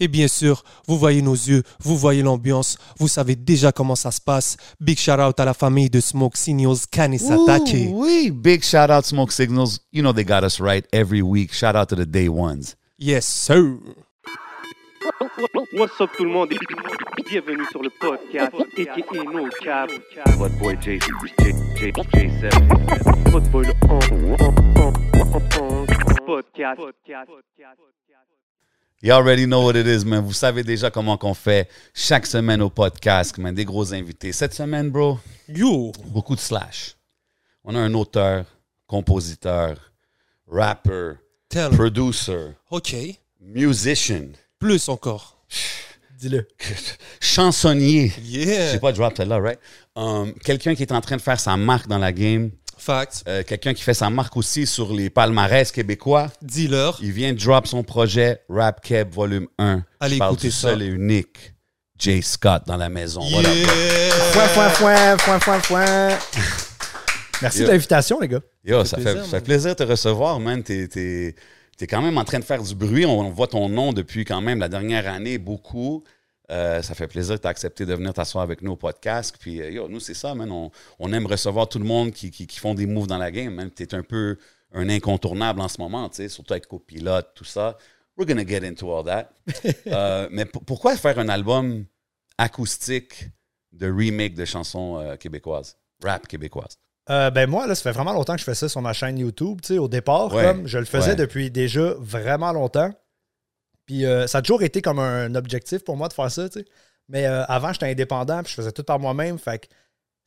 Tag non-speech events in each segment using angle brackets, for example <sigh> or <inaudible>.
Et bien sûr, vous voyez nos yeux, vous voyez l'ambiance, vous savez déjà comment ça se passe. Big shout out à la famille de Smoke Signals, Kanisatake. Wee. Big shout out Smoke Signals. You know they got us right every week. Shout out to the day ones. Yes, sir. What's up tout le monde et bienvenue sur le podcast aka No Cap. Votre boy J, J, J, J7. Votre boy le on, on, on, on, on, podcast. You already know what it is, man. Vous savez déjà comment qu'on fait chaque semaine au podcast, man. Des gros invités. Cette semaine, bro, Yo. beaucoup de slash. On a un auteur, compositeur, rapper, Tell producer, OK. musician, Plus encore. Dis-le. chansonnier. Yeah. sais pas drop celle-là, right? Um, Quelqu'un qui est en train de faire sa marque dans la game. Fact. Euh, Quelqu'un qui fait sa marque aussi sur les palmarès québécois. Dealer. Il vient de drop son projet Rap Keb Volume 1. Allez Je parle écouter du ça. seul et unique Jay Scott dans la maison. Voilà. Yeah. Foin, foin, foin, foin, foin, foin. Merci Yo. de l'invitation, les gars. Yo, Ça ça fait fait, plaisir, ça fait plaisir de te recevoir, man. T'es, t'es- t'es quand même en train de faire du bruit. On, on voit ton nom depuis quand même la dernière année, beaucoup. Euh, ça fait plaisir que tu as accepté de venir t'asseoir avec nous au podcast. Puis, euh, yo, nous, c'est ça, man. On, on aime recevoir tout le monde qui, qui, qui font des moves dans la game, man. Tu es un peu un incontournable en ce moment, tu sais, surtout avec copilote, tout ça. We're gonna get into all that. <laughs> Euh, mais pourquoi faire un album acoustique de remake de chansons euh, québécoises, rap québécoises? Euh, ben moi, là, ça fait vraiment longtemps que je fais ça sur ma chaîne YouTube. Tu sais, au départ, Ouais, comme je le faisais ouais. depuis déjà vraiment longtemps. Puis euh, ça a toujours été comme un objectif pour moi de faire ça, tu sais. Mais euh, avant, j'étais indépendant, puis je faisais tout par moi-même. Fait que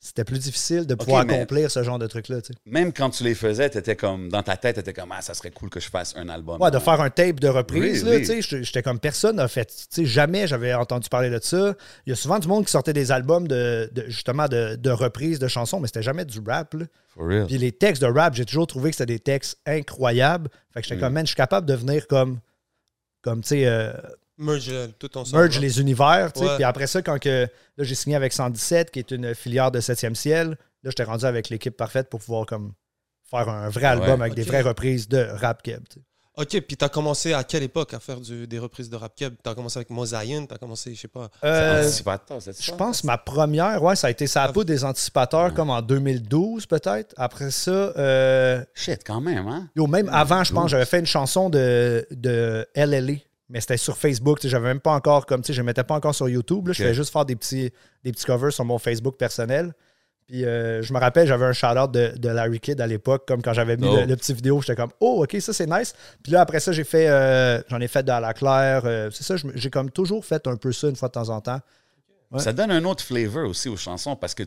c'était plus difficile de pouvoir accomplir ce genre de truc-là, tu sais. même quand tu les faisais, t'étais comme dans ta tête, t'étais comme ah ça serait cool que je fasse un album. Ouais, de faire un tape de reprise, Oui, là, oui. tu sais, j'étais comme personne n'a fait, tu sais, jamais j'avais entendu parler de ça. Il y a souvent du monde qui sortait des albums de, de- justement de, de reprises de chansons, mais c'était jamais du rap, là. For real. Puis les textes de rap, j'ai toujours trouvé que c'était des textes incroyables. Fait que j'étais Mm. comme, man, je suis capable de venir comme, comme tu sais, euh, Merge euh, tout ensemble. merge les univers, tu sais. Ouais. Puis après ça, quand que, là, j'ai signé avec 117, qui est une filière de 7e ciel, là, j'étais rendu avec l'équipe parfaite pour pouvoir comme faire un vrai album Ouais. avec des vraies reprises de rap keb, tu sais. OK, puis t'as commencé à quelle époque à faire du- des reprises de rap keb? T'as commencé avec Mosaïen, t'as commencé, je sais pas. Euh, Anticipateur, c'est Je pense ma première, ouais, ça a été ça a pas des anticipateurs comme en 2012 peut-être. Après ça, euh, Shit, quand même, hein? yo, même avant, je pense, 2012. j'avais fait une chanson de, de LLA, mais c'était sur Facebook. J'avais même pas encore, comme tu sais, je ne mettais pas encore sur YouTube. là, Je faisais juste faire des petits, des petits covers sur mon Facebook personnel. Puis euh, je me rappelle, j'avais un shout-out de, de Larry Kidd à l'époque, comme quand j'avais mis Oh. le, le petit vidéo, j'étais comme Oh, ok, ça c'est nice. Puis là, après ça, j'ai fait euh, j'en ai fait de à la claire. euh, c'est ça, j'ai comme toujours fait un peu ça une fois de temps en temps. Ouais. Ça donne un autre flavor aussi aux chansons parce que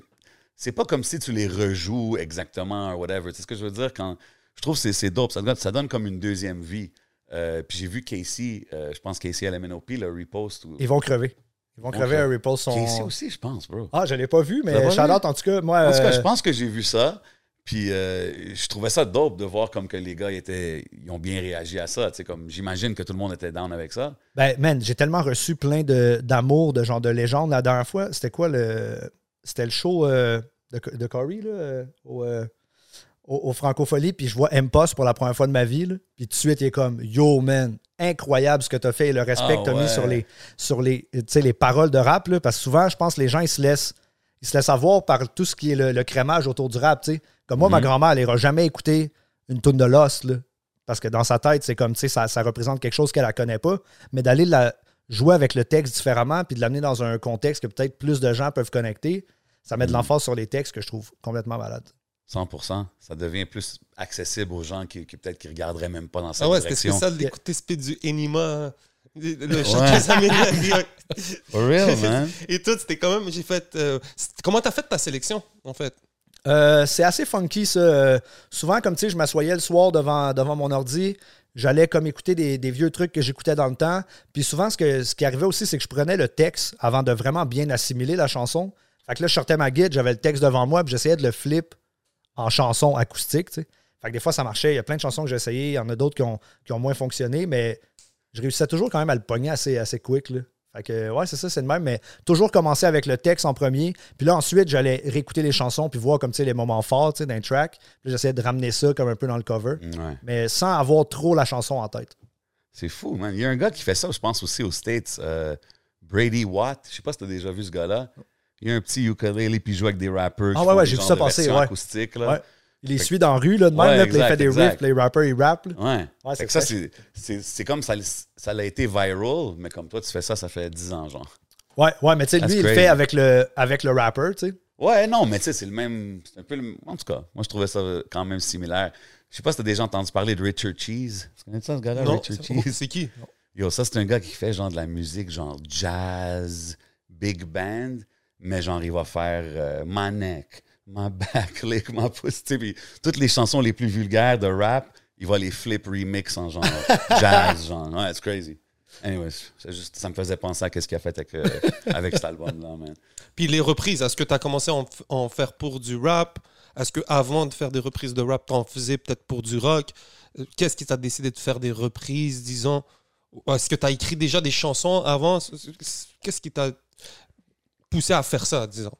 c'est pas comme si tu les rejoues exactement ou whatever. Tu sais ce que je veux dire? Quand, je trouve que c'est- c'est dope. Ça donne, ça donne comme une deuxième vie. Puis j'ai vu Casey, je pense Casey à la MNOP, le repost. Ou... Ils vont crever. Ils vont crever crever. un repost son. Casey aussi, je pense, bro. Ah, je l'ai pas vu, mais out en tout cas, moi. En tout cas, euh, je pense que j'ai vu ça. Puis euh, je trouvais ça dope de voir comme que les gars ils étaient, ils ont bien réagi à ça. Comme j'imagine que tout le monde était down avec ça. Ben, man, j'ai tellement reçu plein de- d'amour, de, genre de légendes. La dernière fois, c'était quoi le. C'était le show euh, de, de Corey, là, euh, au, euh, au, au puis je vois M-Post pour la première fois de ma vie, là. Puis tout de suite, il est comme Yo, man, incroyable ce que tu as fait et le respect Ah que tu as ouais. mis sur les, sur les, les paroles de rap, là, parce que souvent, je pense que les gens, ils se laissent. Ils se laissent avoir par tout ce qui est le, le crémage autour du rap. Comme moi, ma Mhm. grand-mère, elle n'ira jamais écouter une toune de Lost, là. Parce que dans sa tête, c'est comme, tu sais, ça, ça représente quelque chose qu'elle ne connaît pas. Mais d'aller la jouer avec le texte différemment, puis de l'amener dans un contexte que peut-être plus de gens peuvent connecter, ça met de Mhm. l'emphase sur les textes que je trouve complètement malade. 100%. Ça devient plus accessible aux gens qui, qui peut-être qui regarderaient même pas dans cette Ah ouais, c'était spécial d'écouter Speed du Enima. Le chant Américains. <laughs> For real, man. <laughs> Et tout, c'était quand même. J'ai fait. euh, comment t'as fait ta sélection, en fait? Euh, c'est assez funky, ça. Euh, souvent, comme tu sais, je m'assoyais le soir devant, devant mon ordi. J'allais comme écouter des, des vieux trucs que j'écoutais dans le temps. Puis souvent, ce, que, ce qui arrivait aussi, c'est que je prenais le texte avant de vraiment bien assimiler la chanson. Fait que là, je sortais ma guide, j'avais le texte devant moi, puis j'essayais de le flip en chanson acoustique. Fait que des fois, ça marchait. Il y a plein de chansons que j'ai essayées. Il y en a d'autres qui ont, qui ont moins fonctionné, mais je réussissais toujours quand même à le pogner assez, assez quick. Là. Fait que, ouais, c'est ça, c'est le même, mais toujours commencer avec le texte en premier. Puis là, ensuite, j'allais réécouter les chansons puis voir comme, tu sais, les moments forts, tu sais, d'un track. Puis j'essayais de ramener ça comme un peu dans le cover, Ouais. mais sans avoir trop la chanson en tête. C'est fou, man. Il y a un gars qui fait ça, je pense, aussi aux States. euh, Brady Watt. Je sais pas si tu as déjà vu ce gars-là. Il y a un petit ukulele puis il joue avec des rappers. Ah ouais, ouais, j'ai vu ça passer, ouais. là. Ouais. Il les Fait suit dans la rue, là, de même, Ouais, là, puis il fait des exact. riffs, les rappers, ils rappent. Ouais. C'est ça, c'est- comme ça, ça a été viral, mais comme toi, tu fais ça, ça fait 10 ans, genre. Ouais, ouais, mais tu sais, lui, il le fait avec le, avec le rapper, tu sais. Ouais, non, mais tu sais, c'est le même. C'est un peu le. En tout cas, moi, je trouvais ça quand même similaire. Je sais pas si t'as déjà entendu parler de Richard Cheese. Tu connais ça, ce gars-là, Richard Cheese? c'est qui? Yo, ça, c'est un gars qui fait genre de la musique, genre jazz, big band, mais genre, il va faire euh, ma neck, ma back, lick, <laughs> ma pussy. puis toutes les chansons les plus vulgaires de rap, il va les flip remix en genre <laughs> jazz, genre. Ouais, it's crazy. Anyways, juste, ça me faisait penser à ce qu'il a fait avec, euh, avec cet <laughs> album-là, man. Puis les reprises, est-ce que tu as commencé à en, en faire pour du rap? Est-ce que avant de faire des reprises de rap, tu en faisais peut-être pour du rock? Euh, Qu'est-ce qui t'a décidé de faire des reprises, disons? Est-ce que tu as écrit déjà des chansons avant? Qu'est-ce qui t'a poussé à faire ça, disons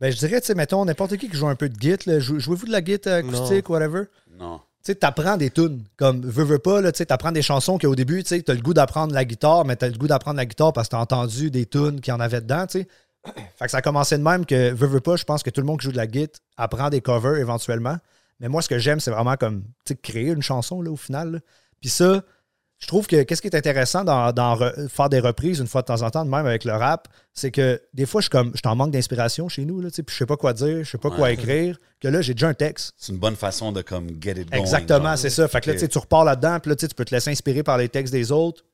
Ben, je dirais, tu sais, mettons, n'importe qui qui joue un peu de git, là, jou- jouez-vous de la git acoustique, whatever? Non. Tu sais, t'apprends des tunes. Comme, veux, veux pas, là, tu sais, t'apprends des chansons qu'au début, tu sais, t'as le goût d'apprendre la guitare, mais t'as le goût d'apprendre la guitare parce que t'as entendu des tunes qu'il y en avait dedans, tu sais. <clears throat> Fait que ça a commencé de même que, veux, veux pas, je pense que tout le monde qui joue de la git apprend des covers éventuellement. Mais moi, ce que j'aime, c'est vraiment comme, tu sais, créer une chanson, là, au final. là. Puis ça, je trouve que qu'est-ce qui est intéressant dans, dans re- faire des reprises une fois de temps en temps, de même avec le rap, c'est que des fois, je suis comme, je t'en manque d'inspiration chez nous, là, tu sais, puis je sais pas quoi dire, je sais pas quoi écrire, que là, j'ai déjà un texte. C'est une bonne façon de comme get it going. Exactement, c'est ça. Fait que là, tu sais, tu repars là-dedans, puis là, tu sais, tu peux te laisser inspirer par les textes des autres.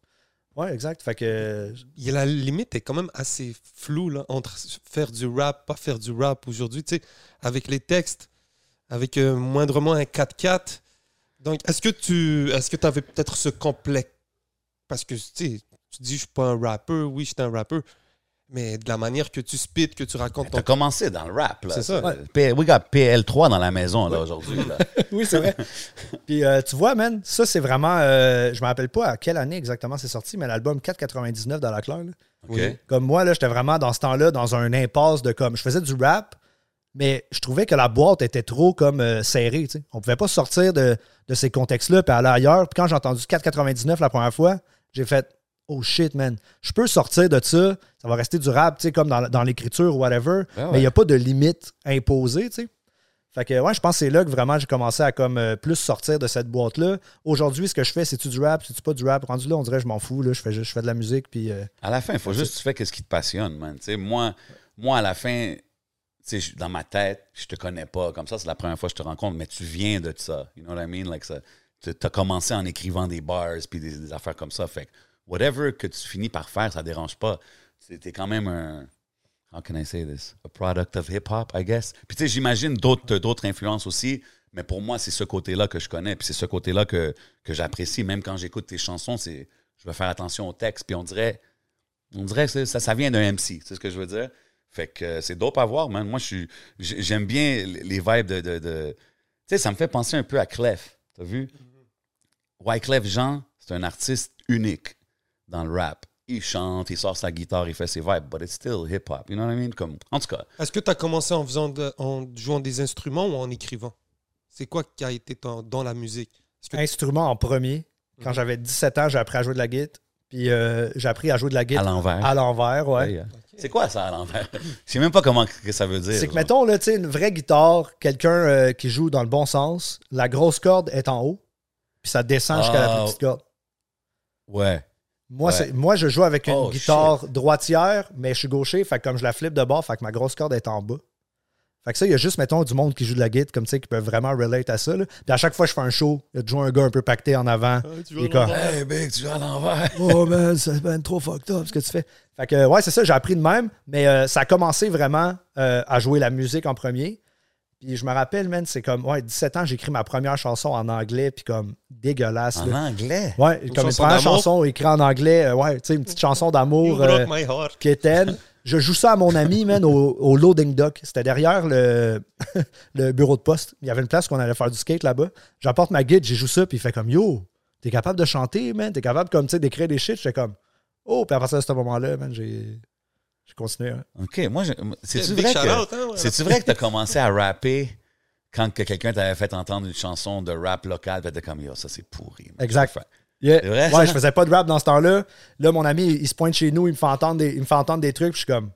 Ouais, exact. Fait que. Il y a la limite est quand même assez floue là, entre faire du rap, pas faire du rap aujourd'hui. Tu sais, avec les textes, avec euh, moindrement un 4-4. Donc, est-ce que tu est-ce que avais peut-être ce complexe? Parce que tu sais, tu dis, je suis pas un rappeur. Oui, je suis un rappeur. Mais de la manière que tu spits, que tu racontes ton. T'as commencé dans le rap, là. C'est ça. Ouais. P- We got PL3 dans la maison, là, aujourd'hui. <laughs> oui, c'est vrai. <laughs> Puis euh, tu vois, man, ça, c'est vraiment. euh, je me rappelle pas à quelle année exactement c'est sorti, mais l'album 4,99 dans la Claire. là. OK? Oui. Comme moi, là, j'étais vraiment dans ce temps-là, dans un impasse de comme. Je faisais du rap, mais je trouvais que la boîte était trop comme euh, serrée. On pouvait pas sortir de, de ces contextes-là puis aller ailleurs. Puis quand j'ai entendu 4,99 la première fois, j'ai fait Oh shit, man. Je peux sortir de ça. Ça va rester du sais, comme dans, dans l'écriture ou whatever. Ouais. Mais il n'y a pas de limite imposée. Fait que ouais, je pense que c'est là que vraiment j'ai commencé à comme euh, plus sortir de cette boîte-là. Aujourd'hui, ce que je fais, c'est-tu du rap, c'est-tu pas du rap? Rendu là, on dirait je m'en fous. Là. Je, fais, juste- je fais de la musique, puis euh, À la fin, il faut juste que tu fais ce qui te passionne, man. Moi, moi, à la fin, sais, dans ma tête, je te connais pas. Comme ça, c'est la première fois que je te rencontre, mais tu viens de ça. You know what I mean? Like. Tu as commencé en écrivant des bars puis des, affaires comme ça. Fait que whatever que tu finis par faire, ça dérange pas. C'était quand même un. How can I say this? A product of hip-hop, I guess. Puis tu sais, j'imagine d'autres influences aussi, mais pour moi, c'est ce côté-là que je connais, puis c'est ce côté-là que, que j'apprécie. Même quand j'écoute tes chansons, je vais faire attention au texte, puis on dirait on dirait que ça, ça vient d'un MC, c'est ce que je veux dire? Fait que euh, c'est dope à voir, man. Moi, je suis, j'ai- j'aime bien les vibes de. de, de- Tu sais, ça me fait penser un peu à Clef. T'as vu? Wyclef Jean, c'est un artiste unique dans le rap. Il chante, il sort sa guitare, il fait ses vibes, but it's still hip-hop. You know what I mean? Comme, en tout cas, Est-ce que tu as commencé en, faisant de- en jouant des instruments ou en écrivant? C'est quoi qui a été ton- dans la musique? Que- instrument en premier. Quand Mhm. j'avais 17 ans, j'ai appris à jouer de la guitare. Puis euh, j'ai appris à jouer de la à guitare l'envers. à l'envers, ouais. Yeah. C'est quoi ça à l'envers? <laughs> Je sais même pas comment que ça veut dire. C'est que, genre. mettons, là, tu sais, une vraie guitare, quelqu'un euh, qui joue dans le bon sens, la grosse corde est en haut, puis ça descend jusqu'à la Ah, plus petite corde. Ouais. Moi, Ouais. moi, je joue avec une Oh, guitare droitière, mais je suis gaucher, fait que comme je la flippe de bord, fait que ma grosse corde est en bas. Fait que ça, il y a juste, mettons, du monde qui joue de la guitare, comme tu sais, qui peuvent vraiment relate à ça. là. Puis à chaque fois que je fais un show, il y a toujours un gars un peu pacté en avant. Il est comme, Hey, big, tu joues à l'envers. <laughs> Oh man, c'est ben trop fucked up ce que tu fais. Fait que ouais, c'est ça, j'ai appris de même, mais euh, ça a commencé vraiment euh, à jouer la musique en premier. Puis je me rappelle, man, c'est comme, ouais, 17 ans, j'ai écrit ma première chanson en anglais, puis comme dégueulasse. En là. anglais? Ouais, comme une première chanson écrite en anglais, euh, ouais, tu sais, une petite chanson You d'amour broke euh, my heart. quétaine. Je joue ça à mon ami, man, au, au loading dock. C'était derrière le, <laughs> le bureau de poste. Il y avait une place qu'on allait faire du skate là-bas. J'apporte ma guide, j'ai joue ça, puis il fait comme Yo, t'es capable de chanter, man, t'es capable comme tu sais d'écrire des shit? J'étais comme Oh, puis à partir de ce moment-là, man, j'ai. J'ai continué. hein. OK, moi, je- c'est-tu vrai, que, hein, ouais. c'est-tu vrai que tu as commencé à rapper quand que quelqu'un t'avait fait entendre une chanson de rap local, puis t'es comme, yo, ça c'est pourri. man. Exact. Yeah. C'est vrai, ouais, je faisais pas de rap dans ce temps-là. Là, mon ami, il se pointe chez nous, il me fait entendre des, il me fait entendre des trucs, puis je suis comme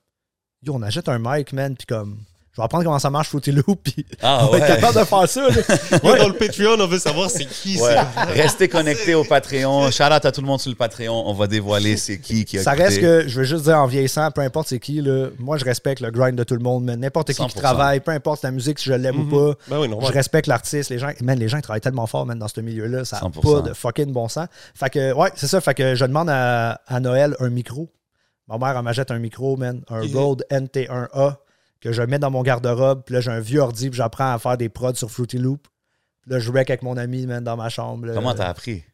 Yo, on achète un mic, man, puis comme je vais apprendre comment ça marche Fruity Loop, puis Ah, on va être ouais. capable de faire ça. là. <laughs> Yo, Dans le Patreon, on veut savoir c'est qui Ouais. ça. <laughs> Restez connectés au Patreon. Shout out à tout le monde sur le Patreon. On va dévoiler c'est qui qui a Ça reste que, je veux juste dire en vieillissant, peu importe c'est qui, là, moi je respecte le grind de tout le monde, mais n'importe qui qui 100%. travaille, peu importe la musique, si je l'aime ou pas, Ben oui, je normal. respecte l'artiste. Les gens, man, les gens ils travaillent tellement fort man, dans ce milieu-là, ça n'a 100%. pas de fucking bon sens. Fait que, ouais, c'est ça. Fait que je demande à, à Noël un micro. Ma mère, elle m'achète un micro, man, un. Rode NT1A que je mets dans mon garde-robe. Puis là, j'ai un vieux ordi, puis j'apprends à faire des prods sur Fruity Loop. Puis là, je wreck avec mon ami, man, dans ma chambre. là. Comment t'as appris?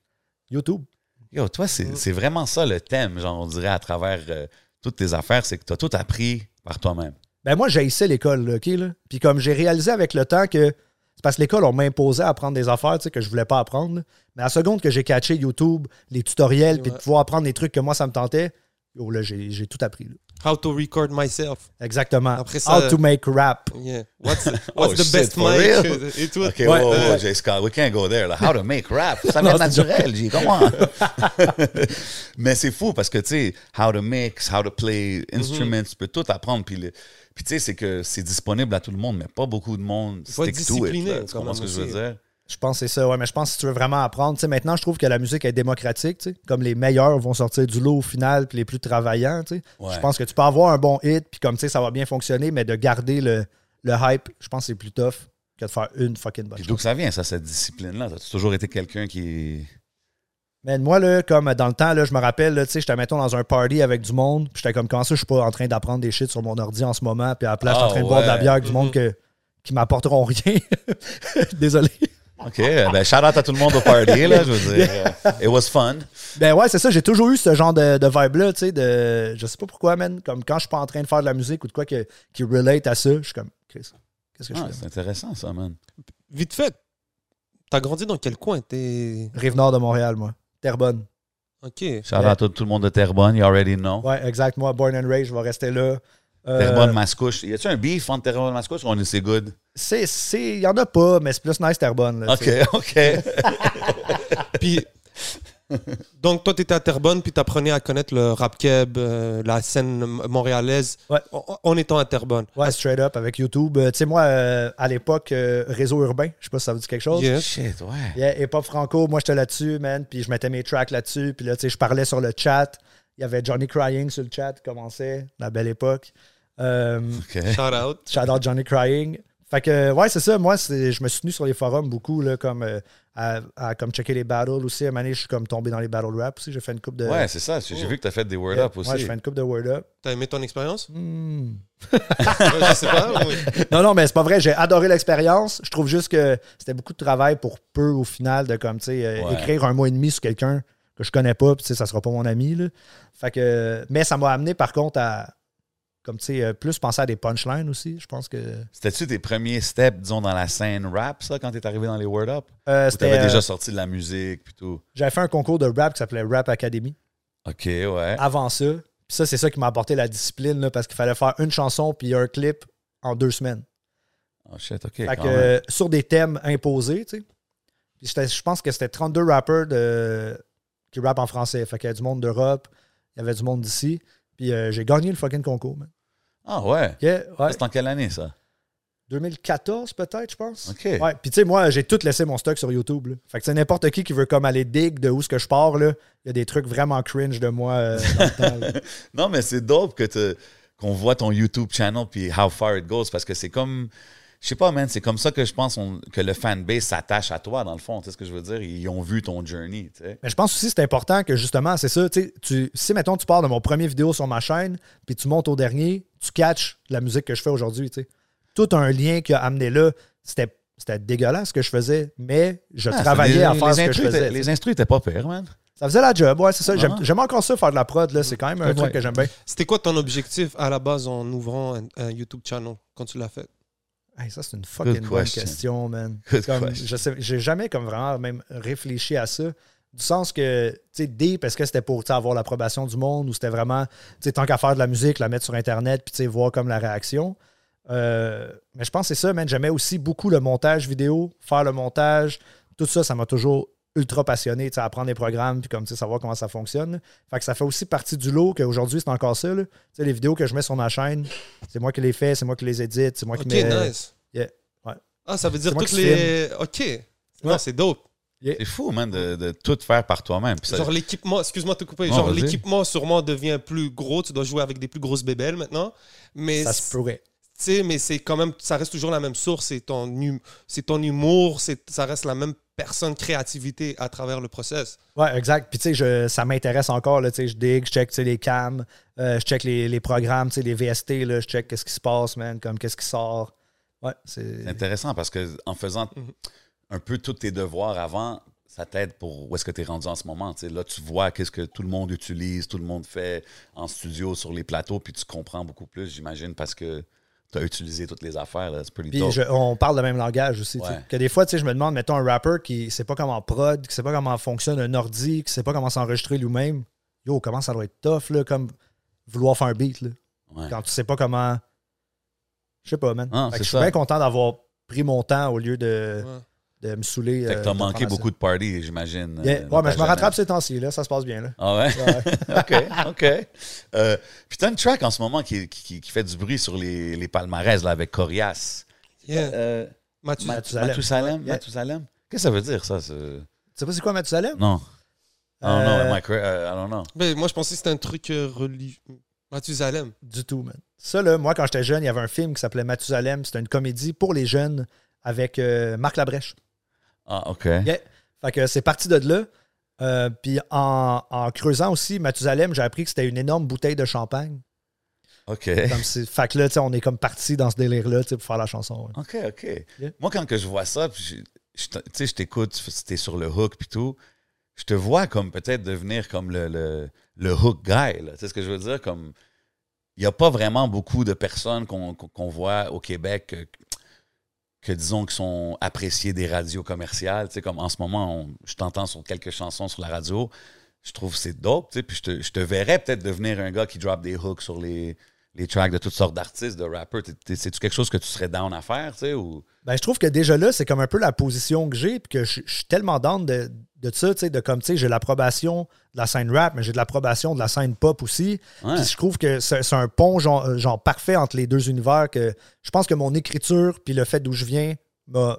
YouTube. Yo, toi, c'est c'est vraiment ça le thème, genre, on dirait, à travers euh, toutes tes affaires, c'est que t'as tout appris par toi-même. Ben moi, j'haïssais l'école, là, OK? Là? Puis comme j'ai réalisé avec le temps que c'est parce que l'école, on m'imposait à apprendre des affaires tu sais, que je voulais pas apprendre. là. Mais à la seconde que j'ai catché YouTube, les tutoriels, puis de pouvoir apprendre des trucs que moi, ça me tentait, yo, là, j'ai j'ai tout appris. là. How to record myself. Exactement. Après ça- How to make rap. Yeah. What's, <laughs> what's Oh, the shit, best for mic? real? <laughs> Et tout. OK, Ouais. wow, wow, Euh, Jay Scott, we can't go there. là. How to make rap. Ça vient Non, c'est naturel, J. Comment? <laughs> Mais c'est fou parce que, tu sais, how to mix, how to play instruments, tu peux tout apprendre. Puis, le- puis tu sais, c'est que c'est disponible à tout le monde, mais pas beaucoup de monde faut être stick to it. discipliné, là. Tu comprends ce que je veux dire? Je pense que c'est ça, ouais, mais je pense que si tu veux vraiment apprendre, maintenant, je trouve que la musique est démocratique, comme les meilleurs vont sortir du lot au final, puis les plus travaillants. Ouais. Je pense que tu peux avoir un bon hit, puis comme, tu sais, ça va bien fonctionner, mais de garder le, le hype, je pense que c'est plus tough que de faire une fucking bonne chose. d'où que ça vient, ça, cette discipline-là? T'as toujours été quelqu'un qui. Mais moi, là, comme dans le temps, là, je me rappelle, tu sais, j'étais, mettons, dans un party avec du monde, puis j'étais comme, comment ça, je suis pas en train d'apprendre des shit sur mon ordi en ce moment, puis à la place, je suis en Ah, train de boire de la bière avec du monde Mhm. que, qui m'apporteront rien. <laughs> Désolé. OK, ben, shout out à tout le monde au party, là, je veux dire. <laughs> It was fun. Ben ouais, c'est ça. J'ai toujours eu ce genre de, de vibe-là, tu sais, de... Je sais pas pourquoi, man. Comme quand je suis pas en train de faire de la musique ou de quoi que- qui relate à ça, je suis comme, Chris, qu'est-ce que je Ah, fais? c'est intéressant, ça, man. Vite fait, t'as grandi dans quel coin? T'es. Rive-Nord de Montréal, moi. Terrebonne. Ok. Shout out à tout, tout le monde de Terrebonne, you already know. Ouais, exact. Moi, born and raised, je vais rester là. Euh, Terrebonne, Mascouche. Y a-tu un beef entre Terrebonne et Mascouche ou on est c'est good? c'est, c'est, il y en a pas, mais c'est plus nice Terrebonne. là, OK. OK. <laughs> Puis, donc, toi, t'étais à Terrebonne, puis t'apprenais à connaître le rap keb, euh, la scène montréalaise, Ouais. en, en étant à Terrebonne. Ouais, straight up avec YouTube. Euh, tu sais, moi, euh, à l'époque, euh, réseau urbain, je sais pas si ça vous dit quelque chose. Yes. Shit, ouais. Yeah, hip hop franco, moi j'étais là-dessus, man. Puis je mettais mes tracks là-dessus. Puis là, tu sais, je parlais sur le chat. Il y avait Johnny Crying sur le chat qui commençait, la belle époque. Euh. Shout out. shout out Johnny Crying. Fait que, ouais, c'est ça. Moi, je me suis tenu sur les forums beaucoup, là, comme, euh, à, à comme checker les battles aussi. À un moment donné, je suis comme tombé dans les battle rap aussi. J'ai fait une coupe de. Ouais, c'est ça. J'ai vu que t'as fait des word Yeah, up aussi. Ouais, j'ai fait une coupe de word up. T'as aimé ton expérience? Hmm. <laughs> Je sais pas. oui. Non, non, mais c'est pas vrai. J'ai adoré l'expérience. Je trouve juste que c'était beaucoup de travail pour peu au final de comme, tu sais, euh, Ouais. écrire un mois et demi sur quelqu'un que je connais pas, puis tu sais, ça sera pas mon ami. Là. Fait que, mais ça m'a amené par contre à, comme tu sais, euh, plus penser à des punchlines aussi. Je pense que. C'était-tu tes premiers steps, disons, dans la scène rap, ça, quand t'es arrivé dans les word up? Euh, Ou t'avais euh, déjà sorti de la musique puis tout? J'avais fait un concours de rap qui s'appelait Rap Academy OK, ouais. avant ça. Puis ça, c'est ça qui m'a apporté la discipline là, parce qu'il fallait faire une chanson puis un clip en deux semaines. Oh shit, OK. Fait que, euh, sur des thèmes imposés, tu sais. Je pense que c'était 32 rappers de, qui rappent en français. Fait qu'il y a du monde d'Europe, il y avait du monde d'ici. Puis euh, j'ai gagné le fucking concours, man. Ah ouais? C'est en quelle année, ça? 2014 peut-être, je pense. OK. Ouais, puis tu sais, moi, j'ai tout laissé mon stock sur YouTube. là. Fait que c'est n'importe qui qui veut comme aller dig de où ce que je pars, là. Il y a des trucs vraiment cringe de moi euh, dans le temps. <laughs> Non, mais c'est dope que qu'on voit ton YouTube channel puis how far it goes parce que c'est comme. Je sais pas, man, c'est comme ça que je pense on- que le fanbase s'attache à toi, dans le fond. Tu sais ce que je veux dire? Ils ont vu ton journey, tu sais. Mais je pense aussi que c'est important que justement, c'est ça, tu sais, tu- si mettons tu pars de mon premier vidéo sur ma chaîne, puis tu montes au dernier, tu catches la musique que je fais aujourd'hui, tu sais. Tout un lien qui a amené là, c'était c'était dégueulasse ce que je faisais, mais je Ah, travaillais les- à faire les ce que je faisais. Les instrus étaient pas pires, man. Ça faisait la job, ouais, c'est ça. J'aime Ah. j'aime encore ça, faire de la prod, là. C'est quand même un Ouais. truc que j'aime bien. C'était quoi ton objectif à la base en ouvrant un, un YouTube channel quand tu l'as fait? Hey, ça, c'est une fucking Good bonne question. man. <laughs> Good Comme, question. je sais, j'ai jamais comme vraiment même réfléchi à ça. Du sens que, tu sais, deep, est-ce que c'était pour avoir l'approbation du monde ou c'était vraiment, tu sais, tant qu'à faire de la musique, la mettre sur Internet, puis tu sais, voir comme la réaction. Euh, mais je pense que c'est ça, man. J'aimais aussi beaucoup le montage vidéo, faire le montage. Tout ça, ça m'a toujours ultra passionné, tu sais, apprendre des programmes, puis comme, tu sais, savoir comment ça fonctionne. Fait que ça fait aussi partie du lot qu'aujourd'hui, c'est encore ça, là. Tu sais, les vidéos que je mets sur ma chaîne, c'est moi qui les fais, c'est moi qui les édite, c'est moi qui mets... nice. Yeah, ouais. Ah, ça veut dire toutes les. Ok. Non, c'est dope. C'est fou, man, de, de tout faire par toi-même. Ça- Genre l'équipement, excuse-moi de te couper, Non, genre l'équipement sûrement devient plus gros, tu dois jouer avec des plus grosses bébelles maintenant. Mais Ça se pourrait. Tu sais, mais c'est quand même, ça reste toujours la même source, c'est ton, hum- c'est ton humour, c'est, ça reste la même personne, créativité à travers le process. Ouais, exact. Puis, tu sais, je- ça m'intéresse encore. Là, tu sais, je dig, je check tu sais, les cams, euh, je check les, les programmes, tu sais, les VST, là, je check qu'est-ce qui se passe, man, comme qu'est-ce qui sort. Ouais, c'est. C'est intéressant parce que en faisant Mhm. un peu tous tes devoirs avant, ça t'aide pour où est-ce que tu es rendu en ce moment. Tu sais, là, tu vois qu'est-ce que tout le monde utilise, tout le monde fait en studio, sur les plateaux, puis tu comprends beaucoup plus, j'imagine, parce que tu as utilisé toutes les affaires. là. C'est pretty Puis dope. je- on parle le même langage aussi. Ouais. Que des fois, tu sais, je me demande, mettons un rapper qui sait pas comment prod, qui sait pas comment fonctionne un ordi, qui sait pas comment s'enregistrer lui-même. Yo, comment ça doit être tough, là, comme vouloir faire un beat, là. Ouais. Quand tu sais pas comment. Je sais pas, man. Ah, je suis bien content d'avoir pris mon temps au lieu de, Ouais. De me saouler. Fait que euh, t'as de manqué beaucoup de parties, j'imagine. Yeah. euh, Ouais, mais je me rattrape ces temps-ci, là. Ça se passe bien, là. Ah ouais? Ouais. <laughs> OK, OK. Euh, puis t'as une track en ce moment qui, qui, qui fait du bruit sur les, les palmarès là, avec Corias. Yeah. Euh, Mathieu-. Mathusalem? Yeah. Qu'est-ce que ça veut dire, ça? Tu sais pas c'est quoi Mathusalem? Non. I don't know. Euh, Am I correct? Uh, I don't know. Ben, moi, je pensais que c'était un truc euh, religieux. Mathusalem. Du tout, man. Ça, là, moi, quand j'étais jeune, il y avait un film qui s'appelait Mathusalem. C'était une comédie pour les jeunes avec euh, Marc Labrèche. Ah, OK. Yeah. Fait que c'est parti de là. Euh, puis en, en creusant aussi Mathusalem, j'ai appris que c'était une énorme bouteille de champagne. OK. Comme fait que là, tu sais, on est comme parti dans ce délire-là tu sais, pour faire la chanson. ouais. OK, OK. Yeah. Moi, quand que je vois ça, puis je, je te- tu sais, je t'écoute, tu es sur le hook puis tout, je te vois comme peut-être devenir comme le, le, le hook guy. là. Tu sais ce que je veux dire? Comme il n'y a pas vraiment beaucoup de personnes qu'on voit au Québec que, disons, qui sont appréciées des radios commerciales. Tu sais, comme en ce moment, je t'entends sur quelques chansons sur la radio. Je trouve que c'est dope. tu sais, Puis je te, je te verrais peut-être devenir un gars qui drop des hooks sur les, les tracks de toutes sortes d'artistes, de t'es- C'est-tu quelque chose que tu serais down à faire? tu sais, Ou... Ben, je trouve que déjà là, c'est comme un peu la position que j'ai, puis que je, je suis tellement down de, de ça, tu sais, de comme, tu sais, j'ai l'approbation de la scène rap, mais j'ai de l'approbation de la scène pop aussi. Ouais. Puis je trouve que c'est un pont genre, genre parfait entre les deux univers. Que je pense que mon écriture puis le fait d'où je viens m'a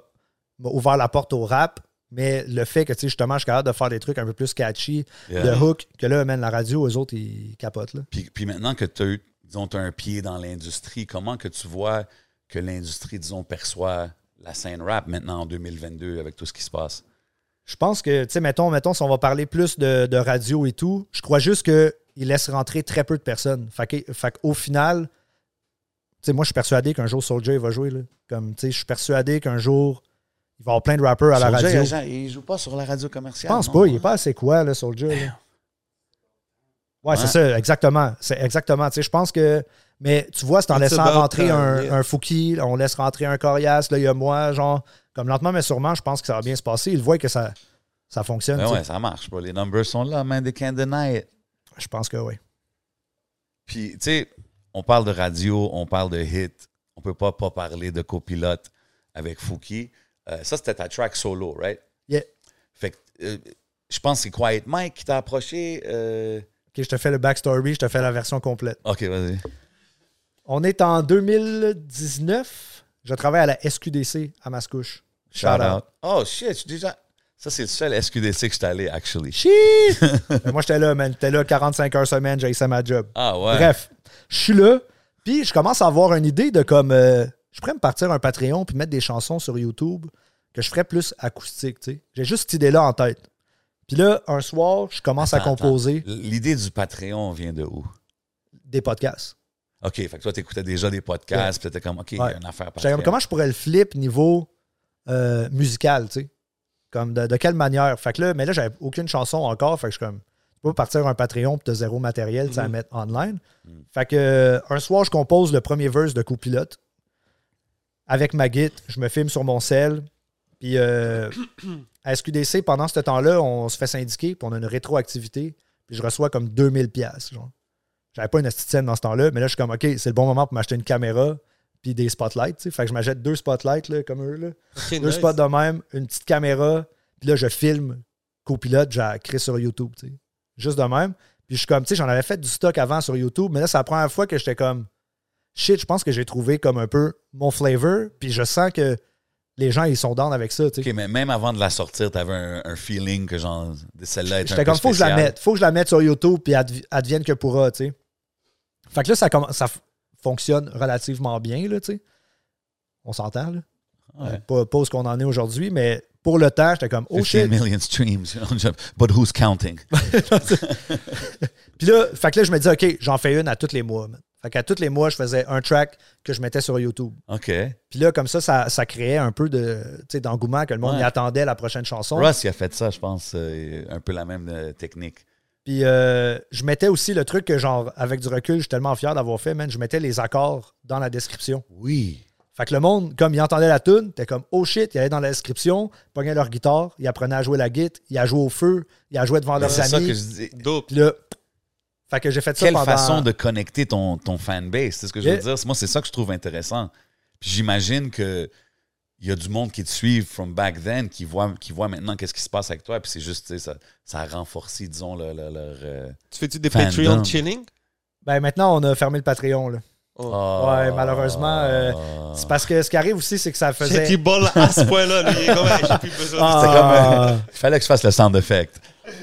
ouvert la porte au rap. Mais le fait que tu sais, justement, je suis capable de faire des trucs un peu plus catchy, Yeah. de hook, que là, man, la radio, eux autres, ils capotent. Là. Puis, puis maintenant que tu as eu, disons, t'as un pied dans l'industrie, comment que tu vois que l'industrie, disons, perçoit la scène rap maintenant en 2022 avec tout ce qui se passe? Je pense que, tu sais, mettons, mettons, si on va parler plus de, de radio et tout, je crois juste qu'ils laissent rentrer très peu de personnes. Fait, que- fait qu'au final, tu sais, moi, je suis persuadé qu'un jour Soulja il va jouer. Là. Comme, tu sais, je suis persuadé qu'un jour, il va y avoir plein de rappeurs à la radio. Jean, il joue pas sur la radio Je commerciale. pense non? pas, il est pas assez quoi, là, Soulja. Là. Ouais, c'est ça, exactement. C'est exactement. Tu sais, je pense que. Mais tu vois, c'est en It's laissant rentrer un, yeah. un Fouki, on laisse rentrer un Corias, là, il y a moi, genre, comme lentement mais sûrement, je pense que ça va bien se passer. Ils voient que ça, ça fonctionne. Ben ouais, ça marche. bro. Les numbers sont là, man. They can't deny it. Je pense que oui. Puis, tu sais, on parle de radio, on parle de hit. On peut pas pas parler de copilote avec Fouki. Euh, ça, c'était ta track solo, right? Yeah. Fait que, euh, je pense que c'est Quiet Mike qui t'a approché. euh, je te fais le backstory, je te fais la version complète. OK, vas-y. On est en 2019. Je travaille à la SQDC à Mascouche. Shout out. Oh shit, je suis déjà. Ça, c'est le seul SQDC que je suis allé, actually. Shit! <laughs> Moi, j'étais là, man. J'étais là 45 heures semaine, j'ai essayé ma job. Ah ouais. Bref, je suis là, puis je commence à avoir une idée de comme. euh, je pourrais me partir un Patreon puis mettre des chansons sur YouTube que je ferais plus acoustique, tu sais. J'ai juste cette idée-là en tête. Puis là, un soir, je commence à composer. L'idée du Patreon vient de où? des podcasts. OK, fait que toi, t'écoutais déjà des podcasts, puis t'étais comme, OK, il y Ouais. a une affaire Patreon. comme, comment je pourrais le flip niveau euh, musical, tu sais? Comme de, de quelle manière? Fait que là, mais là, j'avais aucune chanson encore. Fait que je suis comme, tu peux partir un Patreon puis t'as zéro matériel, tu sais, à Mhm. mettre online. Mhm. Fait que euh, un soir, je compose le premier verse de copilote avec ma git. Je me filme sur mon sel. Puis euh, <clears throat> à SQDC, pendant ce temps-là, on se fait syndiquer, puis on a une rétroactivité. Puis je reçois comme 2000 pièces. J'avais pas une scène dans ce temps-là, mais là, je suis comme, OK, c'est le bon moment pour m'acheter une caméra puis des spotlights, tu sais. Fait que je m'achète deux spotlights, là, comme eux, là. Deux nice. spots de même, une petite caméra, puis là, je filme copilote, j'ai créé sur YouTube, tu sais. Juste de même. Puis je suis comme, tu sais, j'en avais fait du stock avant sur YouTube, mais là, c'est la première fois que j'étais comme, shit, je pense que j'ai trouvé comme un peu mon flavor, puis je sens que les gens, ils sont down avec ça, tu. OK, mais même avant de la sortir, t'avais un, un feeling que genre, celle-là est J'étais peu comme, faut que je la mette, faut que je la mette sur YouTube, puis advi- advienne que pourra, tu sais. Fait que là, ça, fonctionne relativement bien, là, tu sais. On s'entend, là. Ouais. Pas, pas où ce qu'on en est aujourd'hui, mais pour le temps, j'étais comme, oh 15 shit. million streams. <laughs> But who's counting? <laughs> Puis là, fait que là, je me dis, OK, j'en fais une à tous les mois. man. Fait qu'à tous les mois, je faisais un track que je mettais sur YouTube. OK. Puis là, comme ça, ça, ça créait un peu de, d'engouement que le monde Ouais. y attendait la prochaine chanson. Russ, il a fait ça, je pense, euh, un peu la même euh, technique. Puis euh, je mettais aussi le truc que, genre, avec du recul, je suis tellement fier d'avoir fait, man, je mettais les accords dans la description. Oui. Fait que le monde, comme il entendait la tune, t'es comme oh shit, il allait dans la description, pognait leur guitare, il apprenait à jouer la guitare, il a joué au feu, il a joué devant leurs C'est ça amis. que je dis. Puis là, fait que j'ai fait ça Quelle pendant... façon de connecter ton, ton fanbase, c'est ce que je veux Yeah. dire. Moi, c'est ça que je trouve intéressant. Puis j'imagine que il y a du monde qui te suit from back then, qui voit, qui voit maintenant qu'est-ce qui se passe avec toi, puis c'est juste, ça, ça a renforcé, disons, le- le- leur... euh, Tu fais-tu des Fandom. Patreon chilling? Ben maintenant, on a fermé le Patreon, là. Oh. Ouais, malheureusement, euh, C'est parce que ce qui arrive aussi, c'est que ça J'ai faisait... qui ball à ce point-là. lui, il est comme, Hey, j'ai plus besoin de Ah. ça. C'est comme, euh, <laughs> il fallait que je fasse le sound effect.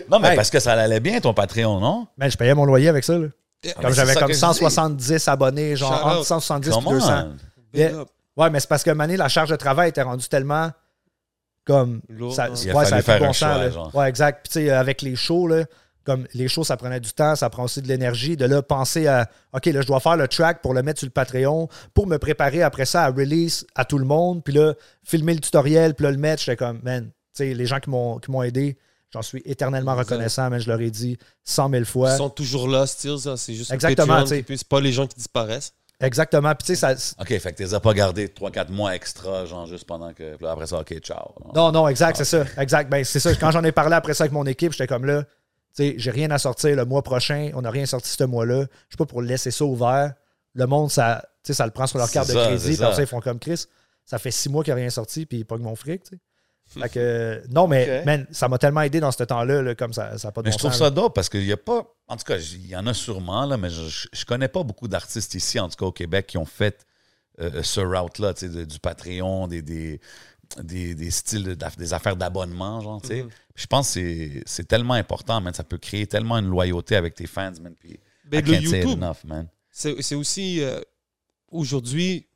Non, mais Hey. parce que ça allait bien, ton Patreon, non? Ben, je payais mon loyer avec ça, là. mais Comme j'avais ça comme que je dis. 170 abonnés, genre Shout out. entre 170 et Come 200. on. Big Yeah. up. Ouais, mais c'est parce que Mané, la charge de travail était rendue tellement comme. Lourd, ça, hein. Il a ouais, fallu ça a plus faire de un bon sens, choix, là. genre. Ouais, exact. Puis, tu sais, avec les shows, là, comme les shows, ça prenait du temps, ça prend aussi de l'énergie. De là, penser à, OK, là, je dois faire le track pour le mettre sur le Patreon, pour me préparer après ça à release à tout le monde. Puis là, filmer le tutoriel, puis là, le mettre, j'étais comme, man, tu sais, les gens qui m'ont qui m'ont aidé, j'en suis éternellement Exact. reconnaissant, mais je leur ai dit 100 000 fois. Ils sont toujours là, ça. C'est juste Exactement, Patreon, tu sais. puis c'est pas les gens qui disparaissent. Exactement. Puis, tu sais, ça. OK, fait que tu les as pas gardés 3-4 mois extra, genre juste pendant que. Puis là, après ça, OK, ciao. Non, non, exact, c'est ça. Exact. Ben, c'est ça. Quand j'en ai parlé après ça avec mon équipe, j'étais comme là, tu sais, j'ai rien à sortir le mois prochain. On n'a rien sorti ce mois-là. Je sais pas pour laisser ça ouvert. Le monde, ça, tu sais, ça le prend sur leur carte de crédit. Puis après ça. ça, ils font comme Chris. Ça fait six mois qu'il n'y a rien sorti, puis ils pognent mon fric, tu sais. Fait que, euh, non, mais man, ça m'a tellement aidé dans ce temps-là, là, comme ça n'a pas de Mais bon je trouve sens, ça dope parce qu'il n'y a pas. En tout cas, il y en a sûrement, là, mais je, je connais pas beaucoup d'artistes ici, en tout cas au Québec, qui ont fait euh, ce route-là, tu sais, de- du Patreon, des, des, des, des styles, des affaires d'abonnement, genre, tu sais. Mhm. Je pense que c'est- c'est tellement important, man. Ça peut créer tellement une loyauté avec tes fans, man. Puis Ben, le YouTube, enough, man. c'est c'est aussi euh, aujourd'hui,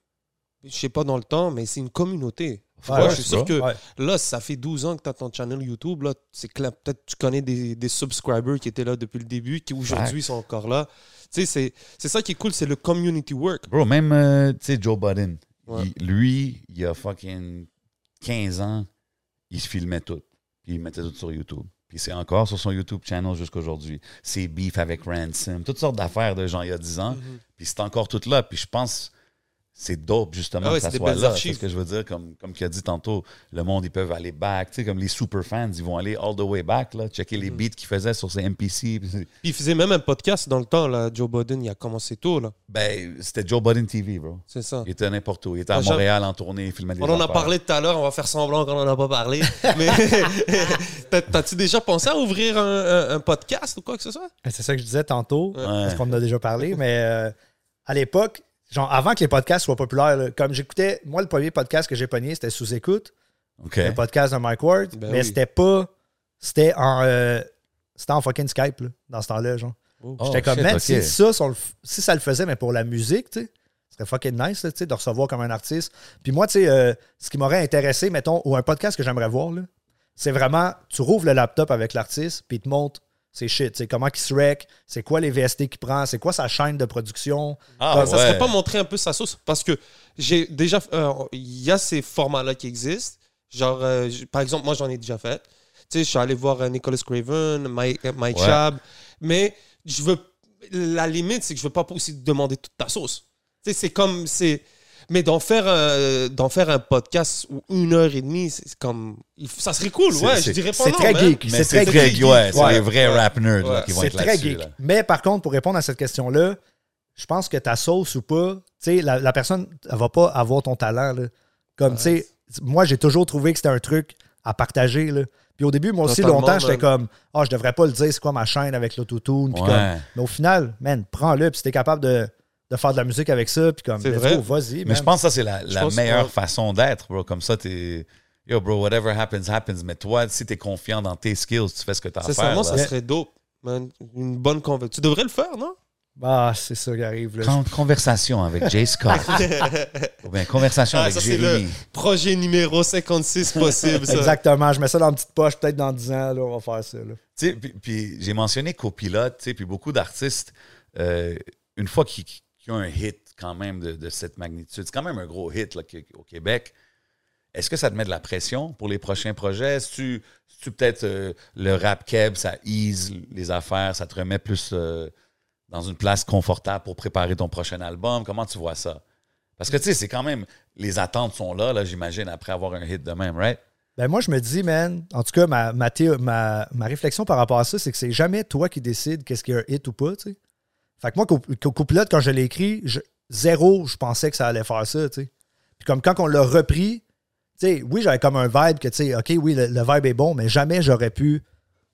je sais pas dans le temps, mais c'est une communauté. Ouais, Moi, ouais, je suis sûr que Ouais. là, ça fait 12 ans que tu as ton channel YouTube. là, C'est clair, peut-être tu connais des, des subscribers qui étaient là depuis le début, qui aujourd'hui sont encore là. Tu sais, c'est- c'est ça qui est cool, c'est le community work. Bro, même, euh, tu sais, Joe il- lui, il a fucking 15 ans, il se filmait tout. Puis il mettait tout sur YouTube. Puis c'est encore sur son YouTube channel jusqu'aujourd'hui. C'est beef avec Ransom, toutes sortes d'affaires de gens il y a 10 ans. Mhm. Puis c'est encore tout là. Puis je pense c'est dope justement Ah ouais, que ça c'est soit là. ce que je veux dire, comme, comme tu as dit tantôt, le monde, ils peuvent aller back. Tu sais, comme les super fans, ils vont aller all the way back, là, checker les Mhm. beats qu'ils faisaient sur ses MPC. Puis c'est- Puis il faisait même un podcast dans le temps, là, Joe Biden, il a commencé tôt, là. Ben, c'était Joe Budden TV, bro. C'est ça. Il était n'importe où. Il était à Ah, Montréal en tournée, il filmait des On en a parlé tout à l'heure, on va faire semblant qu'on n'en a pas parlé. <laughs> Mais t'as- t'as-tu déjà pensé à ouvrir un, un- un podcast ou quoi que ce soit? C'est ça que je disais tantôt. Ouais. parce qu'on en a déjà parlé, mais euh, à l'époque, genre avant que les podcasts soient populaires, là, comme j'écoutais, moi, le premier podcast que j'ai pogné, c'était sous écoute, OK. le podcast de Mike Ward, Ben mais oui. c'était pas. C'était en. euh, c'était en fucking Skype, là, dans ce temps-là, genre. Oh, J'étais comme, shit, man, si, ça, si le ça le faisait, mais pour la musique, tu sais, ce serait fucking nice, là, tu sais, de recevoir comme un artiste. Puis moi, tu sais, euh, ce qui m'aurait intéressé, mettons, ou un podcast que j'aimerais voir, là, c'est vraiment, tu rouvres le laptop avec l'artiste, puis il te montre ses shit, sais, comment il se rec, c'est quoi les VST qu'il prend, c'est quoi sa chaîne de production. Ah, ça ouais. serait pas montrer un peu sa sauce parce que j'ai déjà euh, il y a ces formats là qui existent Genre, euh, par exemple, moi, j'en ai déjà fait. Tu sais, je suis allé voir euh, Nicholas Craven, Mike, Mike Ouais. Mais je veux. La limite, c'est que je veux pas aussi demander toute ta sauce. Tu sais, c'est comme. c'est Mais d'en faire, un- d'en faire un podcast ou une heure et demie, c'est comme. Ça serait cool, C'est- ouais. c'est- Je dirais pas C'est très man. geek. C'est c'est très très, geek. ouais, c'est Ouais. les vrais Ouais. rap nerds là, Ouais. qui vont C'est être très là-dessus. geek. là. Mais par contre, pour répondre à cette question-là, je pense que ta sauce ou pas, tu sais, la, la personne, elle va pas avoir ton talent. là. Comme, tu sais, moi, j'ai toujours trouvé que c'était un truc à partager. Là. Puis au début, moi aussi, Totalement, longtemps, j'étais comme, ah, je devrais pas le dire, c'est quoi ma chaîne avec l'autotune. Puis Ouais. comme, mais au final, man, prends-le. Puis si t'es capable de, de faire de la musique avec ça, puis comme, C'est vrai. vas-y. Mais man. je pense que ça, c'est la, meilleure façon d'être, bro. Comme ça, t'es. Yo, bro, whatever happens, happens. Mais toi, si t'es confiant dans tes skills, tu fais ce que t'as à faire. Sincèrement, ça là. serait dope, man. Une bonne conversation. Tu devrais le faire, non? Ah, c'est ça qui arrive. Là. Con- Conversation avec Jay Scott. <laughs> Ou bien conversation Ah, avec ça, c'est Jérémy. Projet numéro 56 possible, ça. Exactement. Je mets ça dans une petite poche, peut-être dans 10 ans, là, on va faire ça. là. Tu sais, puis, puis j'ai mentionné copilote, tu sais, puis beaucoup d'artistes, euh, une fois qu'ils qu'ils ont un hit quand même de, cette magnitude, c'est quand même un gros hit là, qui- au Québec. Est-ce que ça te met de la pression pour les prochains projets? Est-ce tu, tu peut-être euh, le rap keb, ça ease les affaires, ça te remet plus euh, dans une place confortable pour préparer ton prochain album? Comment tu vois ça? Parce que tu sais, c'est quand même, les attentes sont là, là j'imagine, après avoir un hit de même, right? Ben moi, je me dis, man, en tout cas, ma, ma, ma réflexion par rapport à ça, c'est que c'est jamais toi qui décides qu'est-ce qui est un hit ou pas, tu sais. Fait que moi, couplet, quand je l'ai écrit, zéro, je pensais que ça allait faire ça, tu sais. Puis comme quand on l'a repris, tu sais, oui, j'avais comme un vibe que, tu sais, OK, oui, le vibe est bon, mais jamais j'aurais pu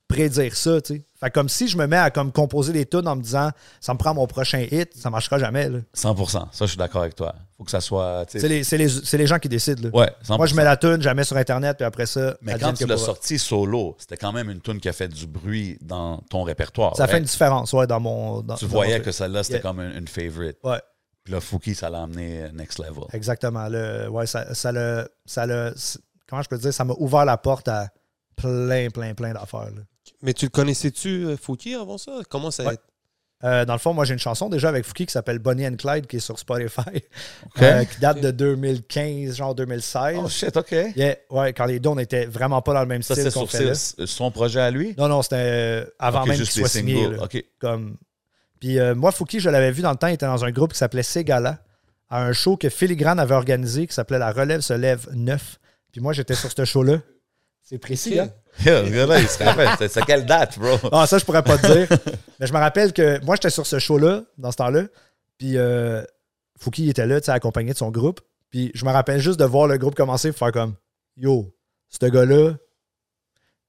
prédire ça, tu sais. Fait comme si je me mets à comme composer des tunes en me disant, ça me prend mon prochain hit, ça marchera jamais, là. 100% Ça, je suis d'accord avec toi. faut que ça soit. C'est les, gens qui décident, là. Ouais, 100%. Moi, je mets la tune, je la mets sur Internet, puis après ça, Mais quand tu l'as sorti solo, c'était quand même une tune qui a fait du bruit dans ton répertoire. Ça fait une différence, ouais, dans mon. dans- Tu dans voyais mon que celle-là, c'était Yeah. comme une, une favorite. Ouais, Puis là, Fouki, ça l'a amené euh, next level. exactement. Le, ouais, ça, ça le. Ça le comment je peux dire? Ça m'a ouvert la porte à plein, plein, plein d'affaires. Mais tu le connaissais-tu, euh, Fouki, avant ça? Comment ça a Ouais. été? Euh, dans le fond, moi, j'ai une chanson déjà avec Fouki qui s'appelle Bonnie and Clyde qui est sur Spotify, <laughs> euh, qui date de 2015, genre 2016. Oh shit, OK. Yeah, ouais, quand les deux, on n'était vraiment pas dans le même Ça, style c'est là. ses- son projet à lui? Non, non, c'était avant même qu'il soit signé. là. OK. Comme... Puis euh, moi, Fouki, je l'avais vu dans le temps, il était dans un groupe qui s'appelait Ségala, à un show que Filigrane avait organisé qui s'appelait La Relève se lève 9. Puis moi, j'étais sur ce show-là. C'est précis, Ok. hein? <laughs> Yeah, gars-là, il se rappelle. C'est- quelle date, bro? <laughs> Ah, ça, je pourrais pas te dire. <laughs> Mais je me rappelle que moi, j'étais sur ce show-là, dans ce temps-là. Puis euh, Fouki était là, tu sais, accompagné de son groupe. Puis je me rappelle juste de voir le groupe commencer et faire comme Yo, ce gars-là,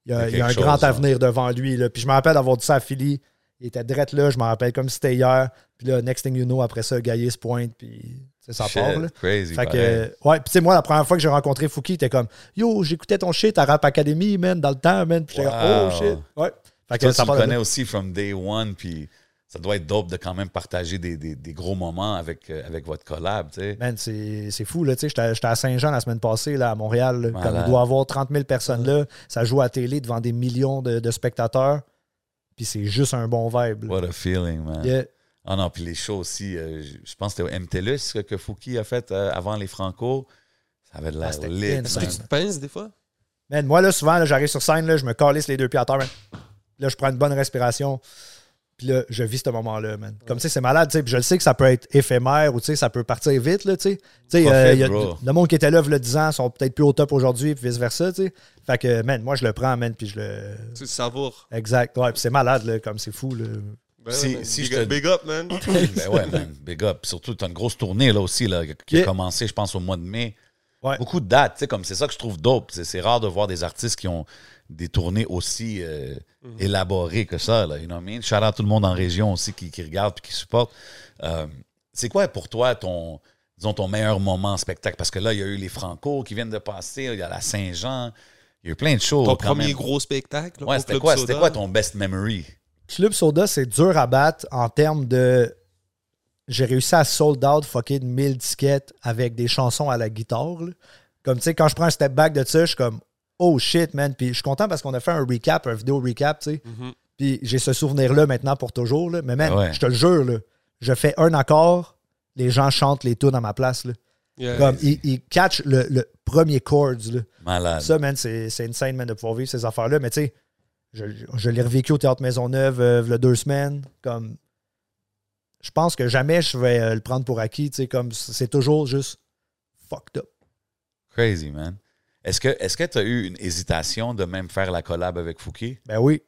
il y a, Il y un grand hein. avenir devant lui. Là. Puis je me rappelle d'avoir dit ça à Philly. Il était drette là, je me rappelle comme si c'était hier. Puis là, next thing you know, après ça, Gaillé se pointe, puis ça Shit, part. Là. Crazy. Fait que, ouais, puis sais, moi, la première fois que j'ai rencontré Fouki, il était comme Yo, j'écoutais ton shit à Rap Academy, man, dans le temps, man. Puis j'étais comme. Oh shit. Ouais. Fait que Toi, ça tu de connais là. aussi from day one, puis ça doit être dope de quand même partager des, des- des gros moments avec, euh, avec votre collab, tu sais. Man, c'est fou, là. Tu sais, j'étais à Saint-Jean la semaine passée, là, à Montréal. là. Comme il doit y avoir 30 000 personnes là. Ça joue à la télé devant des millions de, de spectateurs. Puis c'est juste un bon vibe. là. What a feeling, man. Yeah. Ah non, puis les shows aussi, euh, je pense que c'était au MTLUS que, Fouki a fait euh, avant les Franco. Ça avait de Ah, la c'était lit. Est-ce que tu te pinces des fois? Man, moi, là, souvent, là, j'arrive sur scène, là, je me calisse les deux pieds à terre. man. Là, je prends une bonne respiration. Puis là, je vis ce moment-là, man. Comme, tu sais, c'est malade, tu sais. Puis je le sais que ça peut être éphémère ou, tu sais, ça peut partir vite, là, tu sais. Tu sais, euh, y a- bro. le monde qui était là, il y a 10 ans, sont peut-être plus au top aujourd'hui, puis vice-versa, tu sais. Fait que, man, moi, je le prends, man, puis je le... Tu le savoures. Exact. Ouais, puis c'est malade, là, comme c'est fou, là. Ben Si- ouais, man. si big, je te- up, big up, man. <laughs> ben ouais, man. Big up. Surtout, tu as une grosse tournée là aussi là, qui a commencé, je pense, au mois de mai. Ouais. Beaucoup de dates, tu sais, comme c'est ça que je trouve dope. C'est, rare de voir des artistes qui ont des tournées aussi euh, élaborées que ça, là, you know what I mean? Shout out tout le monde en région aussi qui, qui regarde et qui supporte. Euh, c'est quoi pour toi ton, disons, ton meilleur moment en spectacle? Parce que là, il y a eu les Franco qui viennent de passer, il y a la Saint-Jean, il y a eu plein de choses. Ton quand premier même. gros spectacle. Ouais, c'était quoi, quoi ton best memory? Club Soda, c'est dur à battre en termes de. J'ai réussi à sold out fucking 1000 tickets avec des chansons à la guitare. là. Comme tu sais, quand je prends un step back de ça, je suis comme oh shit, man. Puis je suis content parce qu'on a fait un recap, un vidéo recap, tu sais. Mhm. Puis j'ai ce souvenir-là maintenant pour toujours. Là. Mais man, Ouais. je te le jure, là, je fais un accord, les gens chantent les tunes à ma place. Là. Yeah. Comme ils, catchent le, le- premiers chords. Là. Malade. Ça, man, c'est c'est insane, man, de pouvoir vivre ces affaires-là. Mais tu sais, je, je l'ai revécu au Théâtre Maisonneuve euh, il y a deux semaines. Comme, je pense que jamais je vais euh, le prendre pour acquis. Comme, c'est toujours juste fucked up. Crazy, man. Est-ce que tu as eu une hésitation de même faire la collab avec Fouki? Ben oui.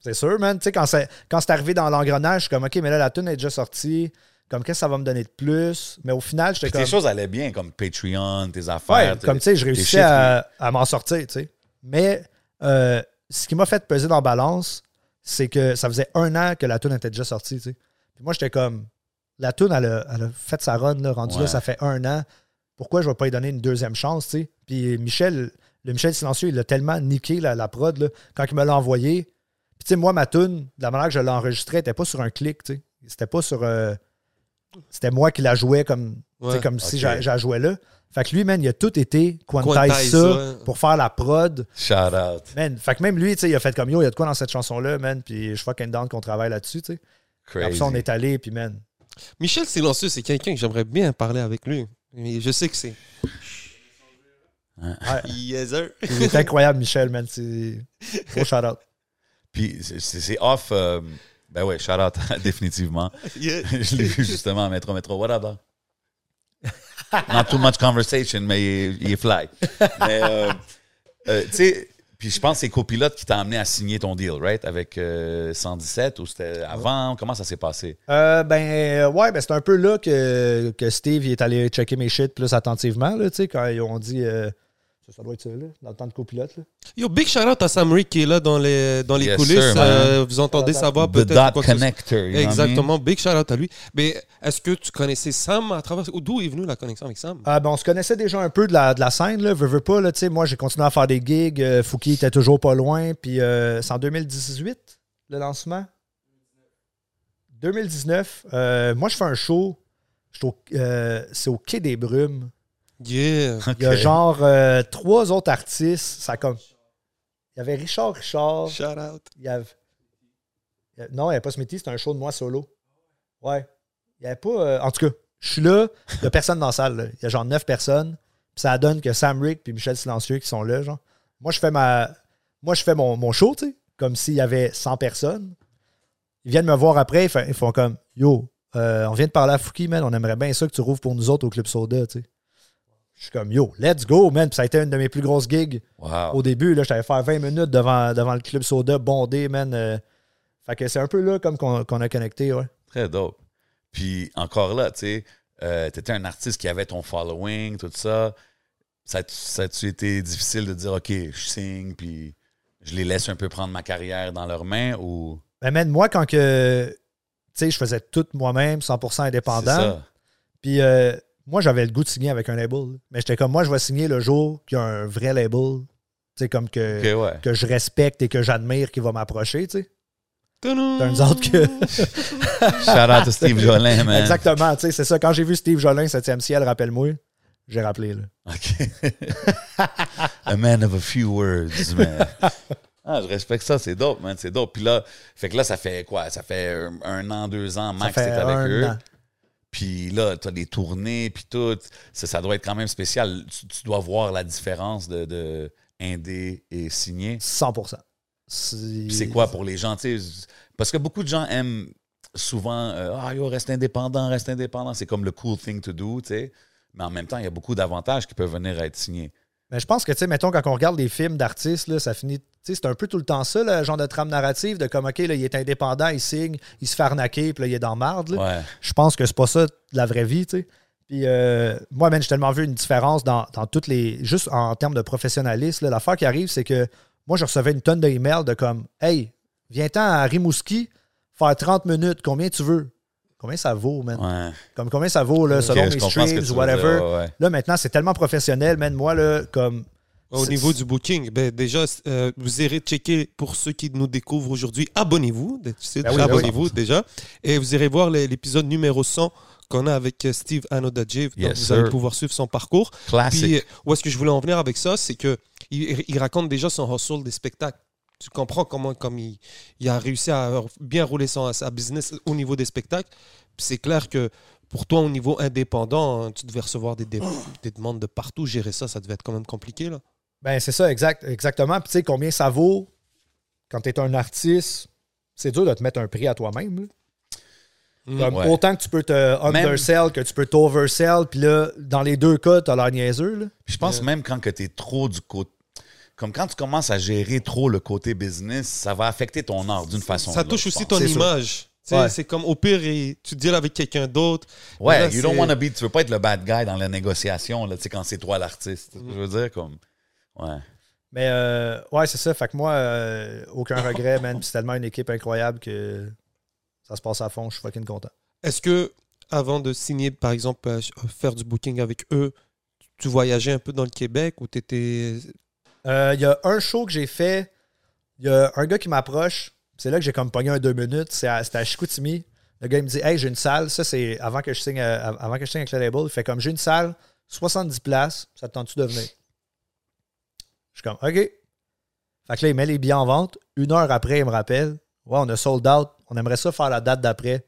C'est sûr, man. Tu sais, quand c'est, quand c'est arrivé dans l'engrenage, je suis comme, OK, mais là, la tune est déjà sortie. Comme, qu'est-ce que ça va me donner de plus? Mais au final, j'étais Puis comme. tes choses allaient bien, comme Patreon, tes Ouais, affaires. tes- comme tu sais, je réussissais à m'en sortir, tu sais. Mais euh, ce qui m'a fait peser dans la balance, c'est que ça faisait un an que la tune était déjà sortie, tu sais. Puis moi, j'étais comme, la tune, elle a, elle a fait sa run, là, rendu Ouais. là, ça fait un an. Pourquoi je vais pas lui donner une deuxième chance, tu sais? Puis Michel, le Michel Silencieux, il a tellement niqué la, la prod, là, quand il me l'a envoyé. Puis tu sais, moi, ma tune, de la manière que je l'ai enregistrée, elle était pas sur un clic, tu sais. C'était pas sur... euh, c'était moi qui la jouais comme, Ouais. comme si j'a- j'la jouais là. Fait que lui, man, il a tout été quantize ça ça. pour faire la prod. Shout out. Man, fait que même lui, tu sais, il a fait comme yo, il y a de quoi dans cette chanson-là, man. Puis je fucking down qu'on travaille là-dessus, tu sais. Crazy. Après ça, on est allé, puis man. Michel Silencieux, c'est quelqu'un que j'aimerais bien parler avec lui. Mais je sais que c'est. Ouais, Yes, sir. il est incroyable, Michel, man. C'est <laughs> gros shout-out. Puis c'est- off. euh, ben ouais, shout out, <laughs> définitivement. Yeah. <laughs> Je l'ai vu justement à Métro Métro. What up, dog? Not too much conversation, mais il est, fly. Mais, euh, euh, tu sais, puis je pense que c'est Copilote qui t'a amené à signer ton deal, right? Avec euh, 117 ou c'était avant? Comment ça s'est passé? Euh, ben, ouais, ben, c'est un peu là que, que Steve est allé checker mes shit plus attentivement, tu sais, quand ils ont dit. Ça, doit être ça, là, dans le temps de copilote, là. Yo, big shout out à Sam Rick qui est là dans les, dans les Yes, coulisses. sir. Euh, vous entendez sa voix The peut-être. dot connector. Exactement, big shout out à lui. Mais est-ce que tu connaissais Sam à travers. D'où est venue la connexion avec Sam? Ah, ben, on se connaissait déjà un peu de la, de la scène, là, veux, veux pas, là, tu sais, moi j'ai continué à faire des gigs, euh, Fouki était toujours pas loin, puis euh, c'est en 2018, le lancement? 2019, euh, moi je fais un show, euh, c'est au Quai des Brumes, Yeah. il y a genre euh, trois autres artistes, ça comme... Il y avait Richard Richard, Shout out. il y avait... Non, il n'y avait pas Smithy, c'était un show de moi solo. Ouais. Il n'y avait pas... euh, En tout cas, je suis là, il n'y a personne dans la salle, là. il y a genre neuf personnes, puis ça donne que Sam Rick puis Michel Silencieux qui sont là, genre. Moi, je fais ma... Moi, je fais mon, mon show, tu sais, comme s'il y avait 100 personnes. Ils viennent me voir après, ils font, ils font comme Yo, euh, on vient de parler à Fouki, man, on aimerait bien ça que tu rouvres pour nous autres au Club Soda, tu sais. Je suis comme Yo, let's go, man. Puis ça a été une de mes plus grosses gigs Wow. au début. Là, j'allais faire 20 minutes devant, devant le Club Soda, bondé, man. euh. fait que c'est un peu là comme qu'on a connecté, ouais. Très dope. Puis encore là, tu sais, euh, t'étais un artiste qui avait ton following, tout ça. Ça a-tu été difficile de dire, OK, je signe, puis je les laisse un peu prendre ma carrière dans leurs mains ou? Ben, man, moi, quand que. Tu sais, je faisais tout moi-même, 100% C'est indépendant. ça. Puis euh, moi, j'avais le goût de signer avec un label. Mais j'étais comme, moi, je vais signer le jour qu'il y a un vrai label. Tu sais, comme que, ouais. que je respecte et que j'admire qui va m'approcher, tu sais. Turn Turns out que. <laughs> Shout out to Steve Jolin, man. Exactement, tu sais, c'est ça. Quand j'ai vu Steve Jolin, 7e ciel, rappelle-moi, j'ai rappelé, là. OK. <laughs> a man of a few words, man. <laughs> Ah, je respecte ça, c'est dope, man, c'est dope. Puis là, fait que là, ça fait quoi? Ça fait un, un an, deux ans max que fait t'es avec un eux. an. Puis là, tu as des tournées, puis tout. Ça, ça doit être quand même spécial. Tu, tu dois voir la différence de, de indé et signé. 100%. Puis c'est quoi pour les gens? Parce que beaucoup de gens aiment souvent euh, Ah, yo, reste indépendant, reste indépendant. C'est comme le cool thing to do, tu sais. Mais en même temps, il y a beaucoup d'avantages qui peuvent venir à être signés. Mais je pense que, tu sais, mettons, quand on regarde des films d'artistes, là, ça finit. Tu sais, c'est un peu tout le temps ça, le genre de trame narrative, de comme, OK, là, il est indépendant, il signe, il se fait arnaquer, puis là, il est dans marde. Ouais. Je pense que c'est pas ça la vraie vie, tu sais. Puis euh, moi, man, j'ai tellement vu une différence dans, dans toutes les. Juste en termes de professionnalisme. L'affaire qui arrive, c'est que moi, je recevais une tonne d'emails de comme Hey, viens-t'en à Rimouski, faire 30 minutes, combien tu veux? Combien ça vaut, man? Ouais. Comme combien ça vaut, là, selon Ok, je mes streams ou whatever. dire, ouais, ouais. Là, maintenant, c'est tellement professionnel, man. Moi, là, comme. Au niveau du booking, ben déjà, euh, vous irez checker pour ceux qui nous découvrent aujourd'hui. Abonnez-vous, Ben oui, ben oui. abonnez-vous déjà. Et vous irez voir l'épisode numéro 100 qu'on a avec euh, Steve Anodadjev. Donc, Yes, vous allez pouvoir suivre son parcours. Classique. Puis, euh, où est-ce que je voulais en venir avec ça, c'est que il, il raconte déjà son hustle des spectacles. Tu comprends comment comme il, il a réussi à bien rouler son, sa business au niveau des spectacles. Puis c'est clair que pour toi, au niveau indépendant, hein, tu devais recevoir des, des- des demandes de partout. Gérer ça, ça devait être quand même compliqué. Là. Ben, c'est ça, exact, exactement. Puis, tu sais, combien ça vaut quand tu es un artiste? C'est dur de te mettre un prix à toi-même. Mm. Ouais. Autant que tu peux te undersell que tu peux t'oversell. Puis là, dans les deux cas, t'as l'air niaiseux. Là. Puis je pense Yeah. même quand que tu es trop du côté. Comme quand tu commences à gérer trop le côté business, ça va affecter ton art d'une façon. Ça touche aussi ton image. Ouais. C'est comme au pire, et tu deals avec quelqu'un d'autre. Ouais, Là, you don't to be. Tu veux pas être le bad guy dans la négociation, là, tu sais, quand c'est toi l'artiste. Que Je veux dire, comme. Ouais. Mais euh, ouais, c'est ça. Fait que moi, euh, aucun regret, man. Puis c'est tellement une équipe incroyable que ça se passe à fond. Je suis fucking content. Est-ce que, avant de signer, par exemple, euh, faire du booking avec eux, tu voyageais un peu dans le Québec ou tu étais. Euh, Il y a un show que j'ai fait. Il y a un gars qui m'approche. C'est là que j'ai comme pogné un deux minutes. À- C'était à Chicoutimi. Le gars il me dit Hey, j'ai une salle. Ça, c'est avant que je signe euh, avant que je signe avec le label. Il fait comme j'ai une salle, 70 places. Ça te tente-tu de venir? Je suis comme OK. Fait que là, il met les billets en vente. Une heure après, il me rappelle Ouais, on a sold out. On aimerait ça faire la date d'après.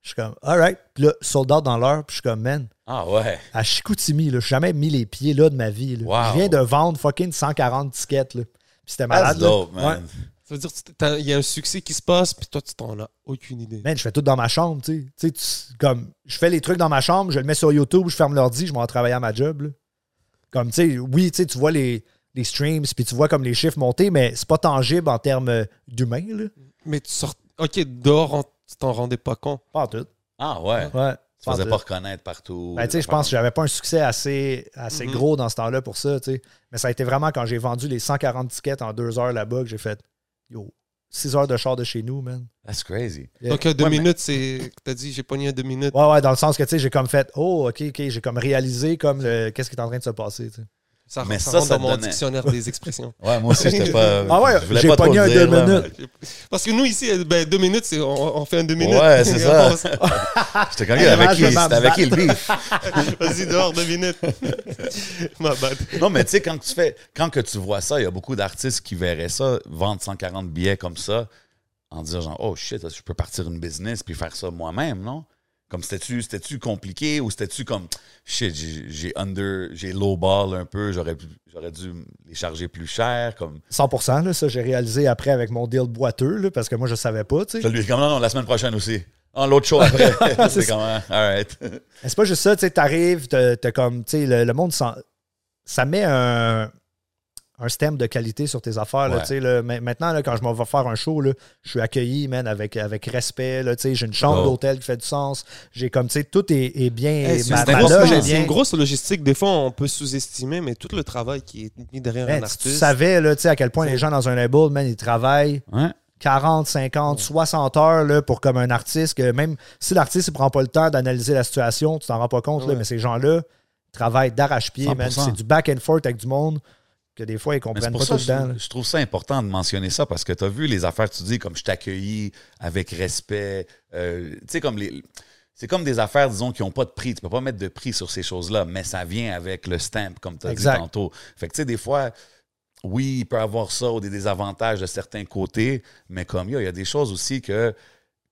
Je suis comme Alright. Puis là, sold out dans l'heure. Puis je suis comme Man, Ah ouais. à Chicoutimi, là, je n'ai jamais mis les pieds là de ma vie. là. Wow. Je viens de vendre fucking 140 tickets. Là. Puis c'était That's malade. là. dope, man. Ouais. Ça veut dire qu'il y a un succès qui se passe, puis toi, tu t'en as aucune idée. Man, je fais tout dans ma chambre, tu sais. Tu sais. tu- Comme, je fais les trucs dans ma chambre, je le mets sur YouTube, je ferme l'ordi, je m'en vais travailler à ma job. là. Comme, tu sais, oui, tu sais, tu vois les, les streams, puis tu vois comme les chiffres monter, mais c'est pas tangible en termes euh, d'humain, là. Mais tu sors. Ok, dehors, on- tu t'en rendais pas compte. Pas en tout. Ah ouais. Ouais. Tu faisais pas reconnaître partout. Ben, tu sais, je pense que j'avais pas un succès assez, assez Mhm. gros dans ce temps-là pour ça, tu sais. Mais ça a été vraiment quand j'ai vendu les 140 tickets en deux heures là-bas que j'ai fait, yo, 6 heures de char de chez nous, man. That's crazy. Yeah. Donc, deux Ouais, mais- minutes, c'est. T'as dit, j'ai pogné deux minutes. Ouais, ouais, dans le sens que, tu sais, j'ai comme fait, oh, ok, ok, j'ai comme réalisé comme le- qu'est-ce qui est en train de se passer, tu sais. Ça, Mais ça ça, rentre ça dans mon donnait- dictionnaire des expressions. Ouais, moi aussi, j'étais pas. Ah ouais, je voulais j'ai pas pogné le un deux là, minutes. mais- Parce que nous, ici, ben, deux minutes, c'est, on, on fait un deux minutes. Ouais, c'est ça. J'étais comme, Hey, avec qui, c'était avec qui le beef? <laughs> Vas-y, dehors, deux minutes. <laughs> Ma bad. Non, mais tu sais, quand tu fais, quand que tu vois ça, il y a beaucoup d'artistes qui verraient ça, vendre 140 billets comme ça, en disant genre, oh shit, je peux partir une business puis faire ça moi-même, non? Comme c'était-tu, c'était-tu compliqué ou c'était-tu comme, shit, j'ai, j'ai under, j'ai low ball un peu, j'aurais, j'aurais dû les charger plus cher, comme. 100%, là, ça, j'ai réalisé après avec mon deal boiteux, là, parce que moi, je savais pas, tu Je sais. lui comme, non, non, la semaine prochaine aussi. Ah, l'autre show après. <laughs> C'est c'est comme, ah, all right. C'est pas juste ça, tu sais, t'arrives, t'as comme, tu sais, le, le monde, ça met un, un stem de qualité sur tes affaires, là, Ouais. là. Maintenant, là, quand je m'en vais faire un show, là, je suis accueilli, man, avec, avec respect, là, tu sais, j'ai une chambre Oh. d'hôtel qui fait du sens, j'ai comme, tu sais, tout est, est bien, Hey, c'est, ma, c'est ma une une grosse logistique. Des fois, on peut sous-estimer, mais tout le travail qui est mis derrière Man, un si tu artiste. savais, là, tu sais, à quel point les gens dans un label, man, ils travaillent Ouais. 40, 50, 60 heures là, pour comme un artiste, que même si l'artiste ne prend pas le temps d'analyser la situation, tu t'en rends pas compte, là, mais ces gens-là travaillent d'arrache-pied, man. 100%. C'est du back and forth avec du monde que des fois, ils comprennent pas ça tout là. je, je trouve ça important de mentionner ça parce que tu as vu les affaires tu dis comme je t'accueillis avec respect. euh, tu sais, comme les. C'est comme des affaires, disons, qui n'ont pas de prix. Tu peux pas mettre de prix sur ces choses-là, mais ça vient avec le stamp, comme tu as dit tantôt. Fait que, tu sais, des fois, oui, il peut avoir ça ou des désavantages de certains côtés, mais comme il y a des choses aussi que,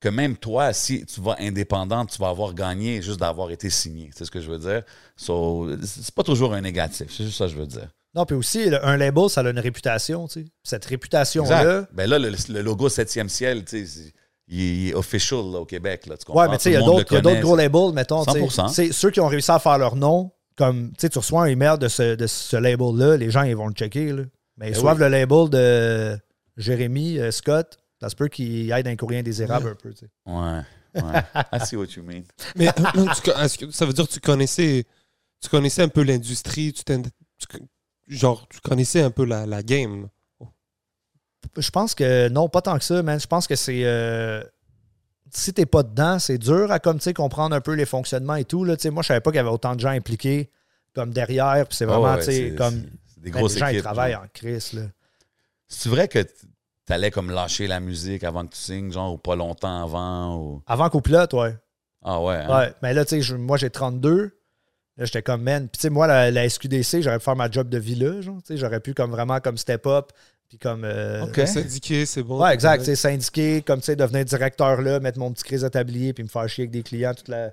que même toi, si tu vas indépendant, tu vas avoir gagné juste d'avoir été signé. C'est ce que je veux dire? So, c'est pas toujours un négatif. C'est juste ça que je veux dire. Non, puis aussi, le- un label, ça a une réputation, tu sais. Cette réputation-là. Ben là, le, le logo 7e ciel, tu sais, il, est- official là, au Québec. Là, tu comprends? Ouais, mais tu sais, il y a d'autres gros labels, mettons. tu sais. 100%. C'est ceux qui ont réussi à faire leur nom, comme, tu sais, tu reçois un email de ce, de ce label-là, les gens, ils vont le checker, là. Mais ils Ben reçoivent oui. le label de Jérémy euh, Scott. Ça se peut qu'il aille dans un courrier indésirable un peu, tu sais. Ouais. ouais. I see what you mean. <laughs> Mais euh, tu que ça veut dire que tu connaissais, tu connaissais un peu l'industrie, tu, tu genre, tu connaissais un peu la, la game? Je pense que non, pas tant que ça, man. Je pense que c'est. euh, si t'es pas dedans, c'est dur à comme tu sais, comprendre un peu les fonctionnements et tout. Là. Tu sais, Moi, je savais pas qu'il y avait autant de gens impliqués comme derrière. Puis c'est Ah vraiment, ouais, tu sais, c'est- comme. c'est des man, grosses les gens, ils équipes. travaillent genre. en crise. Là. C'est vrai que tu allais comme lâcher la musique avant que tu signes, genre, ou pas longtemps avant, ou... Avant qu'au pilote, ouais. Ah ouais, hein? Ouais. Mais là, tu sais, moi, j'ai 32. Là, j'étais comme, man. Puis, tu sais, moi, la, la SQDC, j'aurais pu faire ma job de vie là. Genre, tu sais, j'aurais pu, comme vraiment, comme step up, Puis comme. euh, OK. Syndiqué, c'est bon. Ouais, exact. C'est syndiqué, comme tu sais, devenir directeur là, mettre mon petit crise à tablier, puis me faire chier avec des clients toute la,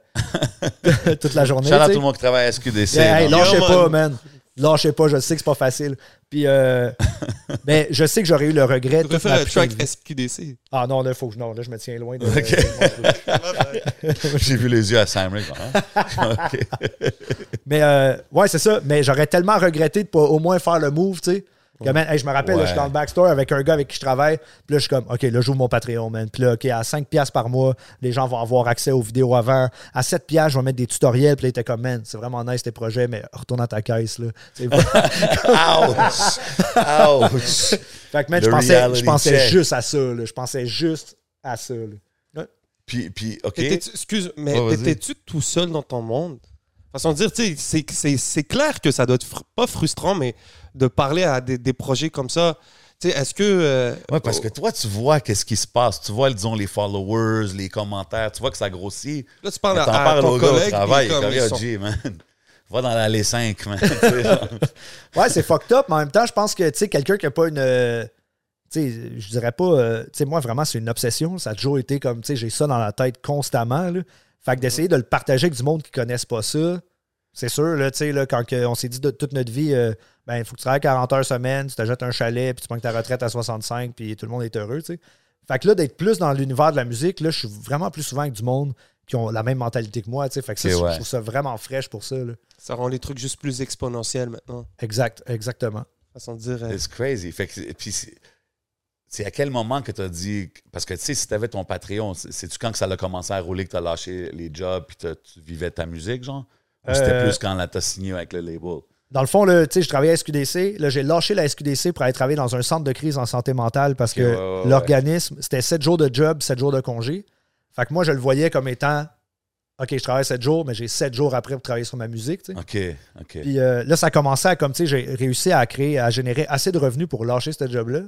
<laughs> toute la journée. Shout out tu à tout le monde qui travaille à SQDC. Yeah, hey, non? lâchez pas, man. Lâchez pas, je sais que c'est pas facile. Puis, euh, <laughs> ben, je sais que j'aurais eu le regret. Tu un putain track vie. SQDC. Ah non, là, faut que je, non, là, je me tiens loin de. <laughs> <laughs> J'ai vu les yeux à Sam Rick. hein? Mais euh, ouais, c'est ça. Mais j'aurais tellement regretté de pas au moins faire le move, tu sais. Que, man, hey, je me rappelle, là, je suis dans le backstore avec un gars avec qui je travaille. Puis là, je suis comme, OK, là, j'ouvre mon Patreon, man. Puis là, OK, à 5$ piastres par mois, les gens vont avoir accès aux vidéos avant. À 7$, piastres, je vais mettre des tutoriels. Puis là, il était comme, man, c'est vraiment nice tes projets, mais retourne à ta caisse, là. <laughs> Ouch! Ouch! fait que, man, je pensais, je pensais juste à ça, là. Je pensais juste à ça, là. Puis, puis OK. Excuse, mais Ouais, vas-y. étais-tu tout seul dans ton monde? Façon de dire, tu sais, c'est- c'est c'est clair que ça doit être fr- pas frustrant, mais de parler à des, des projets comme ça. Tu sais, est-ce que. euh, Ouais, parce que toi, tu vois qu'est-ce qui se passe. Tu vois, disons, les followers, les commentaires. Tu vois que ça grossit. là, tu parles à, parles ton au gars au collègue. travail. comme Comme, ils Yo, sont- G, man. Va dans l'allée 5, man. <laughs> Genre. Ouais, c'est fucked up, mais en même temps, je pense que, tu sais, quelqu'un qui n'a pas une. euh, tu sais, je dirais pas. euh, tu sais, moi, vraiment, c'est une obsession. Ça a toujours été comme, tu sais, j'ai ça dans la tête constamment. Là. Fait que d'essayer de le partager avec du monde qui ne connaissent pas ça, c'est sûr, là, tu sais, là, quand on s'est dit de toute notre vie, euh, ben, il faut que tu travailles 40 heures semaine, tu t'achètes un chalet, puis tu prends ta retraite à 65, puis tout le monde est heureux, tu sais. Fait que là, d'être plus dans l'univers de la musique, là, je suis vraiment plus souvent avec du monde qui ont la même mentalité que moi, tu sais. Fait que ça, je- ouais. je trouve ça vraiment fraîche pour ça, là. Ça rend les trucs juste plus exponentiels maintenant. Exact, exactement. Façon de dire. euh, It's crazy. Fait que, puis c'est- à quel moment que tu as dit. Parce que tu sais, si tu avais ton Patreon, c'est- c'est-tu quand que ça a commencé à rouler que tu as lâché les jobs puis tu vivais ta musique, genre? Ou c'était Euh, plus quand là, tu as signé avec le label? Dans le fond, là, tu sais, je travaillais à SQDC. Là, j'ai lâché la SQDC pour aller travailler dans un centre de crise en santé mentale parce que ouais, ouais, ouais. l'organisme, c'était 7 jours de job, 7 jours de congé. Fait que moi, je le voyais comme étant OK, je travaille 7 jours, mais j'ai 7 jours après pour travailler sur ma musique. OK, OK. Puis euh, là, ça commençait à, comme tu sais, j'ai réussi à créer, à générer assez de revenus pour lâcher ce job-là.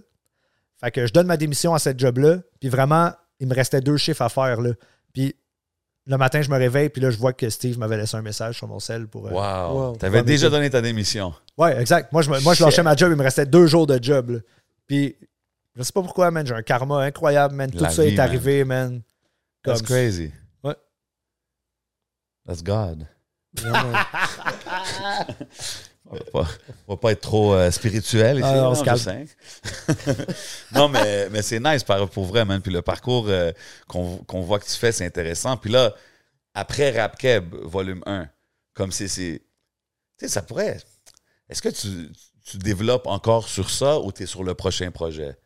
Fait que je donne ma démission à cette job-là. Puis vraiment, il me restait deux chiffres à faire. Là. Puis le matin, je me réveille, puis là, je vois que Steve m'avait laissé un message sur mon cell pour. euh, Wow. Wow. Tu avais Ouais, mais déjà donné ta démission. Ouais, exact. Moi, je, me- moi, je lâchais ma job, il me restait deux jours de job. là. Puis, je sais pas pourquoi, man, j'ai un karma incroyable, man. Tout La ça vie, est man. arrivé, man. That's Comme- crazy. Ouais. That's God. <laughs> On va pas, on va pas être trop euh, spirituel ici. Ah, on non, se je calme. sais. <laughs> non, mais, mais c'est nice pour vrai, man. Puis le parcours euh, qu'on qu'on voit que tu fais, c'est intéressant. Puis là, après Rap Keb, volume 1, comme c'est. c'est- Tu sais, ça pourrait. Est-ce que tu, tu développes encore sur ça ou tu es sur le prochain projet?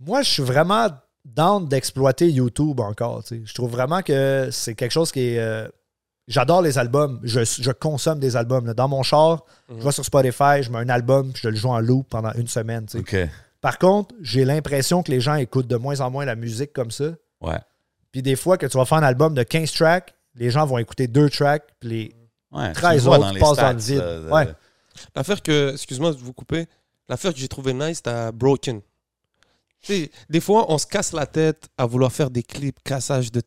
Moi, je suis vraiment down d'exploiter YouTube encore. tu sais. Je trouve vraiment que c'est quelque chose qui est. euh, J'adore les albums. Je, je consomme des albums. là. Dans mon char, je vais sur Spotify, je mets un album, puis je le joue en loop pendant une semaine. Par contre, j'ai l'impression que les gens écoutent de moins en moins la musique comme ça. Ouais. Puis des fois que tu vas faire un album de 15 tracks, les gens vont écouter deux tracks, puis les Ouais, tu 13 le vois autres dans les passent dans le vide. euh, Ouais. L'affaire que, excuse-moi de vous couper, l'affaire que j'ai trouvé nice, c'était Broken. Des fois, on se casse la tête à vouloir faire des clips, cassage de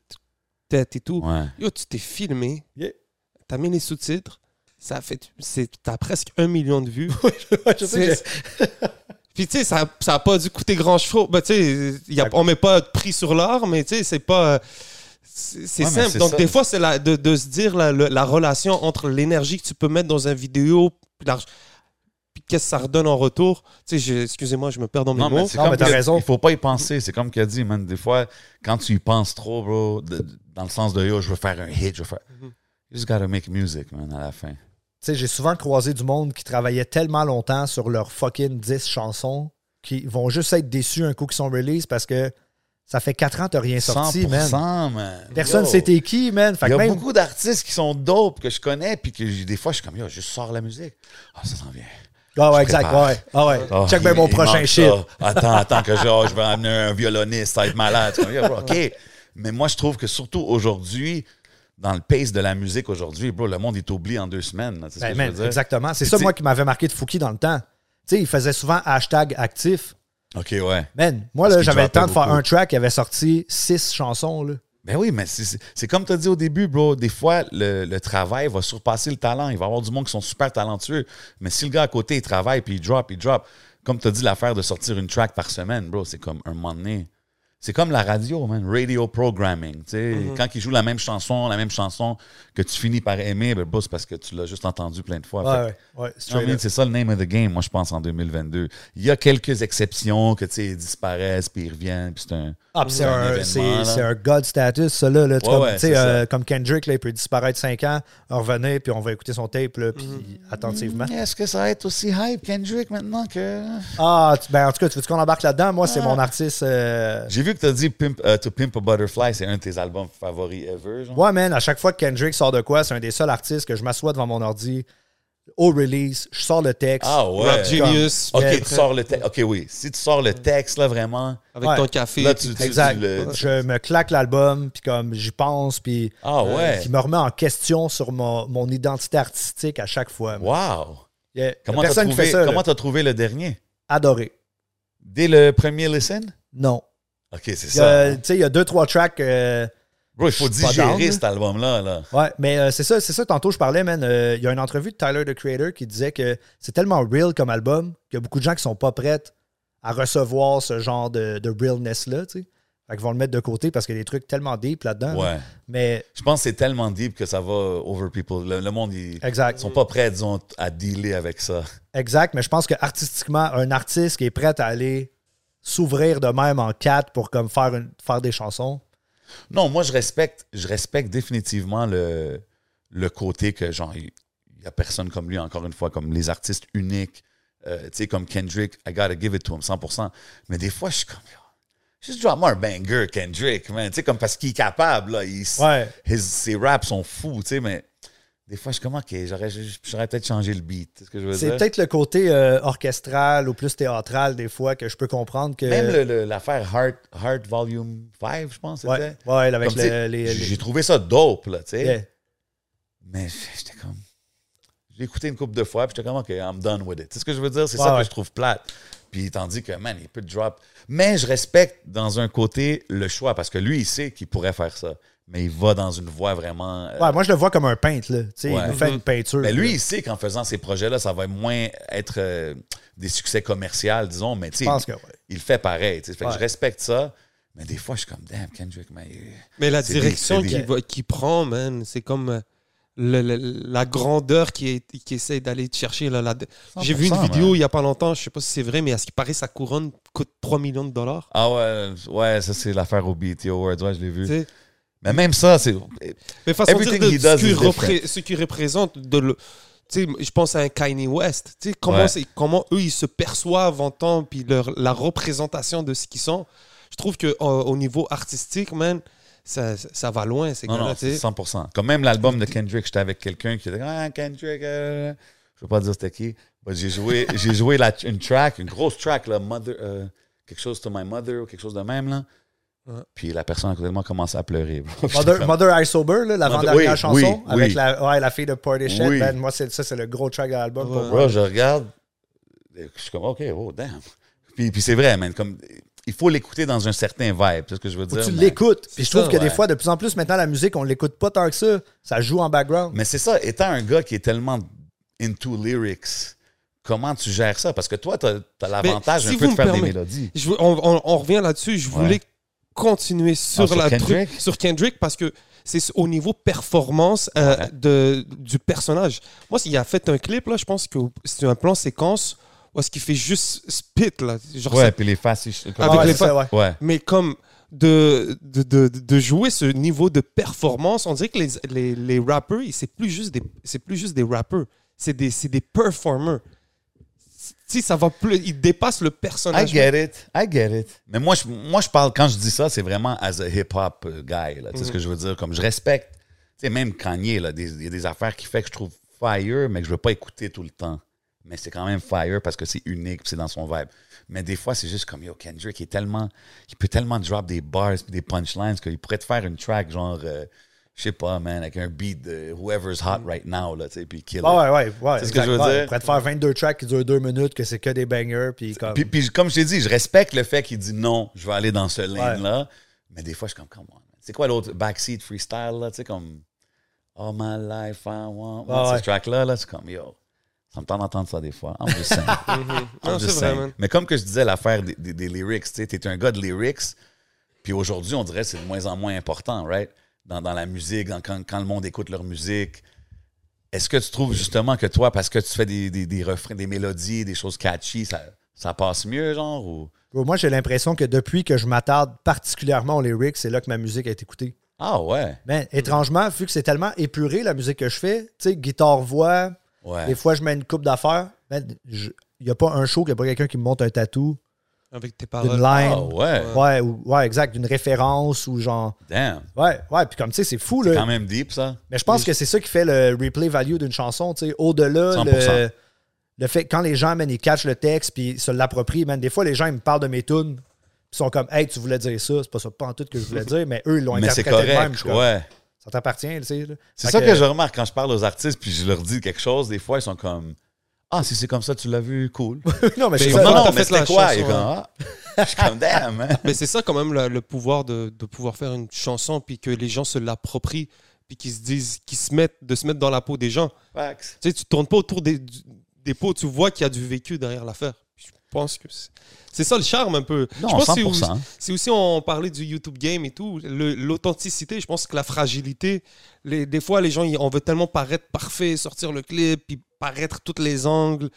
tête et tout. Ouais. Yo, tu t'es filmé, Yeah. t'as mis les sous-titres, ça a fait, c'est, t'as presque un million de vues. <laughs> je sais que C'est- <laughs> Puis tu sais, ça, ça a pas dû coûter grand chose. Ben, tu sais, y a- on met pas de prix sur l'or, mais tu sais, c'est pas. C'est Ouais, simple. Donc, ça. des fois, c'est la- de, de se dire la, la relation entre l'énergie que tu peux mettre dans un vidéo, l'arg- puis qu'est-ce que ça redonne en retour? Tu sais, je- excusez-moi, je me perds dans mes Non, mais mots. c'est Non, comme mais t'as que- raison. Il faut pas y penser. C'est comme qu'il a dit, man. Des fois, quand tu y penses trop, bro, de- dans le sens de yo, je veux faire un hit, je veux faire. Mhm. You just gotta make music, man, à la fin. Tu sais, j'ai souvent croisé du monde qui travaillait tellement longtemps sur leurs fucking 10 chansons qui vont juste être déçus un coup qu'ils sont release parce que ça fait 4 ans que t'as rien sorti, 100%, man. man. Personne Yo. sait t'es qui, man. Il y a même, beaucoup d'artistes qui sont dope, que je connais, puis que des fois, je suis comme, yo, juste sors la musique. Ah, ça s'en vient. Ah ouais, exact. Ouais, ah ouais. Ah, Check bien il- mon il prochain ça. Attends, attends, que je, oh, je vais amener un violoniste, ça va être malade. OK. Mais moi, je trouve que surtout aujourd'hui, dans le pace de la musique aujourd'hui, bro, le monde est oublié en deux semaines. là, tu sais ce que je man, veux dire? exactement. C'est ça, moi, qui m'avait marqué de Fouki dans le temps. Tu sais, il faisait souvent hashtag actif. OK, ouais. Man, moi, là, j'avais le temps de faire un track qui avait sorti 6 chansons, là. Ben oui, mais c'est- comme tu as dit au début, bro. Des fois, le, le travail va surpasser le talent. Il va y avoir du monde qui sont super talentueux. Mais si le gars à côté, il travaille, puis il drop, il drop. comme tu as dit, l'affaire de sortir une track par semaine, bro, c'est comme un moment donné. C'est comme la radio, man. Radio programming. Mm-hmm. Quand ils jouent la même chanson, la même chanson, que tu finis par aimer, ben, c'est parce que tu l'as juste entendu plein de fois. Ouais, ouais, c'est ça le name of the game, moi, je pense, en 2022. Il y a quelques exceptions que, tu sais, ils disparaissent, puis ils reviennent, puis c'est un... Ah, puis c'est un un, un God status, ça, là. là. Comme, euh, comme Kendrick, là, il peut disparaître 5 ans, revenir, puis on va écouter son tape, là, puis attentivement. Est-ce que ça va être aussi hype, Kendrick, maintenant que... Ah, tu- ben, en tout cas, tu veux qu'on embarque là-dedans? Moi, c'est Ah. mon artiste. euh, J'ai vu que tu as dit Pimp, euh, To Pimp a Butterfly, c'est un de tes albums favoris ever, genre? Ouais, man, à chaque fois que Kendrick sort de quoi, c'est un des seuls artistes que je m'assois devant mon ordi au release, je sors le texte. Ah ouais. Rap Genius. Ok, tu sors le texte. Ok, oui. Si tu sors le texte, là, vraiment. Avec Ouais. ton café. Là, tu-. Exact. tu le- Je me claque l'album, puis comme j'y pense, puis Ah ouais. qui me remet en question sur mon, mon identité artistique à chaque fois. Wow. Il y a- Comment t'as trouvé, ça. comment t'as trouvé le dernier? Adoré. Dès le premier listen? Non. Ok, c'est Il y ça. a- Tu sais, il y a deux, trois tracks. euh, Bro, il faut digérer cet album-là. Là. Ouais, mais euh, c'est ça, c'est ça. Tantôt, je parlais, man. euh, Il y a une entrevue de Tyler, the Creator, qui disait que c'est tellement real comme album qu'il y a beaucoup de gens qui sont pas prêts à recevoir ce genre de, de realness-là, tu sais. Fait qu'ils vont le mettre de côté parce qu'il y a des trucs tellement deep là-dedans. Ouais. Mais, Je pense que c'est tellement deep que ça va over people. Le, le monde, ils, exact. sont pas prêts, disons, à dealer avec ça. Exact, mais je pense que artistiquement, un artiste qui est prêt à aller s'ouvrir de même en quatre pour comme faire, une, faire des chansons? Non, moi, je respecte, je respecte définitivement le, le côté que, genre, il n'y a personne comme lui, encore une fois, comme les artistes uniques, euh, tu sais, comme Kendrick, I gotta give it to him, 100%. Mais des fois, je suis comme, juste drop-moi un banger, Kendrick, man. Tu sais, comme parce qu'il est capable, là. Il, Ouais. his- ses raps sont fous, tu sais, mais des fois, je suis comme, OK, j'aurais, peut-être changé le beat. C'est ce que je veux C'est dire? peut-être le côté euh, orchestral ou plus théâtral des fois que je peux comprendre que. Même l'affaire Heart, Heart Volume 5, je pense, c'était. ouais, ouais, avec Comme, le- les. J'ai trouvé ça dope, là, tu sais. Yeah. Mais j'étais comme. J'ai écouté une couple de fois, puis j'étais comme, OK, I'm done with it. Tu sais ce que je veux dire? C'est Ouais, ça ouais. que je trouve plate. Puis tandis que, man, il peut drop. Mais je respecte dans un côté le choix, parce que lui, il sait qu'il pourrait faire ça. Mais il va dans une voie vraiment. euh, Ouais, moi, je le vois comme un peintre. Là. Tu sais, Ouais. Il nous fait une peinture. mais lui, là. il sait qu'en faisant ces projets-là, ça va moins être euh, des succès commerciaux, disons, mais tu sais, je pense que ouais. il le fait pareil. tu sais. Fait que je respecte ça. Mais des fois, je suis comme, damn, Kendrick, man. Mais la direction qu'il prend, man, c'est comme euh, le- le- la grandeur qui, est, qui essaie d'aller chercher. Là, la- J'ai vu une 100%, vidéo man. il n'y a pas longtemps, je sais pas si c'est vrai, mais à ce qui paraît, sa couronne coûte 3 millions de dollars. Ah ouais, ouais, ça, c'est l'affaire au BET Awards, ouais, je l'ai vu. Mais même ça, c'est. Mais façon de dire de ce repré- ce qu'il représente, de le, je pense à un Kanye West. Comment, Ouais. c'est- comment eux, ils se perçoivent en tant, puis leur, la représentation de ce qu'ils sont. Je trouve qu'au niveau artistique, man, ça, ça, va loin, ces Non, gars-là. non, tu c'est sais. 100%. Comme même l'album de Kendrick, j'étais avec quelqu'un qui était Ah, Kendrick, euh, je veux pas dire c'était qui. But j'ai joué, j'ai joué la, une track, une grosse track, là, mother, euh, quelque chose to my mother ou quelque chose de même. Là. Ouais. Puis la personne à côté de moi commence à pleurer. <laughs> Mother, Mother I Sober, là, l'avant-dernière oui, chanson, oui, avec oui. La, ouais, la fille de Party Shit. Oui. Ben, moi, c'est, ça, c'est le gros track de l'album pour Ouais. moi. Bro, je regarde, je suis comme, OK, oh, damn. Puis, puis c'est vrai, man, comme, il faut l'écouter dans un certain vibe, c'est ce que je veux dire. tu l'écoutes. Puis je trouve ça, que des ouais. fois, de plus en plus, maintenant, la musique, on l'écoute pas tant que ça. Ça joue en background. Mais c'est ça, étant un gars qui est tellement into lyrics, comment tu gères ça? Parce que toi, tu as, l'avantage si un peu de faire des mélodies. Je on, on- on revient là-dessus. Je voulais continuer sur, Ah, sur la Kendrick? truc- sur Kendrick parce que c'est au niveau performance euh, Ouais. de, du personnage. Moi, s'il a fait un clip, là, je pense que c'est un plan séquence où est-ce qu'il fait juste spit, là. Genre, Ouais, puis les faces. Avec Ah ouais, les ça, ouais. Ouais. mais comme de, de, de, de jouer ce niveau de performance, on dirait que les, les, les rappeurs, ils- c'est plus juste des, c'est plus juste des rappeurs, c'est des, c'est des performers. Si ça va plus, ils dépassent le I personnage. get it. I get it. Mais moi, je, moi, je parle, quand je dis ça, c'est vraiment as a hip-hop guy. Tu sais ce que je veux dire? Comme je respecte, tu sais, même Kanye, là, des- il y a des affaires qui fait que je trouve fire, mais que je veux pas écouter tout le temps. Mais c'est quand même fire parce que c'est unique, c'est dans son vibe. Mais des fois, c'est juste comme, yo, Kendrick, il est tellement, il peut tellement drop des bars des punchlines qu'il pourrait te faire une track genre, euh, je sais pas, man, avec un beat de whoever's hot right now, là, tu sais, puis kill. Ah ouais, ouais, ouais. C'est ce que je veux dire. Pourrait te faire 22 tracks qui durent deux minutes, que c'est que des bangers. Puis comme. Puis, puis comme je t'ai dit, je respecte le fait qu'il dit non, je vais aller dans ce lane-là. Mais des fois, je suis comme, come on. man. C'est quoi l'autre backseat freestyle, là? Tu sais, comme All my life I want. Ah ce ouais. track-là, là, c'est comme, yo. Ça me tente d'entendre ça des fois. I'm just saying. <laughs> Mhm. I'm just saying. Mais comme que je disais, l'affaire des, des- des lyrics, tu sais, t'es un gars de lyrics, puis aujourd'hui, on dirait que c'est de moins en moins important, right? Dans, dans la musique, dans- quand, quand le monde écoute leur musique. Est-ce que tu trouves justement que toi, parce que tu fais des, des, des refrains, des mélodies, des choses catchy, ça, ça passe mieux, genre? Ou... Moi, j'ai l'impression que depuis que je m'attarde particulièrement aux lyrics, c'est là que ma musique a été écoutée. Ah ouais, Mais étrangement, vu que c'est tellement épuré la musique que je fais, tu sais, guitare-voix, ouais. des fois je mets une coupe d'affaires, il n'y a pas un show qu'il n'y a pas quelqu'un qui me monte un tatou, Avec tes d'une line. Ah ouais, Ouais, ou, ouais, exact, d'une référence ou genre. damn. Ouais, ouais, puis comme tu sais, c'est fou, C'est là. quand même deep, ça. Mais je pense que c'est ça qui fait le replay value d'une chanson, tu sais. Au-delà, 100%. le, le fait que quand les gens, man, ils catchent le texte puis se l'approprient, man, des fois, les gens, ils me parlent de mes tunes, puis ils sont comme, hey, tu voulais dire ça, c'est pas ça, pas en tout que je voulais dire, mais eux, ils l'ont Mais c'est interprété de même. correct, Je comme, ouais. Ça t'appartient, tu sais. C'est ça que... je remarque quand je parle aux artistes puis je leur dis quelque chose, des fois ils sont comme Ah, si c'est comme ça, tu l'as vu, cool. <laughs> non, mais je comme, non, quand non, t'as mais fait la c'était quoi? chanson, comme, ah. <laughs> Je suis comme damn. Mais c'est ça quand même le, le pouvoir de, de pouvoir faire une chanson puis que les gens se l'approprient puis qu'ils se disent qu'ils se mettent de se mettre dans la peau des gens. Tu sais, tu tournes pas autour des, des peaux, tu vois qu'il y a du vécu derrière l'affaire. Je pense que c'est ça le charme un peu. Non, je pense que c'est 100%. aussi, c'est aussi on parlait du YouTube game et tout, l'authenticité. Je pense que la fragilité, les, des fois les gens on veut tellement paraître parfait, sortir le clip, puis paraître tous les angles,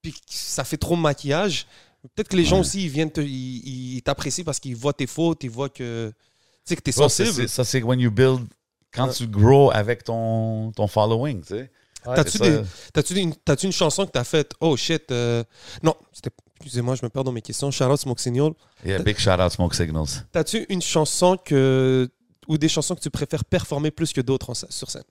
puis ça fait trop maquillage. Peut-être que les gens aussi ils viennent te- ils t'apprécient parce qu'ils voient tes fautes, ils voient que tu sais que t'es sensible. Ça, c'est when you build, quand Ouais. tu grow avec ton, ton following, tu sais. T'as-tu une, une chanson que t'as faite? Oh shit. euh, Non, c'était. Excusez-moi, je me perds dans mes questions. Charlotte Smoke Signal. Yeah, big shout out Smoke Signals. T'as-tu une chanson que. ou des chansons que tu préfères performer plus que d'autres sur scène?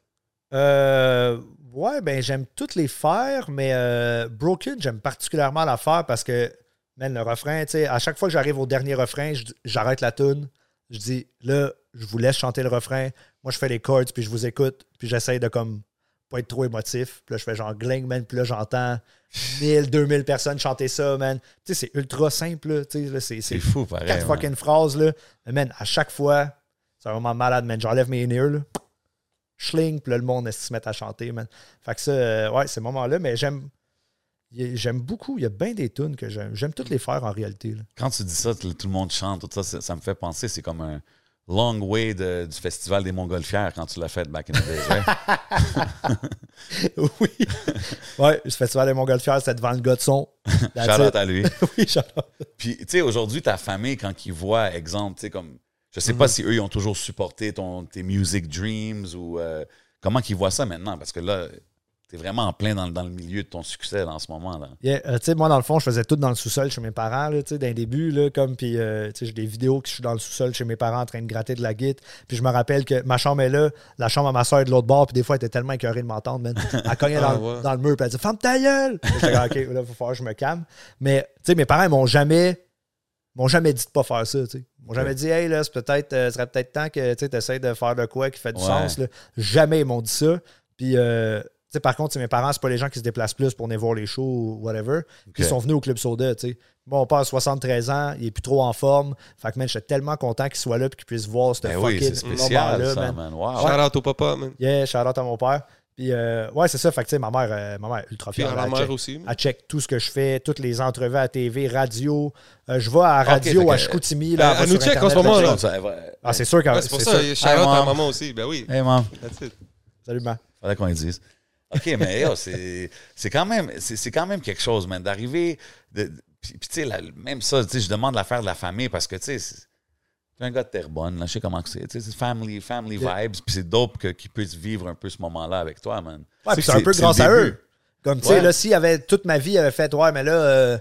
Euh, ouais, ben j'aime toutes les faire, mais euh, Broken, j'aime particulièrement la faire parce que, man, le refrain, tu sais, à chaque fois que j'arrive au dernier refrain, j'arrête la tune. Je dis, là, je vous laisse chanter le refrain. Moi, je fais les chords, puis je vous écoute, puis j'essaye de comme pas être trop émotif. Puis là, je fais genre gling, man, puis là, j'entends 1000, 2000 personnes chanter ça, man. Tu sais, c'est ultra simple, là. Tu sais, là, c'est C'est fou, pareil. quatre man. fucking phrases, là. Mais man, à chaque fois, c'est vraiment malade, man. J'enlève mes ears, là. Schling, puis là, le monde se met à chanter, man. Fait que ça, euh, ouais, ces moments-là, mais j'aime. J'aime beaucoup. Il y a bien des tunes que j'aime. J'aime toutes les faire en réalité. là. Quand tu dis ça, tout tout le monde chante, tout ça, ça, ça me fait penser, c'est comme un long way de- du Festival des Montgolfières quand tu l'as fait back in the days, right? <laughs> oui. Ouais, le festival des Montgolfières, c'était devant le gars de son. It. à lui. <laughs> oui, out. Puis, tu sais, aujourd'hui, ta famille, quand ils voient, exemple, tu sais, comme. Je sais pas si eux, ils ont toujours supporté ton, tes music dreams ou. euh, comment qu'ils voient ça maintenant? Parce que là, t'es vraiment en plein dans, le- dans le milieu de ton succès là, en ce moment. là. Yeah, euh, tu sais, moi, dans le fond, je faisais tout dans le sous-sol chez mes parents, là, tu sais, d'un début, là, comme, puis, euh, tu sais, j'ai des vidéos que je suis dans le sous-sol chez mes parents en train de gratter de la guite, puis je me rappelle que ma chambre est là, la chambre à ma soeur est de l'autre bord, puis des fois, elle était tellement écœurée de m'entendre, man. <laughs> Elle cognait Ah, dans, ouais. dans le mur, puis elle disait « Ferme ta gueule! » J'étais comme « OK, là, il faut falloir que je me calme. » Mais, tu sais, mes parents, ils m'ont jamais, m'ont jamais dit de pas faire ça, tu sais. Ils m'ont jamais dit « Hey, là, c'est peut-être, euh, ce serait peut-être temps que, tu essaies de faire de quoi qui fait du Ouais. sens, là. » Jamais ils m'ont dit ça. Puis, euh, par contre, mes parents, c'est pas les gens qui se déplacent plus pour venir voir les shows ou whatever. Puis Ils sont venus au Club Soda, tu sais. Mon père a 73 ans, il est plus trop en forme. Fait que, man, j'étais tellement content qu'il soit là puis qu'il puisse voir ce Ben oui, fucking c'est spécial, moment-là, ça, man. man. Wow. Shout out au papa, man. Yeah, shout out à mon père. Puis, euh, ouais, c'est ça. Fait que, tu sais, ma mère, euh, ma mère est ultra Puis fière. Elle mère check, aussi. man. elle check tout ce que je fais, toutes les entrevues à TV, radio. Euh, je vais à radio à Chicoutimi. Là, Elle- nous check en ce moment, là. là. Ah, c'est sûr c'est pour c'est ça. ça. Shout out Hey, à maman aussi. Ben oui. Hey, man. That's it. Salut, ma. Faudrait qu'on le dise. OK, mais yo, c'est c'est quand, même- c'est c'est quand même quelque chose, man, d'arriver. de- Puis, tu sais, même ça, tu sais, je demande l'affaire de la famille parce que, tu sais, un gars de Terrebonne, là, je sais comment que c'est. Tu sais, c'est family, family Yeah. vibes. Puis c'est dope que- qu'ils puissent vivre un peu ce moment-là avec toi, man. Ouais, puis C'est- c'est un peu grâce à eux. Comme, tu sais, Ouais. là, s'il y avait toute ma vie, il avait fait, ouais, mais là. euh,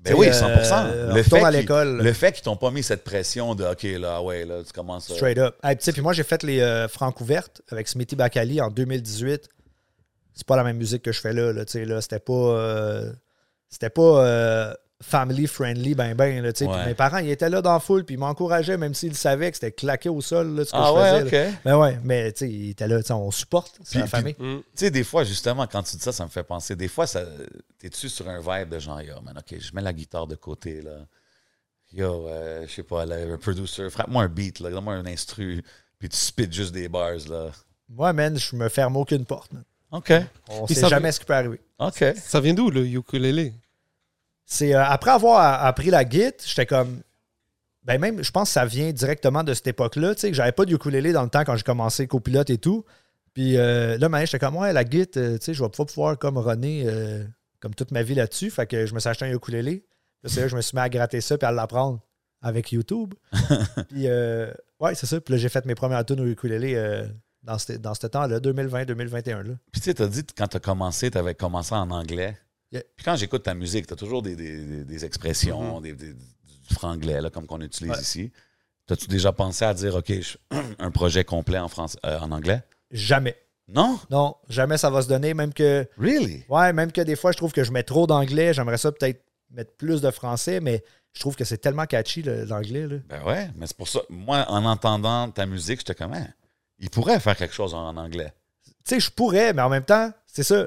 Ben oui, sais, 100 euh, le, fait à qu'ils- l'école. le fait qu'ils t'ont pas mis cette pression de OK, là, ouais, là, tu commences à. Straight up. Hey, puis moi, j'ai fait les euh, Francs ouvertes avec Smithy Bakali en 2018. C'est pas la même musique que je fais là. là, tu sais, là c'était pas. euh, c'était pas euh, family friendly, ben ben. Là, tu sais. Puis Ouais. mes parents, ils étaient là dans la foule, puis ils m'encourageaient, même s'ils savaient que c'était claqué au sol, là, ce que Ah je ouais, faisais. là. OK. Ben ouais, mais tu sais, ils étaient là, on supporte, c'est la famille. Mm. Tu sais, des fois, justement, quand tu dis ça, ça me fait penser. Des fois, ça, t'es-tu sur un vibe de genre, yo, man, OK, je mets la guitare de côté, là. Yo, euh, je sais pas, là, un producer, frappe-moi un beat, là, donne-moi un instru, puis tu spit juste des bars, là. Moi, man, je me ferme aucune porte. man. OK. On Puis sait ça jamais ce qui peut arriver. OK. Ça vient d'où, le ukulélé? C'est euh, après avoir appris la guitare, j'étais comme. Ben même, je pense que ça vient directement de cette époque-là. Tu sais, que j'avais pas de ukulélé dans le temps quand j'ai commencé copilote et tout. Puis euh, là, maintenant, j'étais comme, ouais, la guitare, euh, tu sais, je vais pas pouvoir comme runner euh, comme toute ma vie là-dessus. Fait que je me suis acheté un ukulélé. Là, c'est là que je me suis mis à gratter ça puis à l'apprendre avec YouTube. <laughs> puis, euh, ouais, c'est ça. Puis là, j'ai fait mes premières tunes au ukulélé euh, dans ce dans ce temps-là, 2020-2021. là. Puis tu sais, t'as dit que quand t'as commencé, t'avais commencé en anglais. Yeah. Puis quand j'écoute ta musique, t'as toujours des, des- des- expressions, des, des- du franglais, là, comme qu'on utilise Ouais. ici. T'as-tu déjà pensé à dire, OK, je- <clears throat> un projet complet en, France, euh, en anglais? Jamais. Non? Non, jamais ça va se donner, même que. Really? Ouais, même que des fois, je trouve que je mets trop d'anglais. J'aimerais ça peut-être mettre plus de français, mais je trouve que c'est tellement catchy, l'anglais. Ben ouais, mais c'est pour ça. Moi, en entendant ta musique, j'étais comme, Hein, il pourrait faire quelque chose en, anglais. Tu sais, je pourrais, mais en même temps, c'est ça.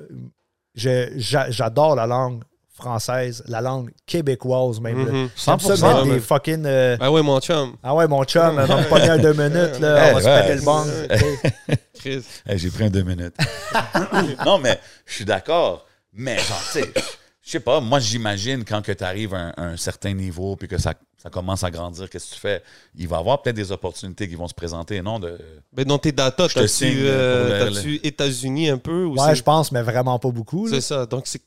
je- j'a- J'adore la langue française, la langue québécoise même. là. J'aime ça 100%, mettre ouais. des fucking. euh, Ah ouais, mon chum. Ah ouais, mon chum, on va me pogner un deux minutes, là, on va se péter le bang. <laughs> Chris. Hey, j'ai pris un deux minutes. <laughs> non, mais je suis d'accord. Mais genre, tu sais, je sais pas, moi j'imagine quand tu arrives à un, à un certain niveau puis que ça, ça commence à grandir, qu'est-ce que tu fais? Il va y avoir peut-être des opportunités qui vont se présenter, non? De... Ben, dans tes datas, Je te t'as-tu euh, pour États-Unis un peu? Ou Ouais, je pense, mais vraiment pas beaucoup. C'est ça. Donc, c'est.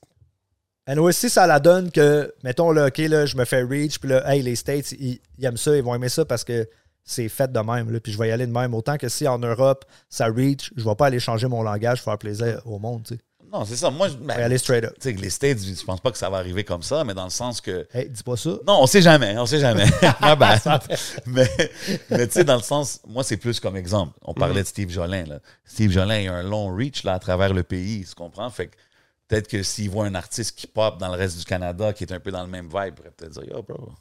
And aussi, ça la donne que, mettons, là, OK, là, je me fais reach, puis là, hey, les States, ils, ils aiment ça, ils vont aimer ça parce que c'est fait de même, là, puis je vais y aller de même. Autant que si en Europe, ça reach, je vais pas aller changer mon langage, faire plaisir au monde, tu sais. Non, c'est ça. Moi, je- ben, aller straight up. tu sais, les States, je pense pas que ça va arriver comme ça, mais dans le sens que. Hey, dis pas ça. Non, on sait jamais, on sait jamais. <laughs> <laughs> Ah ben, mais mais tu sais, dans le sens, moi, c'est plus comme exemple. On parlait de Steve Jolin. Là. Steve Jolin, il a un long reach là, à travers le pays, tu comprends? Fait que peut-être que s'il voit un artiste qui pop dans le reste du Canada, qui est un peu dans le même vibe, il pourrait peut-être dire, yo, bro,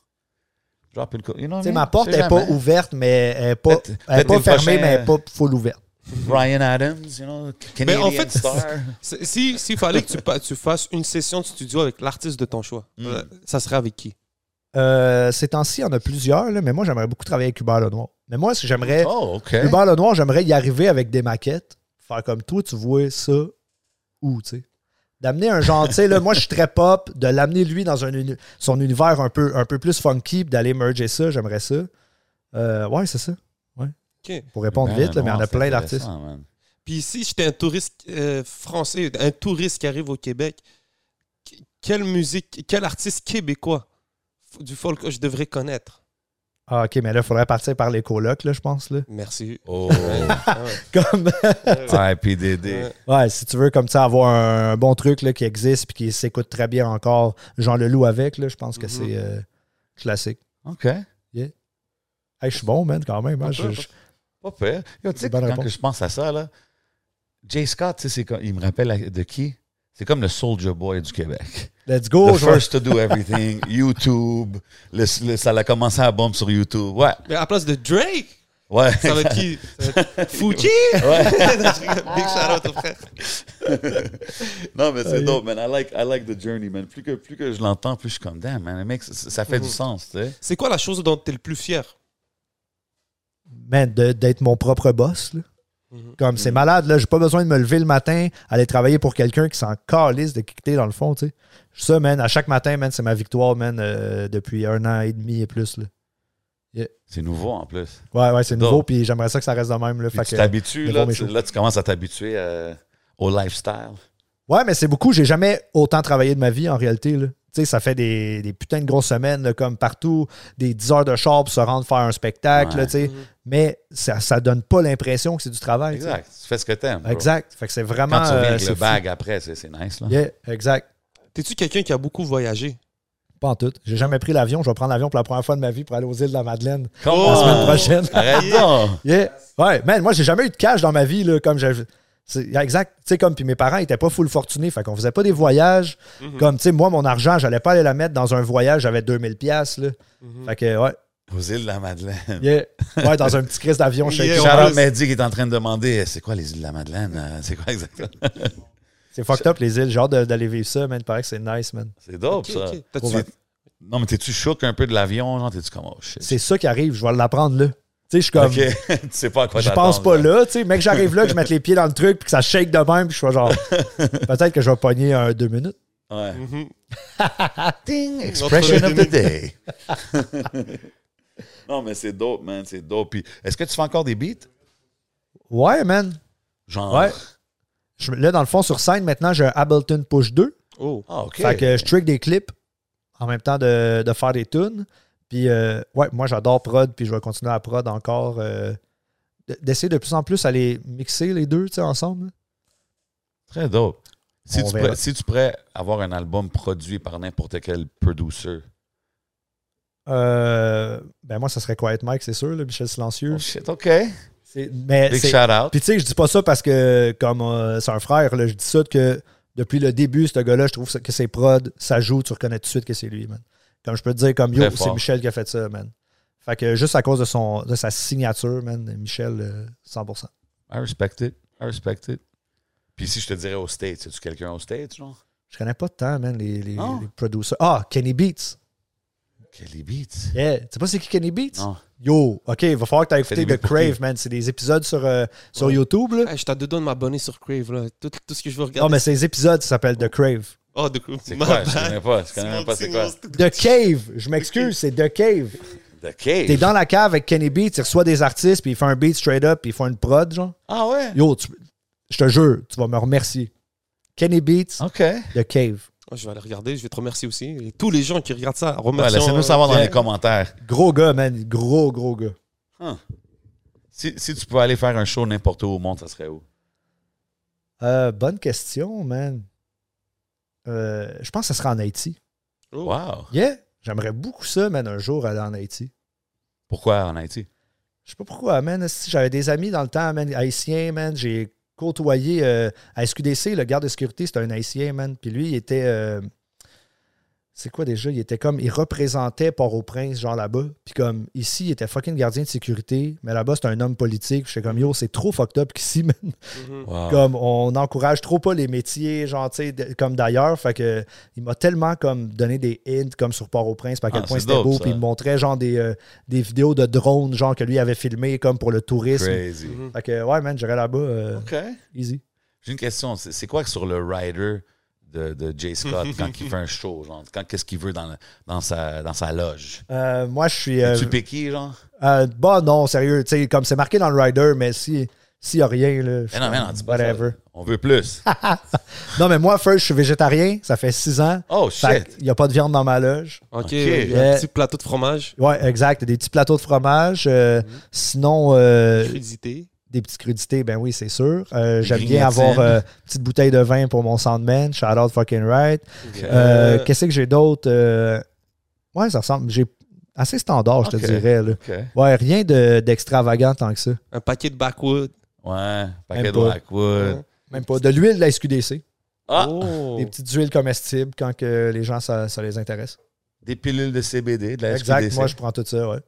drop une co- you know ma porte n'est pas ouverte, mais elle n'est pas, elle est pas fermée, prochain, mais elle n'est pas full ouverte. Brian Adams, you know, Canadian en fait, star. c'est- Si s'il fallait que tu, fasses une session de studio avec l'artiste de ton choix, Mm. euh, ça serait avec qui? Euh, ces temps-ci, il y en a plusieurs, là, mais moi, j'aimerais beaucoup travailler avec Hubert Lenoir. Mais moi, ce que j'aimerais. Oh. Hubert Lenoir, j'aimerais y arriver avec des maquettes, faire comme toi, tu vois ça où, tu sais? D'amener un genre, tu sais, là, moi, je suis très pop, de l'amener lui dans un uni- son univers un peu, un peu plus funky, puis d'aller merger ça, j'aimerais ça. Euh, ouais, c'est ça. Pour répondre Ben, vite, là, mais il y en non, a plein d'artistes. Puis si j'étais un touriste euh, français, un touriste qui arrive au Québec, que- quelle musique, quel artiste québécois du folk que je devrais connaître? Ah, ok, mais là, il faudrait partir par les colocs, là, je pense. Là. Merci. Oh. Ouais. Comme, ouais, des- Ouais. si tu veux, comme ça, avoir un, bon truc là, qui existe puis qui s'écoute très bien encore, Jean Leloup avec, là, je pense que Mhm. c'est euh, classique. OK. Hey, je suis bon, man, quand même. hein, je- Pas pire. Tu sais, Bonne quand réponse. je pense à ça, là, Jay Scott, tu sais, c'est comme- il me rappelle de qui? C'est comme le Soldier Boy du Québec. Let's go. The first to do everything, <laughs> YouTube. Le- le- ça a commencé à bombe sur YouTube. Ouais, Mais à la place de Drake, ouais. ça va être qui? <laughs> Fuji? <laughs> Big shout out au frère. non, mais c'est Aïe. dope, man. I like, I like the journey, man. Plus que, plus que je l'entends, plus je suis comme, damn, man, mec, ça, ça fait Mhm. du sens, tu sais. C'est quoi la chose dont tu es le plus fier? Man, de- d'être mon propre boss. là. Mhm. Comme c'est malade, là, j'ai pas besoin de me lever le matin, aller travailler pour quelqu'un qui s'en calisse de quitter dans le fond, tu sais. Ça, man, à chaque matin, man, c'est ma victoire, man, euh, depuis un an et demi et plus, là. C'est nouveau, en plus. Ouais, ouais, c'est nouveau, puis j'aimerais ça que ça reste de même, là. Fait tu que- t'habitues, là, là, tu commences à t'habituer euh, au lifestyle. Ouais, mais c'est beaucoup. J'ai jamais autant travaillé de ma vie, en réalité, là. Tu sais, ça fait des, des putains de grosses semaines, là, comme partout, des 10 heures de char pour se rendre faire un spectacle, Ouais. là, tu sais. Mais ça, ça donne pas l'impression que c'est du travail. Exact. Tu fais ce que t'aimes. Exact. Fait que c'est vraiment. Quand tu reviens euh, avec le fou. bag après, c'est nice, là. Yeah, exact. T'es-tu quelqu'un qui a beaucoup voyagé? Pas en tout. J'ai jamais pris l'avion. Je vais prendre l'avion pour la première fois de ma vie pour aller aux îles de la Madeleine Comment? la semaine prochaine. Arrête! <laughs> Yeah. Ouais, man, moi, j'ai jamais eu de cash dans ma vie, là, comme j'ai. Exact. Tu sais, comme, puis mes parents étaient pas full fortunés. Fait qu'on faisait pas des voyages. Mhm. Comme, tu sais, moi, mon argent, j'allais pas aller la mettre dans un voyage. J'avais 2000 pièces là. Mhm. Fait que, ouais. Aux îles de la Madeleine. Yeah. Ouais, dans un petit crise d'avion chez Yeah, Charles Mehdi qui est en train de demander c'est quoi les îles de la Madeleine? Euh, C'est quoi exactement C'est fucked up, les îles. J'ai hâte d'aller vivre ça, man. Il paraît que c'est nice, man. C'est dope, ça. Non, mais t'es-tu choqué un peu de l'avion genre T'es-tu comme oh shit? C'est ça qui arrive. Je vais l'apprendre là. Tu sais, je suis comme. <laughs> Tu sais pas à quoi Je pense pas là, tu sais, mec, j'arrive là, que je mette les pieds dans le truc, puis que ça shake de même, puis je suis genre, <laughs> peut-être que je vais pogner un deux minutes. Ouais. <laughs> Ding, expression of the day. non, mais c'est dope, man, c'est dope. Puis, est-ce que tu fais encore des beats? Ouais, man. Genre. Ouais. Je- là, dans le fond, sur scène, maintenant, j'ai un Ableton Push 2. Oh. Ah, OK. Fait que je trick des clips en même temps de, de faire des tunes. Puis, euh, ouais, moi, j'adore prod, puis je vais continuer à prod encore. euh, D'essayer de plus en plus à les mixer les deux, tu sais, ensemble. Très dope. Si tu, pourrais, si tu pourrais avoir un album produit par n'importe quel producer. Euh, ben, moi, ça serait Quiet Mike, c'est sûr, là, Michel Silencieux. Oh shit, OK. Mais Big shout out. Puis tu sais, je dis pas ça parce que comme euh, c'est un frère, là, je dis ça que depuis le début, ce gars-là, je trouve que ses prods, ça joue, tu reconnais tout de suite que c'est lui, man. Comme je peux te dire, comme yo, c'est. Michel qui a fait ça, man. Fait que juste à cause de son de sa signature, man, Michel, euh, 100%. I respect it. I respect it. Puis si je te dirais au States, c'est-tu quelqu'un au States, genre? Je connais pas tant, man, les, les, Non. les producers. Ah, Kenny Beats. Kelly Beats? Yeah. Tu sais pas c'est qui Kenny Beats? Non. Yo, OK, il va falloir que tu aies écouté Kenny The? Crave, man. C'est des épisodes sur, euh, sur Ouais. YouTube, là. Hey, je t'ai dedans de m'abonner sur Crave. Là. Tout, tout ce que je veux regarder. Non, mais ces épisodes, ça s'appelle The Crave. Oh, de coup. C'est quoi? Je connais pas. Je connais même pas c'est quoi. The Cave. Je m'excuse, c'est The Cave. The Cave? T'es dans la cave avec Kenny Beats, il reçoit des artistes, puis il fait un beat straight up, puis il fait une prod, genre. Ah ouais? Yo, tu- je te jure, tu vas me remercier. Kenny Beats, OK. The Cave. Oh, je vais aller regarder, je vais te remercier aussi. Et tous les gens qui regardent ça, Ouais, remercie. Laissez-nous savoir dans Yeah. les commentaires. Gros gars, man. Gros, gros gars. Si, si tu pouvais aller faire un show n'importe où au monde, ça serait où? Euh, bonne question, man. Euh, je pense que ça sera en Haïti. Oh. Wow. Yeah! J'aimerais beaucoup ça, man, un jour aller en Haïti. Pourquoi en Haïti? Je sais pas pourquoi, man. Si J'avais des amis dans le temps, man, haïtiens, man. J'ai côtoyé euh, à SQDC, le garde de sécurité, c'était un haïtien, man. Puis lui, il était. euh, c'est quoi déjà? Il était comme. Il représentait Port-au-Prince, genre là-bas. Puis comme ici, il était fucking gardien de sécurité. Mais là-bas, c'était un homme politique. J'étais comme, yo, c'est trop fucked up qu'ici, man. Mhm. Wow. Comme on n'encourage trop pas les métiers, genre, tu sais, comme d'ailleurs. Fait que il m'a tellement comme donné des hints comme sur Port-au-Prince, puis à quel Ah, point c'est c'était beau. Puis il me montrait genre des, euh, des vidéos de drones, genre que lui avait filmé comme pour le tourisme. Crazy. Fait que ouais, man, j'irais là-bas. euh, OK. easy. J'ai une question. C'est c'est quoi que sur le rider? De, de Jay Scott quand il fait un <laughs> show? Genre, quand, qu'est-ce qu'il veut dans, dans, sa, dans sa loge? Euh, moi, je suis. euh, tu piqué, genre? euh, bah non, sérieux. Tu sais, comme c'est marqué dans le rider, mais si. S'il n'y a rien, là. Mais non, mais non, dis pas ça. Whatever. On veut plus. <laughs> Non, mais moi, first, je suis végétarien. Ça fait six ans. Oh, shit. qu'il n'y a pas de viande dans ma loge. Ok, Ok. il y a Yeah. un petit plateau de fromage. Ouais, exact. Des petits plateaux de fromage. euh, Sinon, euh, Crudité. Des petites crudités, ben oui, c'est sûr. Euh, J'aime bien avoir euh, une petite bouteille de vin pour mon Soundman. Shout out fucking right. Euh, Euh, Qu'est-ce que j'ai d'autre? Euh, Ouais, ça ressemble. J'ai assez standard, je te dirais. Là. Ouais, rien de- d'extravagant tant que ça. un paquet de backwood. Ouais. Paquet Même de pas. Blackwood. Même pas. De l'huile de la SQDC. Ah! Oh. Des petites huiles comestibles quand que les gens, ça, ça les intéresse. Des pilules de CBD, de la exact. SQDC. Moi, je prends tout ça, ouais.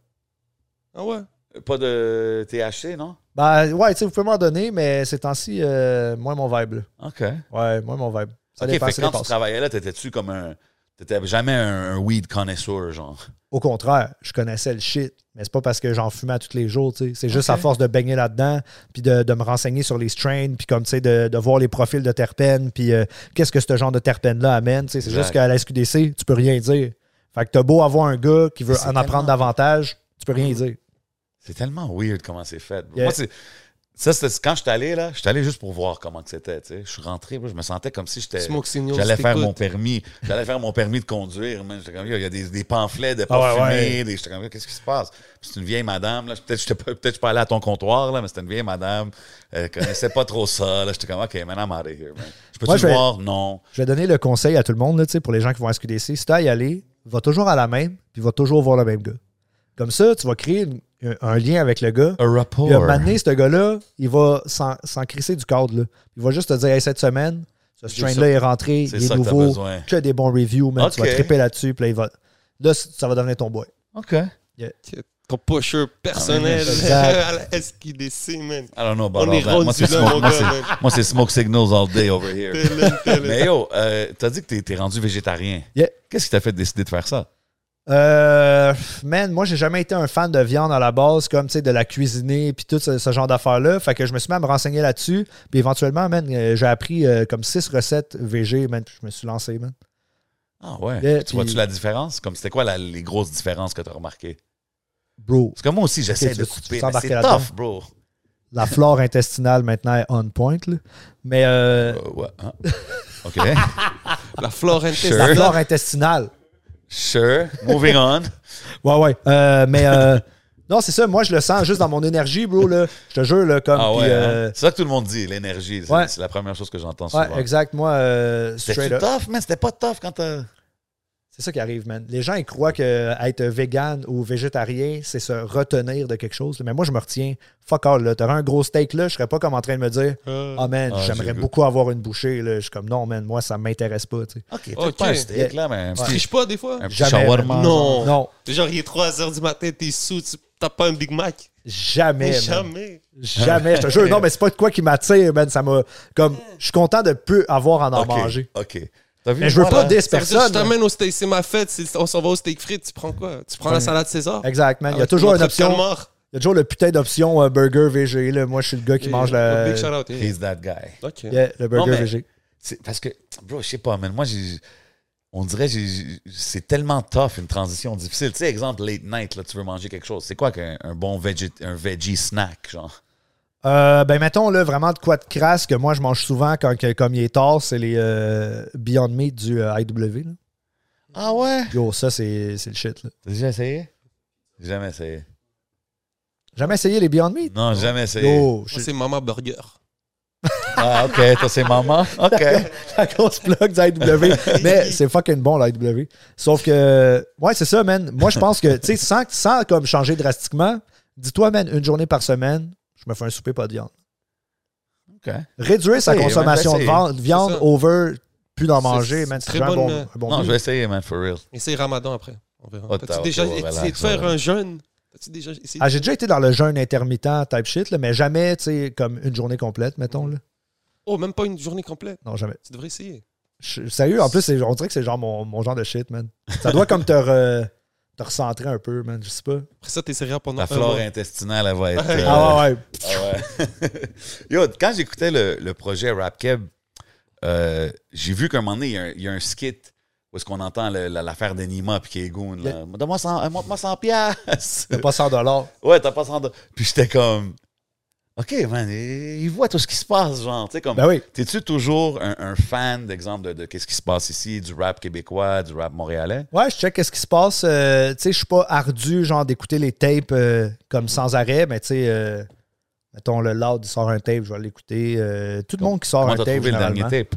Ah ouais? Pas de THC, non? Ben, ouais, tu sais, vous pouvez m'en donner, mais ces temps-ci, euh, moins mon vibe. là. OK. Ouais, moins mon vibe. Ça OK, dépend, fait ça quand dépend. tu travaillais là, t'étais-tu comme un... T'étais jamais un, un weed connoisseur, genre? Au contraire, je connaissais le shit, mais c'est pas parce que j'en fumais à tous les jours, tu sais. C'est juste à force de baigner là-dedans, puis de, de me renseigner sur les strains, puis comme, tu sais, de, de voir les profils de terpènes, puis euh, qu'est-ce que ce genre de terpène-là amène, tu sais. C'est Exact. juste qu'à la SQDC, tu peux rien dire. Fait que t'as beau avoir un gars qui veut C'est en apprendre tellement- davantage, tu peux rien dire. C'est tellement weird comment c'est fait. Yeah. Moi. Ça, c'était quand je suis allé, là, je suis allé juste pour voir comment que c'était. Je suis rentré, je me sentais comme si j'étais... J'allais faire mon permis. J'allais faire mon permis de conduire. il y a des, des pamphlets de Ah pas ouais, ouais. J'étais comme, qu'est-ce qui se passe? C'est une vieille madame. Peut-être que je suis pas allé à ton comptoir, là, mais c'était une vieille madame. Elle connaissait pas trop ça. J'étais comme, OK, man, I'm out of here, man. Je peux-tu vais- voir? Non. Je vais donner le conseil à tout le monde, là, pour les gens qui vont à SQDC. Si tu à y aller, va toujours à la même, puis va toujours voir le même gars. Comme ça, tu vas créer une- un, un lien avec le gars. A rapport. Puis à un moment donné, ce gars-là, il va s'en s'en crisser du cadre. Là. Il va juste te dire hey, cette semaine, ce ça. est rentré, C'est il est que nouveau, besoin. que des bons reviews, man. Tu vas triper là-dessus, puis là, il va. Là, ça va devenir ton boy. OK. Ton pusher personnel <laughs> à la SQDC, man. I don't know about On all est that. Moi, rendu c'est smoke, moi, moi, c'est smoke signals all day over here. Mais yo, euh, t'as dit que t'es, t'es rendu végétarien. Yeah. Qu'est-ce qui t'a fait décider de faire ça? Euh, man, moi, j'ai jamais été un fan de viande à la base, comme, tu sais, de la cuisiner, puis tout ce, ce genre d'affaires-là. Fait que je me suis mis à me renseigner là-dessus. Puis éventuellement, man, euh, j'ai appris euh, comme six recettes VG, man, puis je me suis lancé, man. Ah ouais. Yeah, tu vois-tu la différence? Comme c'était quoi la- les grosses différences que tu as remarquées? Bro, Parce que moi aussi, j'essaie de couper, mais c'est tough, bro. la flore intestinale maintenant est on point, là. Mais euh, Euh, ouais. hein. <laughs> OK. La flore Sure. intestinale. la flore intestinale. Sure. Moving on. <laughs> Ouais, ouais. Euh, mais euh, non, c'est ça. Moi, je le sens juste dans mon énergie, bro. Là. Je te jure, là, comme. Ah ouais. euh, hein? C'est ça que tout le monde dit, l'énergie. C'est Ouais. la première chose que j'entends souvent. ouais, exact. Moi, euh, straight C'était up. tough, mais c'était pas tough quand t'as. C'est ça qui arrive, man. Les gens, ils croient que être vegan ou végétarien, c'est se retenir de quelque chose. Mais moi, je me retiens. Fuck all, là. T'aurais un gros steak, là. Je serais pas comme en train de me dire, Euh, ah, man, Ah, j'aimerais beaucoup avoir une bouchée, là. Je suis comme, non, man, moi, ça m'intéresse pas, tu sais. OK, peut-être Ok. pas un steak, là, mais Tu triches pas des fois? un Jamais, shawarma. Non. Non, Genre, il est 3 h du matin, t'es sous, tu t'as pas un Big Mac. jamais, man. Jamais. Jamais, je te jure. Non, mais c'est pas de quoi qui m'attire, man. Ça m'a. Comme, je suis content de peu avoir à en OK, manger. OK. T'as vu, Mais je veux pas là? des Ça veut dire, je personnes. t'amène au steak, c'est ma fête, on s'en va au steak frites, tu prends quoi? Tu prends la salade César? Exact, man. Il y a Avec toujours une option. Il y a toujours le putain d'option euh, burger VG. Là. Moi, je suis le gars qui Et, mange la. Big shout out. yeah. He's that guy. Ok. Yeah, le burger Non, mais- VG. Parce que, bro, je sais pas, man. Moi, j'ai. On dirait j'ai- c'est tellement tough, une transition difficile. Tu sais, exemple, late night, là, tu veux manger quelque chose. C'est quoi qu'un un bon veggie, un veggie snack, genre? Euh, ben, mettons, là, vraiment de quoi de crasse que moi, je mange souvent quand que- comme il est tard, c'est les euh, Beyond Meat du euh, IW. là. Ah ouais? Yo, ça, c'est c'est le shit. là. T'as déjà essayé? Jamais essayé. Jamais essayé les Beyond Meat? Non, jamais essayé. Yo, je c'est Mama Burger. <laughs> Ah, ok, toi, c'est maman. <laughs> Ok. la grosse plug du IW. Mais c'est fucking bon, l'IW. Sauf que, ouais, c'est ça, man. Moi, je pense que, tu sais, sans, sans comme changer drastiquement, dis-toi, man, une journée par semaine, je me fais un souper pas de viande. Ok. Réduire sa consommation man, de viande over, plus d'en manger, c'est man. C'est un bon, bonne, euh, un bon Non, deal. je vais essayer, man, for real. Essaye Ramadan après. On verra. Oh, T'as-tu t'as- déjà essayé de faire un jeûne? As-tu déjà essayé? Ah, j'ai déjà été dans le jeûne intermittent type shit, là, mais jamais, tu sais, comme une journée complète, mettons. Là. Oh, même pas une journée complète? Non, jamais. Tu devrais essayer. Je- sérieux, en plus, c'est- on dirait que c'est genre mon, mon genre de shit, man. Ça doit comme te, re- te recentrer un peu, man. Je sais pas. Après ça, t'essaieras pendant La flore mois. intestinale, elle va <laughs> être. Euh, Ah ouais, ouais. Ah ouais. Yo, quand j'écoutais le, le projet Rapkeb, euh, j'ai vu qu'à un moment donné, il y a un, il y a un skit où est-ce qu'on entend l'affaire d'Enima puis Kegoon. Donne-moi 100, euh, montre-moi 100 piastres. T'as pas 100 dollars. Ouais, t'as pas 100 de- Puis j'étais comme... OK, man, il il voit tout ce qui se passe, genre. Comme... Ben oui. T'es-tu toujours un, un fan, d'exemple, de, de qu'est-ce qui se passe ici, du rap québécois, du rap montréalais? Ouais, je check qu'est-ce qui se passe. Euh, tu sais, je suis pas ardu, genre, d'écouter les tapes euh, comme sans arrêt, mais tu sais, euh, mettons, le Loud sort un tape, je vais l'écouter. Tout le monde qui sort un tape, trouvé le dernier tape?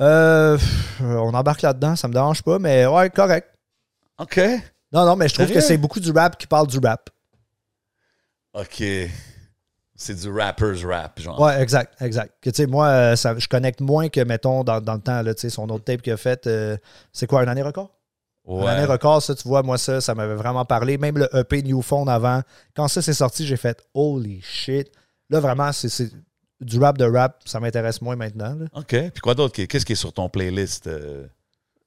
Euh, pff, on embarque là-dedans, ça me dérange pas, mais ouais, correct. OK. Non, non, mais je trouve que c'est beaucoup du rap qui parle du rap. OK. C'est du rapper's rap, genre. Ouais, exact, exact. Que, tu sais, moi, euh, ça- je connecte moins que, mettons, dans, dans le temps, là, tu sais, son autre tape qu'il a fait, euh, c'est quoi, un année record? Ouais. Un année record, ça, tu vois, moi, ça, ça m'avait vraiment parlé. Même le EP New Phone avant, quand ça s'est sorti, j'ai fait holy shit. Là, vraiment, c'est- c'est du rap de rap, ça m'intéresse moins maintenant. là. OK. Puis quoi d'autre? Qu'est-ce qui est sur ton playlist? euh?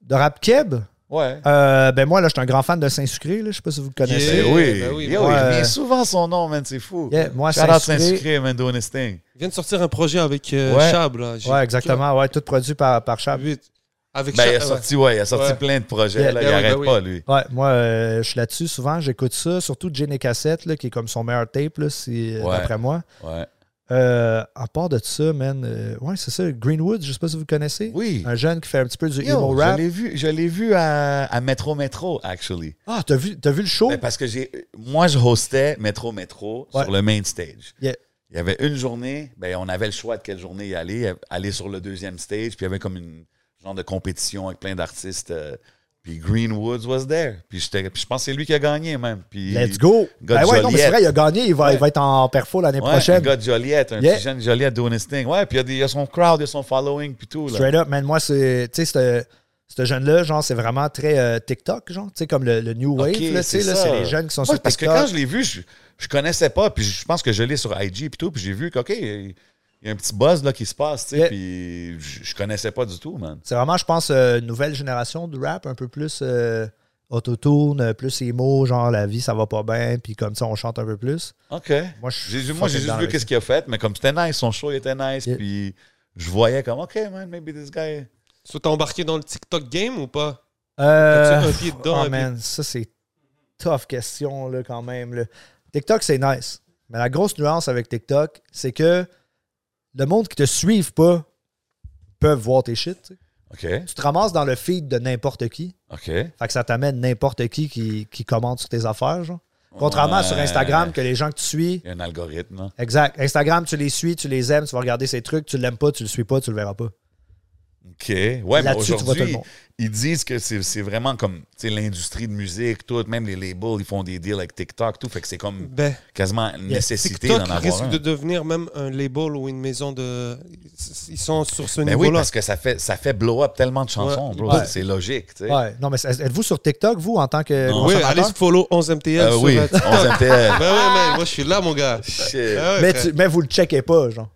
De rap keb, Ouais. euh, ben moi, là, je suis un grand fan de Saint-Sucré, là, je sais pas si vous le connaissez. Yeah. Ben oui. ben oui, ben il oui. revient souvent son nom, man. C'est fou. Yeah, moi, Saint-Sucré. Man, doing his thing. Il vient de sortir un projet avec euh, Ouais. Chab. Là. Ouais, exactement, ouais, tout produit par, par Chab. Huit. Avec Ben, il a sorti, ouais, il a sorti Ouais. plein de projets. Yeah, là, il oui, arrête oui. pas, lui. Ouais, moi, euh, je suis là-dessus souvent, j'écoute ça, surtout Jenny Cassette, là, qui est comme son meilleur tape, là, si- Ouais. d'après moi. Ouais. Euh, à part de ça, man, euh, ouais, c'est ça, Greenwood, je sais pas si vous connaissez. Oui. Un jeune qui fait un petit peu du Yo, emo je rap. l'ai vu, je l'ai vu à, à Metro Metro, actually. Ah, t'as vu, vu le show? Ben, parce que j'ai, moi, je hostais Metro Metro Ouais. sur le main stage. Yeah. Il y avait une journée, ben, on avait le choix de quelle journée y aller, aller sur le deuxième stage, puis il y avait comme une genre de compétition avec plein d'artistes. euh, puis Greenwoods was there. Puis, je pense que c'est lui qui a gagné, même. Puis, Let's go! gars Ben ouais, non, mais c'est vrai, il a gagné, il va, Ouais. il va être en perfo l'année Ouais, prochaine. un gars de Joliette, un Yeah. petit jeune Joliette doing his thing. Ouais, puis il y a des- il y, a son crowd, il y a son following, puis tout. Là. Straight up, man, moi, c'est, tu sais, ce- jeune-là, genre, c'est vraiment très euh, TikTok, genre, tu sais, comme le, le New Wave, Ok, là, tu sais, c'est là, ça. c'est les jeunes qui sont Ouais, sur parce que TikTok. quand je l'ai vu, je, je connaissais pas, puis je pense que je l'ai sur IG puis tout, puis j'ai vu qu'OK, il y a un petit buzz là, qui se passe, tu sais, Yeah. puis je, connaissais pas du tout, man. C'est vraiment, je pense, euh, une nouvelle génération du rap, un peu plus euh, autotune, plus emo, genre la vie, ça va pas bien, puis comme ça, on chante un peu plus. OK. Moi, J'ai- juste vu qu'est-ce qu'il a fait, mais comme c'était nice, son show il était nice, Yeah. puis je voyais comme, OK, man, maybe this guy. So, t'as embarqué dans le TikTok game ou pas? Euh, un pied dedans, oh, man, ça c'est tough question là, quand même. là. TikTok, c'est nice. Mais la grosse nuance avec TikTok, c'est que le monde qui te suive pas peuvent voir tes shit. tu sais. OK, Tu te ramasses dans le feed de n'importe qui. OK. Fait que ça t'amène n'importe qui, qui qui commente sur tes affaires. Genre. Contrairement à sur. Instagram, que les gens que tu suis, Il y a un algorithme, là. exact. Instagram, tu les suis, tu les aimes, tu vas regarder ces trucs, tu l'aimes pas, tu le suis pas, tu le verras pas. OK. Ouais, mais aujourd'hui, ils disent que c'est c'est vraiment comme, tu sais, l'industrie de musique, tout, même les labels, ils font des deals avec TikTok, tout. Fait que c'est comme Ben, quasiment une Yeah. nécessité d'en avoir risque un. de devenir même un label ou une maison de. Ils sont sur ce Ben oui, niveau-là. parce que ça fait, ça fait blow up tellement de chansons, Ouais. bro. Ouais. C'est- logique, tu sais. Ouais. Non, mais êtes-vous sur TikTok, vous, en tant que Non. Oui, allez follow 11MTL Euh, sur oui, euh, TikTok. 11 MTL. Ben ouais, man, moi je suis là, mon gars. Shit. Ah ouais, mais, tu- mais vous le checkez pas, genre.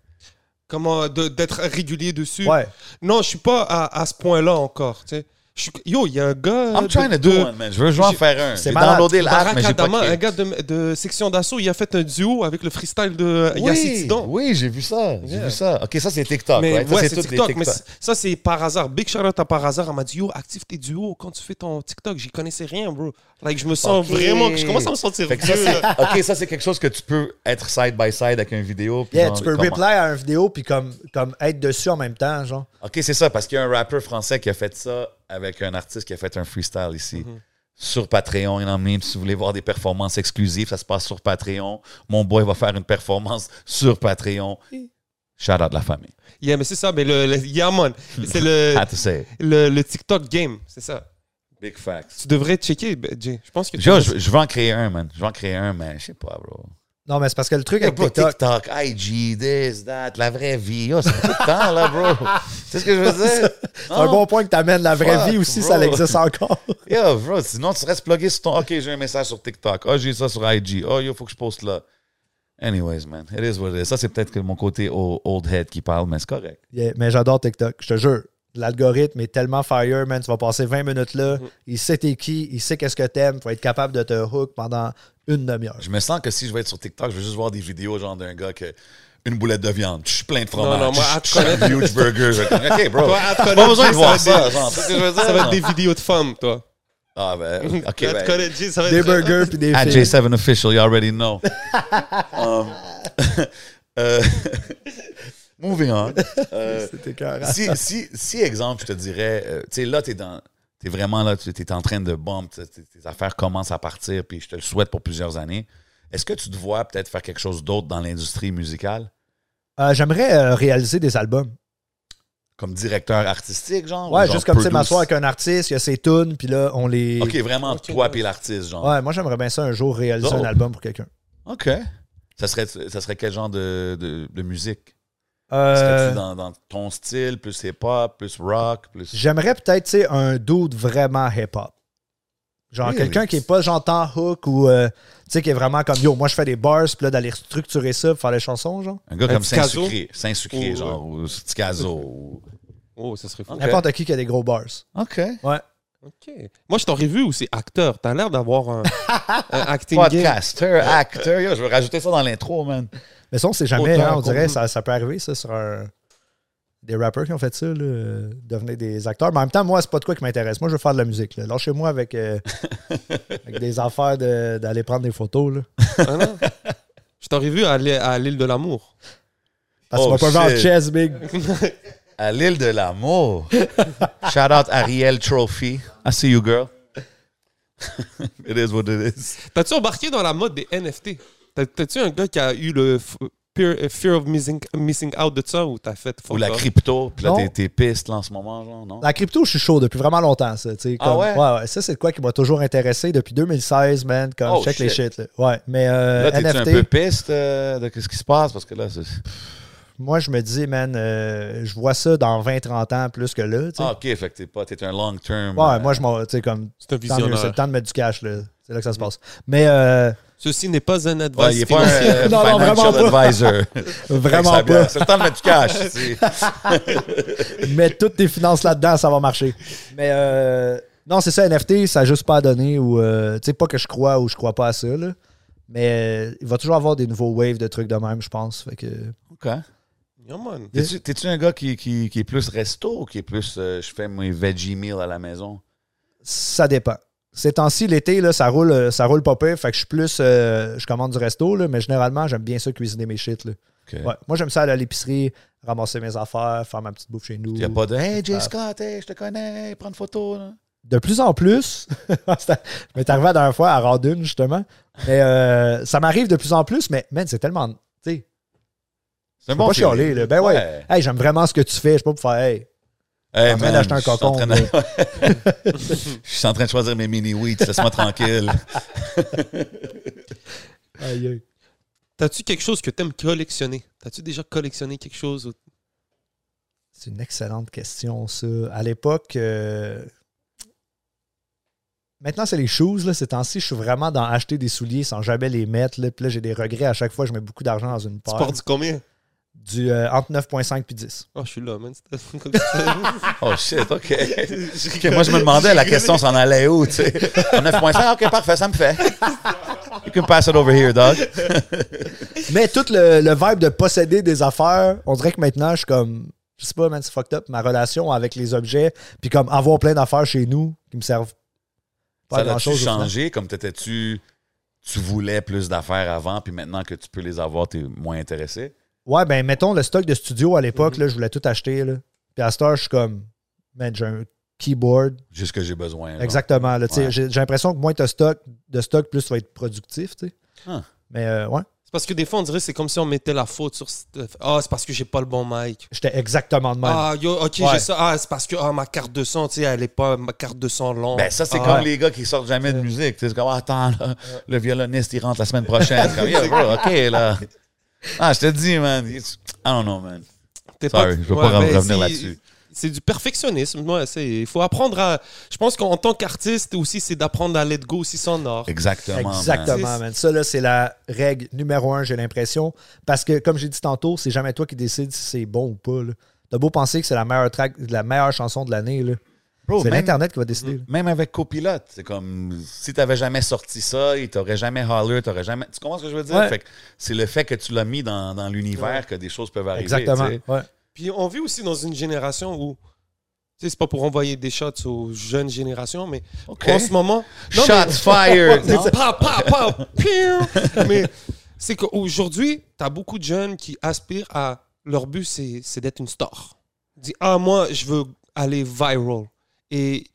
Comment d'être régulier dessus. Ouais. Non, je suis pas à, à ce point-là encore. tu sais. Je Yo, il y a un gars. I'm de- trying to de- do one, man. Je veux jouer en faire un. c'est downloadé l'app, mais j'ai pas Barakadama, un gars de, de section d'assaut, il a fait un duo avec le freestyle de Oui, Yacine Tidon. oui, j'ai vu ça. J'ai Yeah. vu ça. OK, ça, c'est TikTok, Mais right? Ça, ouais, c'est TikTok. Mais ça, c'est par hasard. Big shout out à par hasard. Elle m'a dit Yo, active tes duos quand tu fais ton TikTok. J'y connaissais rien, bro. Like, je me sens vraiment. Je commence à me sentir Fait ça. OK, ça, c'est quelque chose que tu peux être side by side avec une vidéo. puis Yeah, genre, tu peux comment- reply à une vidéo puis comme, comme être dessus en même temps, genre. OK, c'est ça, parce qu'il y a un rappeur français qui a fait ça avec un artiste qui a fait un freestyle ici. Mhm. Sur Patreon, mean? Si vous voulez voir des performances exclusives, ça se passe sur Patreon. Mon boy va faire une performance sur Patreon. Shout out la famille. Yeah, mais c'est ça. Mais le, le yeah, man. C'est le, <laughs> say. le, le TikTok game. C'est ça. Big facts. Tu devrais checker, ben, Jay. Je pense que tu Je, je, veux en créer un, man. Je veux en créer un, mais je sais pas, bro. Non, mais c'est parce que le truc avec bro, TikTok. TikTok, IG, this, that, la vraie vie. Yo, c'est beaucoup de temps, là, bro. <laughs> sais ce que je veux dire? <laughs> C'est un bon point que tu amènes la vraie Fuck, vie aussi, bro. ça existe encore. <laughs> Yo, bro, sinon tu restes plugué sur ton. Ok, j'ai un message sur TikTok. Oh, j'ai ça sur IG. Oh, yo, faut que je poste là. Anyways, man, it is what it is. Ça, c'est peut-être que mon côté old head qui parle, mais c'est correct. Yeah, mais j'adore TikTok, je te jure. L'algorithme est tellement fire, man. Tu vas passer 20 minutes là. Il sait t'es qui, il sait qu'est-ce que t'aimes. Tu vas être capable de te hook pendant une demi-heure. Je me sens que si je vais être sur TikTok, je vais juste voir des vidéos genre d'un gars qui a une boulette de viande, je suis plein de fromage, Non, non, moi, à te connaître- huge burger. Je- <laughs> Ok, bro. Toi, à te Pas besoin de voir ça être genre. Je veux dire? Ça va être des vidéos de femmes, toi. Ah, ben, <laughs> ok, vas te connaître, Jay, ça va Des être. burgers puis des At filles. J7 Official, you already know. um, <laughs> euh, moving on. Euh, C'était si, si, si, exemple, je te dirais, euh, tu sais, là, tu es dans. T'es vraiment là, tu es en train de bomber, tes, tes affaires commencent à partir, puis je te le souhaite pour plusieurs années. Est-ce que tu te vois peut-être faire quelque chose d'autre dans l'industrie musicale? Euh, J'aimerais euh, réaliser des albums. Comme directeur artistique, genre? Ouais, ou genre juste comme tu m'asseoir avec un artiste, il y a ses tunes, puis là, on les. Ok, vraiment, toi puis l'artiste, genre. Ouais, moi, j'aimerais bien ça un jour réaliser un album pour quelqu'un. Ok. Ça serait, ça serait quel genre de, de, de musique? Euh, dans, dans ton style, plus hip-hop, plus rock, plus. J'aimerais peut-être, tu sais, un dude vraiment hip-hop. Genre quelqu'un qui est pas j'entends hook ou, euh, tu sais, qui est vraiment comme, yo, moi, je fais des bars, puis là, d'aller structurer ça pour faire les chansons, genre. Un gars Un comme? Saint-Sucré, Saint-Sucré, Ou, genre, ou Ticazo. ou- Oh, ça serait fou. N'importe qui qui a des gros bars. OK. Ouais. Ok. Moi, je t'aurais vu aussi acteur. T'as l'air d'avoir un, <laughs> un acting game. Podcaster, acteur. Yo, je vais rajouter ça dans l'intro, man. Mais ça, on sait jamais, hein, on dirait, ça, ça peut arriver, ça, sur un... Des rappers qui ont fait ça, là, euh, devenir des acteurs. Mais en même temps, moi, c'est pas de quoi qui m'intéresse. Moi, je veux faire de la musique. Là. Lâchez-moi avec, euh, <laughs> avec des affaires de- d'aller prendre des photos. Là. Ah non? Je t'aurais vu à l'île de l'amour. Parce que Oh, tu m'as pas vu en shit. chess, big. <laughs> À l'île de l'amour. Shout out Ariel Trophy. I see you, girl. <laughs> it is what it is. T'as-tu embarqué dans la mode des NFT? T'as- T'as-tu un gars qui a eu le peer- euh, fear of missing, missing out de ça ou t'as fait Ou la crypto. Puis là, t'es- t'es piste là, en ce moment, genre, non? La crypto, je suis chaud depuis vraiment longtemps, ça. Ah comme- ouais? ouais, Ça, c'est quoi qui m'a toujours intéressé depuis 2016, man. Comme Oh, check les shit. Là. Ouais, mais euh, Là, t'es-tu un NFT, peu piste euh, de ce qui se passe? Parce que là, c'est. moi, je me dis, man, euh, je vois ça dans 20-30 ans plus que là. tu sais. Ah, ok, fait que t'es pas. T'es un long term. ouais, euh, moi, je m'en. Tu sais, comme. C'est un C'est le temps de mettre du cash, là. C'est là que ça se passe. Mais euh, Ceci n'est pas un Ouais, il est pas un euh, Non, non, financial vraiment pas. advisor. <laughs> vraiment pas. C'est le temps de mettre du cash. <laughs> Mets toutes tes finances là-dedans, ça va marcher. Mais euh, Non, c'est ça, NFT, ça n'a juste pas à donner. Ou, euh, tu sais, pas que je crois ou je crois pas à ça, là. Mais euh, il va toujours avoir des nouveaux waves de trucs de même, je pense. Fait que. OK. Yeah. T'es-tu t'es-tu un gars qui, qui, qui est plus resto ou qui est plus euh, je fais mes veggie meal à la maison? Ça dépend. Ces temps-ci, l'été, ça roule, euh, ça roule pas pire. Fait que je suis plus. euh, je commande du resto, là, mais généralement, j'aime bien ça cuisiner mes shit. Là. Ouais. Moi, j'aime ça aller à l'épicerie, ramasser mes affaires, faire ma petite bouffe chez nous. Il n'y a pas de Hey, Jay. Scott, hey, je te connais, prends une photo. Là. De plus en plus, <laughs> ça m'est arrivé la dernière fois à Radun, justement. Mais euh, ça m'arrive de plus en plus, mais man, c'est tellement. Tu sais, C'est un je peux pas chialer. Là. Ben ouais. Hey, j'aime vraiment ce que tu fais. Je sais pas pour faire. Hey, Hey, en train man, d'acheter un je suis en cocon, train de- <laughs> Je suis en train de choisir mes mini wheats, laisse-moi tranquille. <laughs> aïe, aïe. T'as-tu quelque chose que t'aimes collectionner? T'as-tu déjà collectionné quelque chose? C'est une excellente question, ça. À l'époque, euh, maintenant, c'est les shoes. Là. Ces temps-ci, je suis vraiment dans acheter des souliers sans jamais les mettre. Là. Puis là, j'ai des regrets à chaque fois. Je mets beaucoup d'argent dans une Tu paire. portes du combien? Du, euh, entre 9,5 puis 10. Oh, je suis là, man. C'était comme ça. <laughs> Oh shit, OK. Moi, je me demandais, la question s'en allait où, tu sais? <laughs> 9.5, OK, parfait, ça me fait. You can pass it over here, dog. <laughs> Mais tout le, le vibe de posséder des affaires, on dirait que maintenant, je suis comme. Je sais pas, man, c'est fucked up. Ma relation avec les objets, puis comme avoir plein d'affaires chez nous qui me servent pas Ça à grand a-tu chose. changé? Comme t'étais-tu... Tu voulais plus d'affaires avant, puis maintenant que tu peux les avoir, t'es moins intéressé? Ouais, ben, mettons le stock de studio à l'époque, là, je voulais tout acheter. Là. Puis à cette heure, je suis comme. Man, j'ai un keyboard. Juste ce que j'ai besoin. genre. Exactement. là, tu sais, Ouais. J'ai j'ai l'impression que moins tu as stock, de stock, plus tu vas être productif. tu sais. Ah. Mais euh, ouais, C'est parce que des fois, on dirait que c'est comme si on mettait la faute sur. Ah, c'est parce que j'ai pas le bon mic. j'étais exactement de même. Ah, yo, ok, Ouais. j'ai ça. Ah, c'est parce que ah, ma carte de son, tu sais, elle est pas ma carte de son long. Ben, ça, c'est Ah, comme ouais. les gars qui sortent jamais de musique. Tu sais, C'est comme, ah, attends, là, le violoniste, il rentre la semaine prochaine. C'est <laughs> comme, bro, OK, là. Ah, je te dis, man. it's- I don't know, man. T'es Sorry, je veux Ouais, pas revenir c'est- là-dessus. C'est du perfectionnisme. Ouais, c'est- il faut apprendre à. Je pense qu'en tant qu'artiste aussi, c'est d'apprendre à let go aussi son art. Exactement. Exactement, man. man. Ça, là, c'est la règle numéro un, j'ai l'impression. Parce que, comme j'ai dit tantôt, c'est jamais toi qui décides si c'est bon ou pas. là. T'as beau penser que c'est la meilleure track, la meilleure chanson de l'année. C'est l'Internet qui va décider. là. même avec Copilote, c'est comme si t'avais jamais sorti ça, il t'aurait jamais holler, t'aurais jamais. Tu comprends ce que je veux dire? Ouais. C'est le fait que tu l'as mis dans, dans l'univers que des choses peuvent arriver. Exactement. tu. Ouais. Puis on vit aussi dans une génération où. Tu sais, c'est pas pour envoyer des shots aux jeunes générations, mais en ce moment. Non, Shots mais- fired! Pa, pa, pa. Mais c'est qu'aujourd'hui, tu as beaucoup de jeunes qui aspirent à. Leur but, c'est c'est d'être une star. Disent Ah, moi, je veux aller viral. Et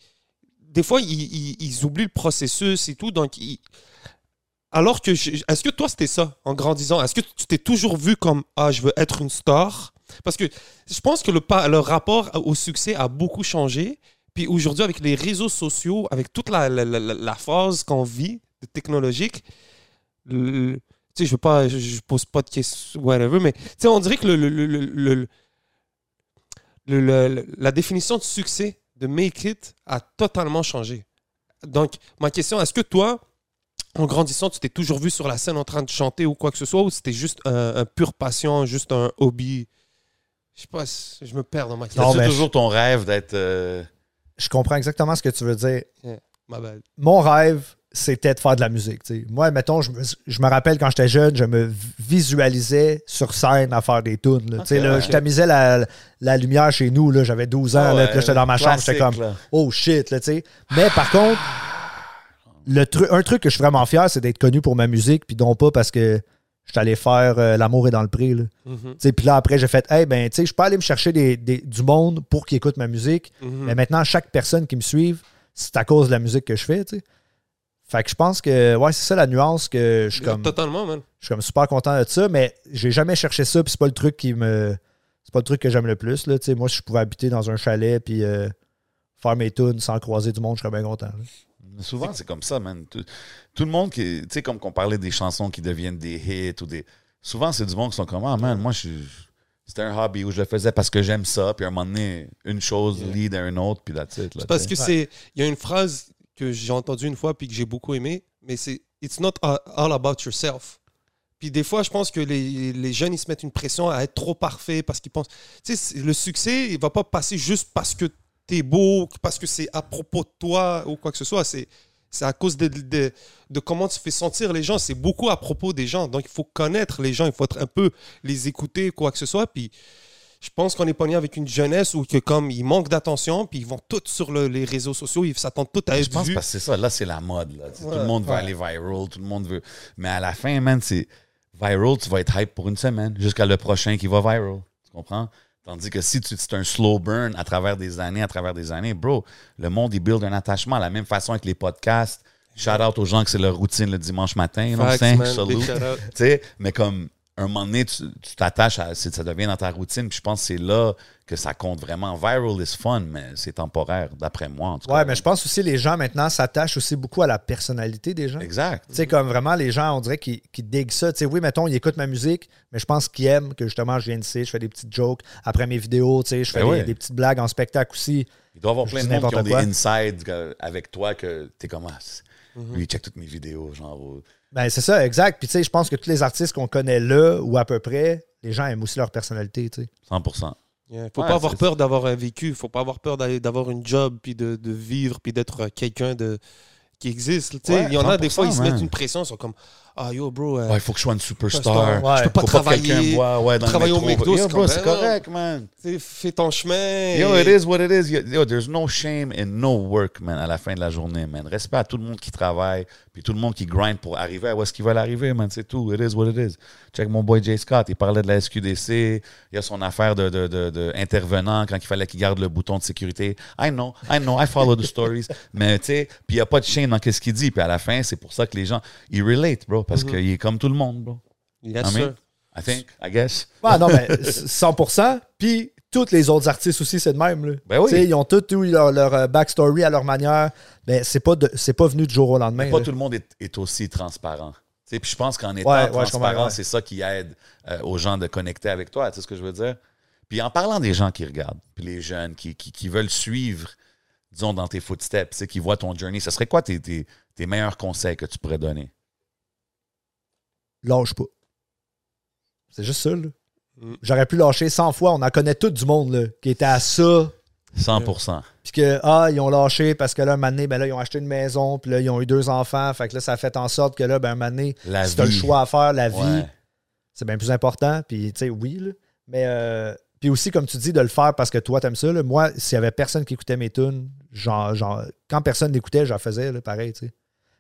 des fois, ils, ils- oublient le processus et tout. Donc, alors que. Est-ce que toi, c'était ça en grandissant? Est-ce que tu t'es toujours vu comme Ah, je veux être une star Parce que je pense que le, pa- le rapport au succès a beaucoup changé. Puis aujourd'hui, avec les réseaux sociaux, avec toute la, la, la- phase qu'on vit technologique, tu sais, je veux pas, je, pose pas de questions, whatever, mais tu sais, on dirait que le- le- la définition de succès, de make it, a totalement changé. Donc, ma question, est-ce que toi, en grandissant, tu t'es toujours vu sur la scène en train de chanter ou quoi que ce soit, ou c'était juste un, un pure passion, juste un hobby? Je sais pas, je me perds dans ma question. Non, C'est toujours ton rêve d'être. euh, Je comprends exactement ce que tu veux dire. Ma bad. Mon rêve, c'était de faire de la musique. Moi, mettons, je me, je me rappelle quand j'étais jeune, je me visualisais sur scène à faire des tunes. là. Je tamisais la, la lumière chez nous. là, J'avais 12 ans. là, ouais, puis là, j'étais dans ma chambre. J'étais comme, oh shit. Là. Mais par contre, le tru- un truc que je suis vraiment fier, c'est d'être connu pour ma musique, puis non pas parce que je suis allé faire euh, L'amour est dans le pré. Là. Mhm, sais, Puis là, après, j'ai fait, hey, ben, tu sais, je peux aller me chercher des, des- du monde pour qu'ils écoutent ma musique. mhm. Mais maintenant, chaque personne qui me suive, c'est à cause de la musique que je fais. Fait que je pense que, ouais, c'est ça la nuance que je suis comme, Totalement, man. je suis comme super content de ça, mais j'ai jamais cherché ça, puis c'est pas le truc qui me. C'est pas le truc que j'aime le plus, là. Tu sais, moi, si je pouvais habiter dans un chalet, puis euh, faire mes tunes sans croiser du monde, je serais bien content. là. Souvent, c'est comme ça, man. Tout, tout le monde qui. Tu sais, comme qu'on parlait des chansons qui deviennent des hits ou des. Souvent, c'est du monde qui sont comme, ah, man, moi, je suis. C'était un hobby où je le faisais parce que j'aime ça, puis à un moment donné, une chose lead à une autre, puis là, C'est parce que c'est. Il y a une phrase que j'ai entendue une fois puis que j'ai beaucoup aimé, mais c'est It's not all about yourself. Puis des fois, je pense que les, les jeunes, ils se mettent une pression à être trop parfait parce qu'ils pensent. Tu sais, le succès, il va pas passer juste parce que t'es beau, parce que c'est à propos de toi ou quoi que ce soit. C'est c'est à cause de, de, de comment tu fais sentir les gens. C'est beaucoup à propos des gens. Donc, il faut connaître les gens. Il faut être un peu les écouter, quoi que ce soit. Puis, je pense qu'on est pogné avec une jeunesse où que comme ils manquent d'attention, puis ils vont tous sur le- les réseaux sociaux, ils s'attendent tous à Je être pense vus. parce que c'est ça. Là, c'est la mode. là. Tout le monde veut aller viral. Tout le monde veut. Mais à la fin, man, c'est viral, tu vas être hype pour une semaine jusqu'à le prochain qui va viral. Tu comprends? Tandis que si tu c'est un slow burn à travers des années, à travers des années, bro, le monde, il build un attachement. La même façon avec les podcasts. Shout out aux gens que c'est leur routine le dimanche matin. Facts, man. Shout out. <laughs> Mais comme un moment donné, tu t'attaches à. Ça devient dans ta routine. Puis je pense que c'est là que ça compte vraiment. Viral is fun, mais c'est temporaire, d'après moi, en tout cas. Ouais, mais je pense aussi les gens maintenant s'attachent aussi beaucoup à la personnalité des gens. Exact. Tu sais, comme vraiment, les gens, on dirait qu'ils diguent ça. Tu sais, oui, mettons, ils écoutent ma musique, mais je pense qu'ils aiment que justement, je viens ici, je fais des petites jokes après mes vidéos, tu sais, je fais Ben des, ouais. des petites blagues en spectacle aussi. Il doit y avoir Je plein de monde qui ont des insides que- avec toi que t'es comme ah, Mhm. Lui, il check toutes mes vidéos, genre. Ben, c'est ça, exact. Puis, tu sais, je pense que tous les artistes qu'on connaît là, ou à peu près, les gens aiment aussi leur personnalité, tu sais. 100%. Il faut Ouais, pas avoir peur d'avoir un vécu. faut pas avoir peur d'aller d'avoir une job, puis de, de vivre, puis d'être quelqu'un de qui existe. Tu sais, Ouais, il y en a des 100%, fois, ils se mettent une pression, ils sont comme Ah yo, bro, euh, Ouais, il faut que je sois une superstar. Ouais. je peux pas Faut pas travailler. voit ouais, dans travailler le au métro. McDo, Yo, c'est bro, correct, man. fais ton chemin. Yo, it is what it is. Yo, there's no shame in no work, man, à la fin de la journée, man. Respect à tout le monde qui travaille, puis tout le monde qui grind pour arriver à où est-ce qu'ils veulent arriver, man. C'est tout. It is what it is. Check mon boy Jay Scott, il parlait de la SQDC, il y a son affaire de, de, de, de intervenant quand il fallait qu'il garde le bouton de sécurité. I know, I know, I follow the stories. <laughs> Mais tu sais, puis il n'y a pas de shame dans ce qu'il dit. Puis à la fin, c'est pour ça que les gens, ils relate, bro, parce Mhm. qu'il est comme tout le monde, bro. Yes, I mean, sir. I think, I guess. Ah non, mais <laughs> 100%. Puis, tous les autres artistes aussi, c'est de même. Là. Ben oui. Tu sais, Ils ont tous eu leur, leur, euh, backstory à leur manière. Mais c'est pas, de- pas venu du jour au lendemain. pas là. tout le monde est, est aussi transparent. Tu sais, Puis je pense qu'en étant Ouais, transparent, ouais. c'est ça qui aide euh, aux gens de connecter avec toi. Tu sais ce que je veux dire? Puis en parlant des gens qui regardent, puis les jeunes qui, qui, qui veulent suivre, disons, dans tes footsteps, qui voient ton journey, ce serait quoi tes, tes, tes meilleurs conseils que tu pourrais donner? Lâche pas. C'est juste ça. là. Mm. J'aurais pu lâcher 100 fois. On en connaît tout du monde là, qui était à ça. 100% Puis que, ah, ils ont lâché parce que là, un moment donné, ben là, ils ont acheté une maison. Puis là, ils ont eu deux enfants. Fait que là, ça a fait en sorte que là, ben, un moment donné, La si t'as le choix à faire, la vie, Ouais. c'est bien plus important. Puis, tu sais, oui, là. Mais, euh, puis aussi, comme tu dis, de le faire parce que toi, t'aimes ça. là. Moi, s'il y avait personne qui écoutait mes tunes, genre, genre, quand personne l'écoutait, j'en faisais, là, pareil, tu sais.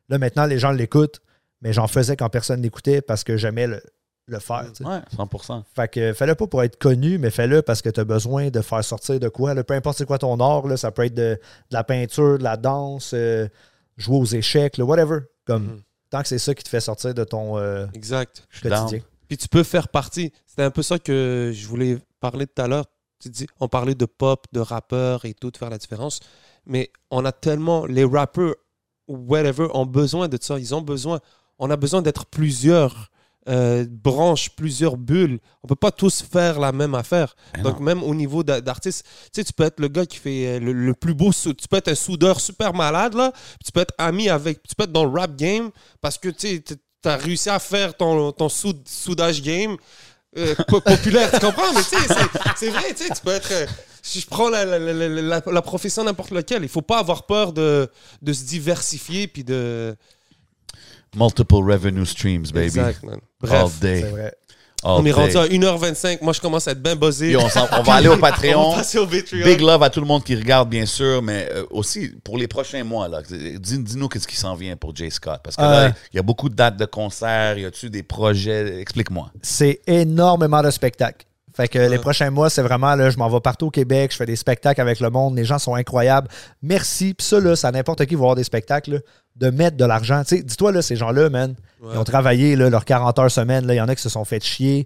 Là, maintenant, les gens l'écoutent, mais j'en faisais quand personne l'écoutait parce que j'aimais le, le faire, tu sais. Ouais, 100 Fait que fais-le pas pour être connu, mais fais-le parce que tu as besoin de faire sortir de quoi. là. Peu importe c'est quoi ton art, là, ça peut être de, de la peinture, de la danse, euh, jouer aux échecs, là, whatever. Comme Mhm. tant que c'est ça qui te fait sortir de ton euh, Exact. Quotidien. Puis tu peux faire partie. C'était un peu ça que je voulais parler tout à l'heure. Tu dis, on parlait de pop, de rappeurs et tout, de faire la différence. Mais on a tellement. Les rappeurs, whatever, ont besoin de ça. Ils ont besoin. On a besoin d'être plusieurs euh, branches, plusieurs bulles. On peut pas tous faire la même affaire. Mais Donc, non. même au niveau d'a- d'artiste, tu sais, tu peux être le gars qui fait euh, le, le plus beau. Tu peux être un soudeur super malade, là. tu peux être ami avec. Tu peux être dans le rap game parce que tu as réussi à faire ton, ton soud- soudage game euh, <laughs> po- populaire. tu comprends? Mais tu sais, c'est- vrai, tu sais, tu peux être. euh, si je prends la, la, la, la- la- la profession n'importe laquelle, il faut pas avoir peur de, de se diversifier puis de. Multiple revenue streams, baby. Exact, man. All day. C'est vrai. All On est day. rendu à 1h25. Moi, je commence à être bien buzzé. Yo, on, va aller au <laughs> On Patreon. va passer au Patreon. Big love à tout le monde qui regarde, bien sûr, mais euh, aussi pour les prochains mois. Là, dis- dis-nous qu'est-ce qui s'en vient pour Jay Scott. Parce que Euh. là, il y a beaucoup de dates de concerts. Y a-tu des projets? Explique-moi. C'est énormément de spectacles. Fait que les prochains mois, c'est vraiment là, je m'en vais partout au Québec, je fais des spectacles avec le monde, les gens sont incroyables. Merci. Puis ça, là, ça n'importe qui va voir des spectacles, là, de mettre de l'argent. Tu sais, dis-toi, là, ces gens-là, man, ils ont travaillé là, leurs 40 heures semaine. Il y en a qui se sont fait chier.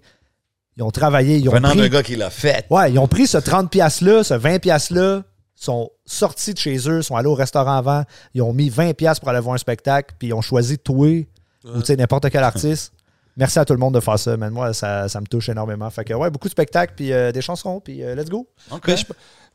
Ils ont travaillé, ils ont Venant pris gars qui l'a fait. Ouais, ils ont pris ce 30$-là, ce 20$-là, sont sortis de chez eux, sont allés au restaurant avant, ils ont mis 20$ pour aller voir un spectacle, puis ils ont choisi toi ou tu sais, n'importe quel artiste. Merci à tout le monde de faire ça, man. Moi, ça, ça me touche énormément. Fait que, ouais, beaucoup de spectacles, puis euh, des chansons, puis euh, let's go. OK. Ben,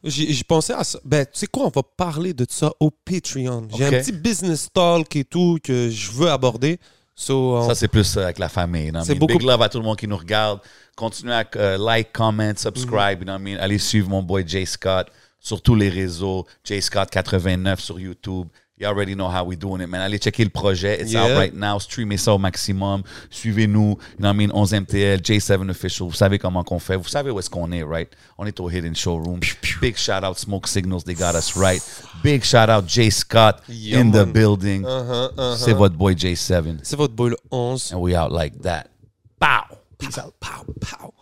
J'ai pensé à ça. Ben, tu sais quoi, on va parler de ça au Patreon. J'ai un petit business talk et tout que je veux aborder. So, on- Ça, c'est plus euh, avec la famille. I C'est mean? beaucoup- Big love à tout le monde qui nous regarde. Continuez à euh, like, comment, subscribe. you know what I mean? Allez suivre mon boy Jay Scott sur tous les réseaux. J Scott 89 sur YouTube. You already know how we doing it, man. Allez checker le projet. It's out right now. Streamez ça au maximum. Suivez-nous. You know what I mean? 11MTL, J7 Official. Vous savez comment qu'on fait. Vous savez où est-ce qu'on est, right? On est au Hidden Showroom. Big shout out Smoke Signals. They got us right. Big shout out J Scott Yeah, in the building. Uh-huh, uh-huh. C'est votre boy J7. C'est votre boy le 11. And we out like that. Pow! Peace out. Pow, pow.